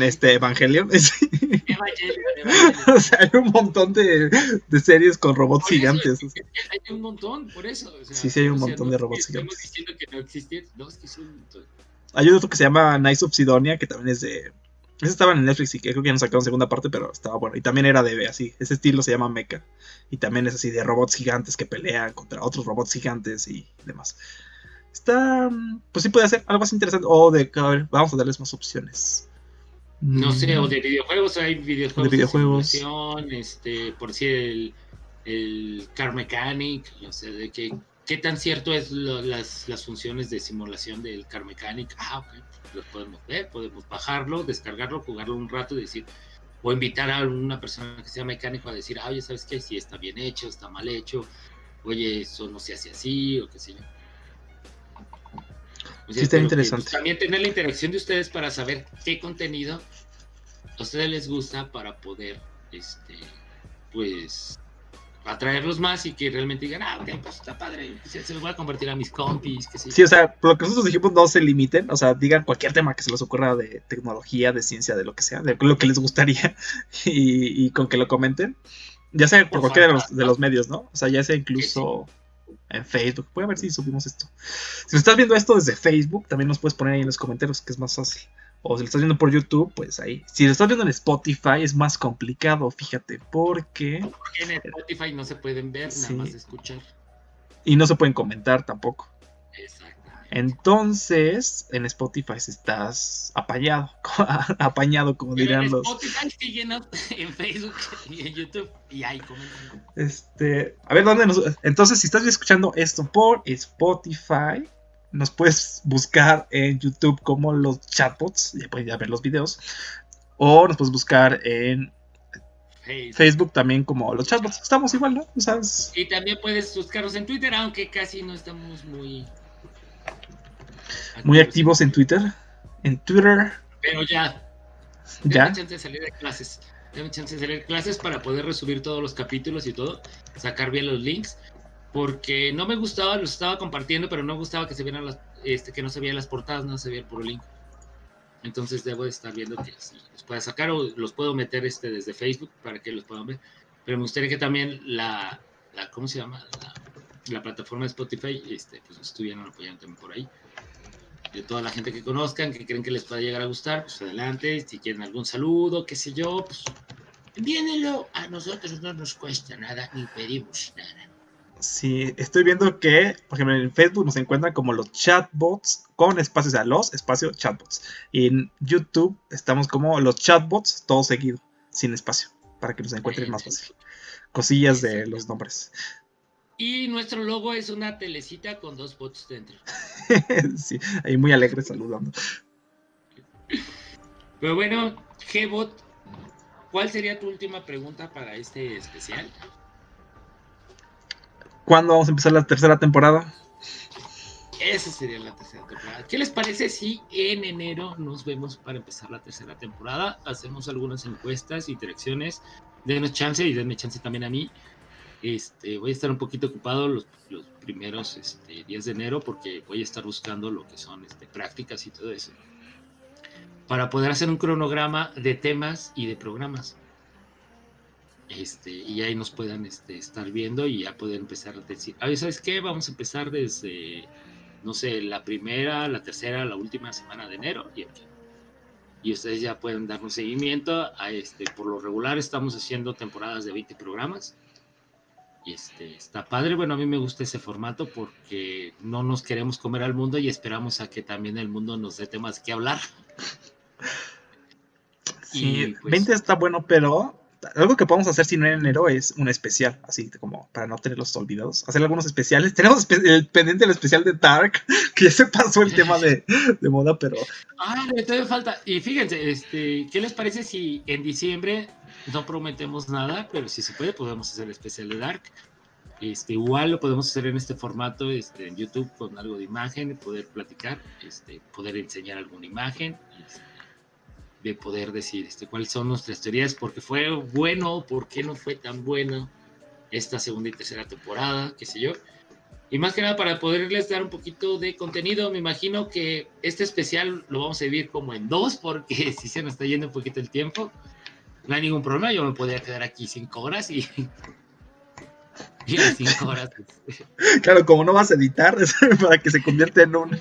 Este Evangelion. Evangelion, o sea, hay un montón de, de series con robots gigantes. hay un montón, por eso. O sea, sí, sí, hay un montón de robots gigantes. Estamos diciendo que no existen. No, es que son. Hay otro que se llama Nice of Sidonia, que también es de. Ese estaba en Netflix y creo que ya no sacaron segunda parte, pero estaba bueno. Y también era de así. Ese estilo se llama Mecha. Y también es así de robots gigantes que pelean contra otros robots gigantes y demás. Está. Pues sí puede ser algo más interesante. O de. A ver, vamos a darles más opciones. No sé, o de videojuegos. Hay videojuegos. De videojuegos. este, por si el, el Car Mechanic. No sé, de que ¿Qué tan cierto es las, las, funciones de simulación del Car Mechanic? Ah, ok, lo podemos ver, podemos bajarlo, descargarlo, jugarlo un rato y decir, o invitar a una persona que sea mecánico a decir, ah, oye, ¿sabes qué? Si está bien hecho, está mal hecho, oye, eso no se hace así, o qué sé yo. Sí, está interesante. Pues, también tener la interacción de ustedes para saber qué contenido a ustedes les gusta para poder, este, pues, atraerlos más y que realmente digan, ah, ok, pues está padre, se, los voy a convertir a mis compis, que sí. Sí, o sea, por lo que nosotros dijimos, no se limiten, o sea, digan cualquier tema que se les ocurra de tecnología, de ciencia, de lo que sea, de lo que les gustaría y, con que lo comenten. Ya sea por, cualquiera de los, de los, medios, ¿no? O sea, ya sea incluso en Facebook. Voy a ver si subimos esto. Si estás viendo esto desde Facebook, también nos puedes poner ahí en los comentarios, que es más fácil. O si lo estás viendo por YouTube, pues ahí. Si lo estás viendo en Spotify, es más complicado, fíjate, porque. Porque en Spotify no se pueden ver, nada más escuchar. Y no se pueden comentar tampoco. Entonces, en Spotify estás apañado, apañado, como dirían en los. Spotify síguenos en Facebook y en YouTube y ahí comentan. Este, a ver, ¿dónde nos.? Entonces, si estás escuchando esto por Spotify, nos puedes buscar en YouTube como los chatbots, ya puedes ya ver los videos. O nos puedes buscar en Facebook. también como los chatbots. Estamos igual, ¿no? Y también puedes buscarnos en Twitter, aunque casi no estamos muy muy activos en Twitter. En Twitter. Pero ya. Ya. chance de salir de clases. Tengo chance de salir de clases para poder resubir todos los capítulos y todo. Sacar bien los links. Porque no me gustaba, los estaba compartiendo, pero no me gustaba que se vieran las, este, que no se veían las portadas, no se veía el link. Entonces debo de estar viendo que los pueda sacar o los puedo meter este desde Facebook para que los puedan ver. Pero me gustaría que también la, la ¿cómo se llama? La, plataforma de Spotify, este, pues estuvieran apoyando también por ahí de toda la gente que conozcan, que creen que les pueda llegar a gustar, pues adelante. Si quieren algún saludo, qué sé yo, pues envíenlo. A nosotros no nos cuesta nada ni pedimos nada. Sí, estoy viendo que, por ejemplo, en Facebook nos encuentran como los chatbots con espacios, o sea, los espacio chatbots. Y en YouTube estamos como los chatbots, todo seguido, sin espacio, para que nos encuentren más fácil. Cosillas de los nombres. Y nuestro logo es una telecita con dos bots dentro. sí, ahí muy alegre saludando. Pero bueno, G-Bot, ¿cuál sería tu última pregunta para este especial? ¿Cuándo vamos a empezar la tercera temporada? Esa sería la tercera temporada. ¿Qué les parece si en enero nos vemos para empezar la tercera temporada? Hacemos algunas encuestas, interacciones. Denos chance y denme chance también a mí este, voy a estar un poquito ocupado los, primeros este, días de enero porque voy a estar buscando lo que son este, prácticas y todo eso. Para poder hacer un cronograma de temas y de programas. Este, y ahí nos puedan este, estar viendo y ya poder empezar a decir, ¿sabes qué? Vamos a empezar desde, no sé, la primera, la tercera, la última semana de enero y Y ustedes ya pueden darnos seguimiento. A este, por lo regular estamos haciendo temporadas de 20 programas y este, está padre. Bueno, a mí me gusta ese formato porque no nos queremos comer al mundo y esperamos a que también el mundo nos dé temas que hablar. Sí, 20 pues está bueno, pero algo que podemos hacer si no en enero es un especial, así como para no tenerlos olvidados. Hacer algunos especiales. Tenemos el pendiente del especial de Dark, que ya se pasó el tema de, moda, pero. Ah, todavía falta. Y fíjense, este, ¿qué les parece si en diciembre no prometemos nada, pero si se puede, podemos hacer el especial de Dark. Este, igual lo podemos hacer en este formato este, en YouTube con algo de imagen, poder platicar, este, poder enseñar alguna imagen, este, de poder decir este, cuáles son nuestras teorías, porque fue bueno, por qué no fue tan bueno esta segunda y tercera temporada, qué sé yo. Y más que nada para poderles dar un poquito de contenido, me imagino que este especial lo vamos a vivir como en dos, porque si se nos está yendo un poquito el tiempo no hay ningún problema, yo me podría quedar aquí cinco horas y... y cinco horas. Pues. Claro, como no vas a editar, para que se convierta en un...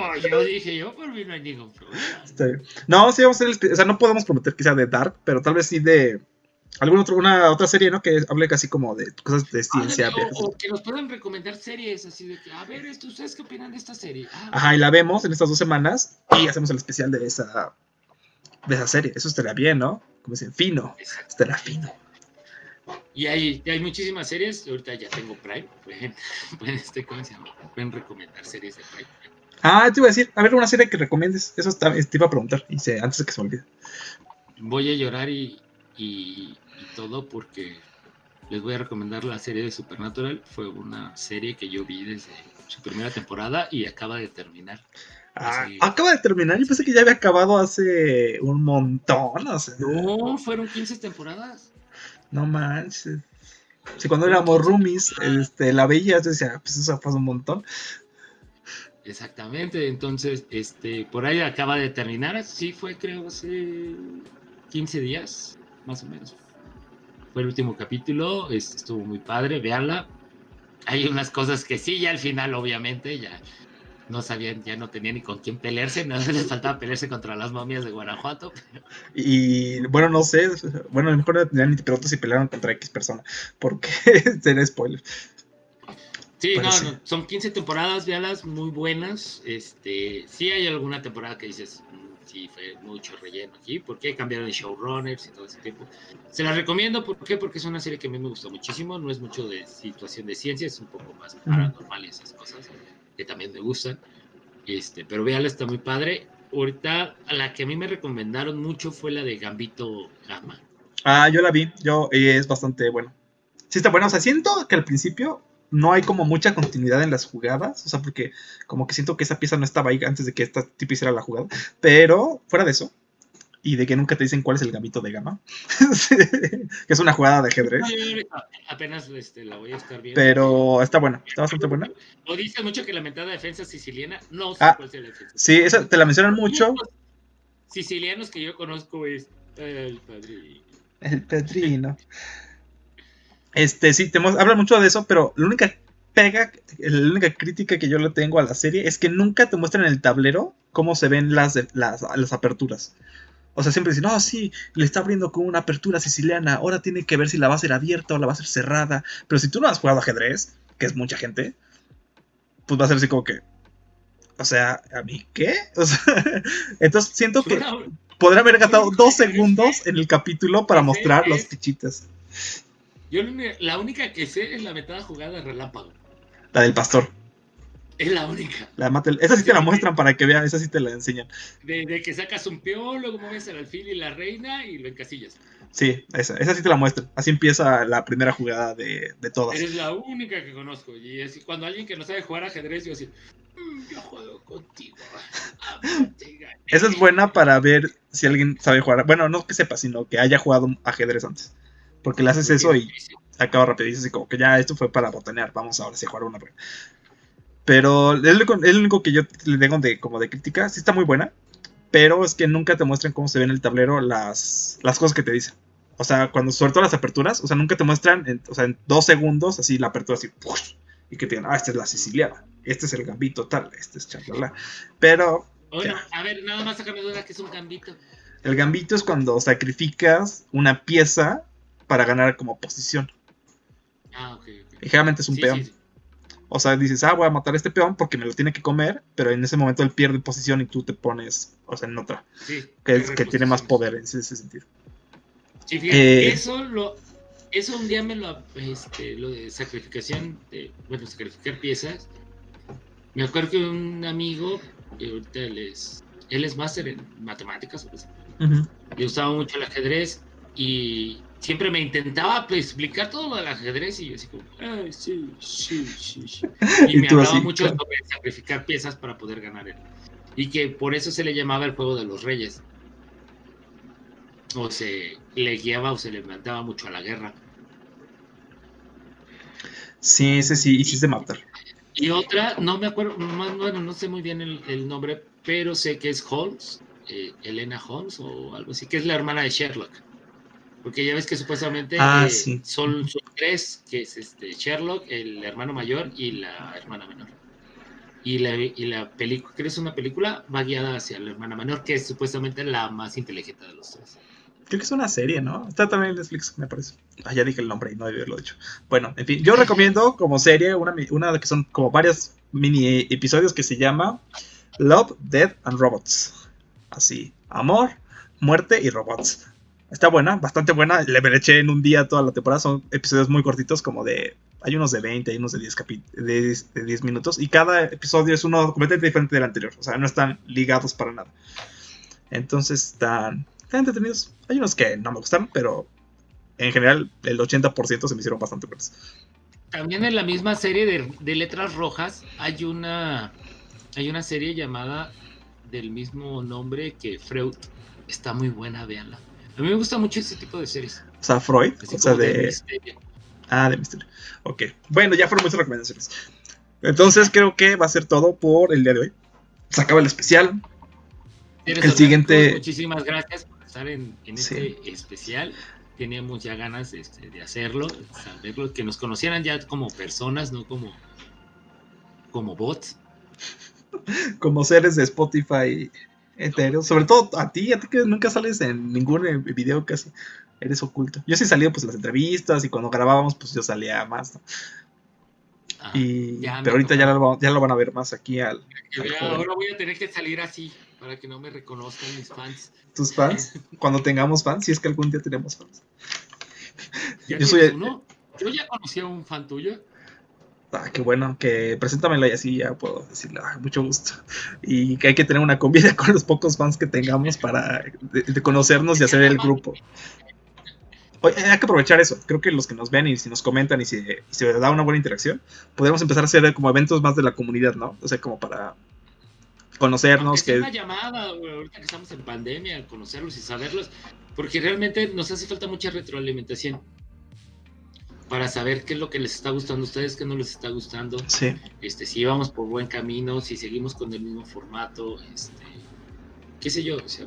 Oh, yo dije, yo por mí no hay ningún problema. No, sí vamos a hacer, o sea, no podemos prometer que sea de Dark, pero tal vez sí de alguna otra, una otra serie, ¿no? Que hable casi como de cosas de ciencia. o, que nos puedan recomendar series así de que, a ver, ¿ustedes qué opinan de esta serie? Ah, Ajá, y la vemos en estas dos semanas y hacemos el especial de esa, de esa serie. Eso estaría bien, ¿no? Como dicen, fino. Estará fino. Y hay, hay muchísimas series. Ahorita ya tengo Prime. Pueden, pueden, este, ¿cómo se llama? pueden recomendar series de Prime. Ah, te iba a decir, a ver, una serie que recomiendes. Eso te iba a preguntar. Y antes de que se me olvide. Voy a llorar y, y, y todo porque les voy a recomendar la serie de Supernatural. Fue una serie que yo vi desde su primera temporada y acaba de terminar. Ah, acaba de terminar, yo pensé que ya había acabado hace un montón. No, fueron 15 temporadas. No manches. Si cuando éramos roomies, este, la veía, yo decía, pues eso pasó un montón. Exactamente, entonces, este, por ahí acaba de terminar, sí fue creo hace 15 días, más o menos. Fue el último capítulo, estuvo muy padre, véanla. Hay unas cosas que sí, ya al final, obviamente, ya no sabían, ya no tenían ni con quién pelearse, no les faltaba pelearse contra las momias de Guanajuato. Y bueno, no sé, bueno, a lo mejor tenían ni pilotos si pelearon contra X persona, porque sería spoiler. Sí, no, no, son 15 temporadas, véalas, muy buenas. Este, sí hay alguna temporada que dices, mm, sí, fue mucho relleno aquí, porque cambiaron de showrunners y todo ese tiempo. Se las recomiendo, ¿por qué? Porque es una serie que a mí me gustó muchísimo, no es mucho de situación de ciencia, es un poco más paranormal y esas cosas que también me gustan. Este, pero véala, está muy padre. Ahorita, la que a mí me recomendaron mucho fue la de Gambito Gama. Ah, yo la vi, yo, es bastante bueno. Sí está bueno, o sea, siento que al principio no hay como mucha continuidad en las jugadas, o sea, porque como que siento que esa pieza no estaba ahí antes de que esta tipo hiciera la jugada, pero fuera de eso, y de que nunca te dicen cuál es el gambito de gama, que es una jugada de ajedrez. apenas este, la voy a estar viendo. Pero está buena, está bastante buena. O dice mucho que la mentada defensa siciliana no sé ah, cuál es la defensa. Sí, esa te la mencionan mucho. Sicilianos que yo conozco es el padrino. El padrino. Este, sí, te habla mucho de eso, pero la única pega, la única crítica que yo le tengo a la serie es que nunca te muestran en el tablero cómo se ven las, las, las aperturas. O sea, siempre dicen, no, sí, le está abriendo con una apertura siciliana, ahora tiene que ver si la va a ser abierta o la va a ser cerrada. Pero si tú no has jugado ajedrez, que es mucha gente, pues va a ser así como que, o sea, ¿a mí qué? O sea, entonces siento que podría haber gastado dos segundos en el capítulo para mostrar los fichitas. Yo la única que sé es la metada jugada relámpago. La del pastor. Es la única. La esa sí te la muestran para que vean, esa sí te la enseñan. De, que sacas un peón, luego mueves el alfil y la reina y lo encasillas. Sí, esa, esa sí te la muestran. Así empieza la primera jugada de, de todas. Eres la única que conozco. Y es cuando alguien que no sabe jugar ajedrez, yo así, mm, yo juego contigo. esa es buena para ver si alguien sabe jugar. Bueno, no que sepa, sino que haya jugado ajedrez antes. Porque le haces eso y acaba rápido. Y como que ya esto fue para botanear. Vamos ahora sí a jugar una. Pero es el único que yo le tengo de, como de crítica. Sí está muy buena. Pero es que nunca te muestran cómo se ve en el tablero las, las cosas que te dicen. O sea, cuando suelto las aperturas, o sea, nunca te muestran, en, o sea, en dos segundos, así la apertura así, y que te digan, ah, esta es la siciliana, este es el gambito tal, este es chalala. Pero... Bueno, a ver, nada más sácame duda que es un gambito. El gambito es cuando sacrificas una pieza para ganar como posición. Ah, ok. okay. Y generalmente es un peón. O sea, dices, ah, voy a matar a este peón porque me lo tiene que comer, pero en ese momento él pierde posición y tú te pones, o sea, en otra. Sí, que, que tiene más poder en ese, sentido. Sí, fíjate, eh, eso lo, eso un día me lo, este, lo de sacrificación, de, bueno, sacrificar piezas. Me acuerdo que un amigo, que ahorita él es, él es máster en matemáticas, pues, le gustaba mucho el ajedrez y siempre me intentaba pues, explicar todo lo del ajedrez y yo así como, Ay, sí, sí, sí, sí. Y, me hablaba mucho sobre sacrificar piezas para poder ganar él. Y que por eso se le llamaba el juego de los reyes. O se le guiaba o se le mandaba mucho a la guerra. Sí, ese sí, hiciste matar. Y otra, no me acuerdo, bueno, no sé muy bien el, nombre, pero sé que es Holmes, eh, Elena Holmes o algo así, que es la hermana de Sherlock. Porque ya ves que supuestamente ah, eh, son, tres, que es este Sherlock, el hermano mayor y la hermana menor. Y la, y la película, que es una película, va guiada hacia la hermana menor, que es supuestamente la más inteligente de los tres. Creo que es una serie, ¿no? Está también en Netflix, me parece. Ah, ya dije el nombre y no debí haberlo dicho. Bueno, en fin, yo recomiendo como serie una, una que son como varios mini episodios que se llama Love, Death and Robots. Así, amor, muerte y robots. Está buena, bastante buena. Le eché en un día toda la temporada. Son episodios muy cortitos, como de. Hay unos de 20, hay unos de 10, de 10, minutos. Y cada episodio es uno completamente diferente del anterior. O sea, no están ligados para nada. Entonces están, entretenidos. Hay unos que no me gustan, pero en general el 80% se me hicieron bastante buenos. También en la misma serie de, de letras rojas hay una hay una serie llamada del mismo nombre que Freud. Está muy buena, véanla. A mí me gusta mucho ese tipo de series. O sea, Freud, o sea, de... ah, de misterio. Ok. Bueno, ya fueron muchas recomendaciones. Entonces creo que va a ser todo por el día de hoy. Se acaba el especial. El siguiente. Muchísimas gracias por estar en, este especial. Teníamos ya ganas este, de hacerlo, saberlo, que nos conocieran ya como personas, no como, como bots. como seres de Spotify enteros. Sobre todo a ti, a ti que nunca sales en ningún eh, video casi. Eres oculto. Yo sí salía pues en las entrevistas y cuando grabábamos pues yo salía más. Ah, y, pero ahorita ya lo, ya lo, van a ver más aquí al, Ahora voy a tener que salir así para que no me reconozcan mis fans. ¿Tus fans? Cuando tengamos fans, si es que algún día tenemos fans. yo, soy... uno? yo ya conocí a un fan tuyo. Ah, qué bueno, que preséntamelo y así ya puedo decirle, ah, mucho gusto. Y que hay que tener una convivencia con los pocos fans que tengamos para de, conocernos y hacer el grupo. hay que aprovechar eso. Creo que los que nos ven y si nos comentan y si, se da una buena interacción, podemos empezar a hacer como eventos más de la comunidad, ¿no? O sea, como para conocernos. Que... una llamada, ahorita que estamos en pandemia, conocerlos y saberlos, porque realmente nos hace falta mucha retroalimentación para saber qué es lo que les está gustando a ustedes, qué no les está gustando. Sí. Este, si vamos por buen camino, si seguimos con el mismo formato, este, qué sé yo, o sea,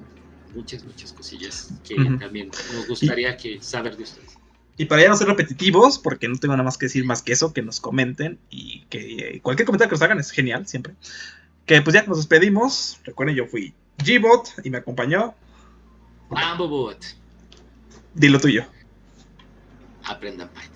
muchas, muchas cosillas que también nos gustaría que saber de ustedes. Y para ya no ser repetitivos, porque no tengo nada más que decir más que eso, que nos comenten y que cualquier comentario que nos hagan es genial, siempre. Que pues ya nos despedimos. Recuerden, yo fui Gbot y me acompañó. Ambobot. Dilo tuyo. Aprendan Python.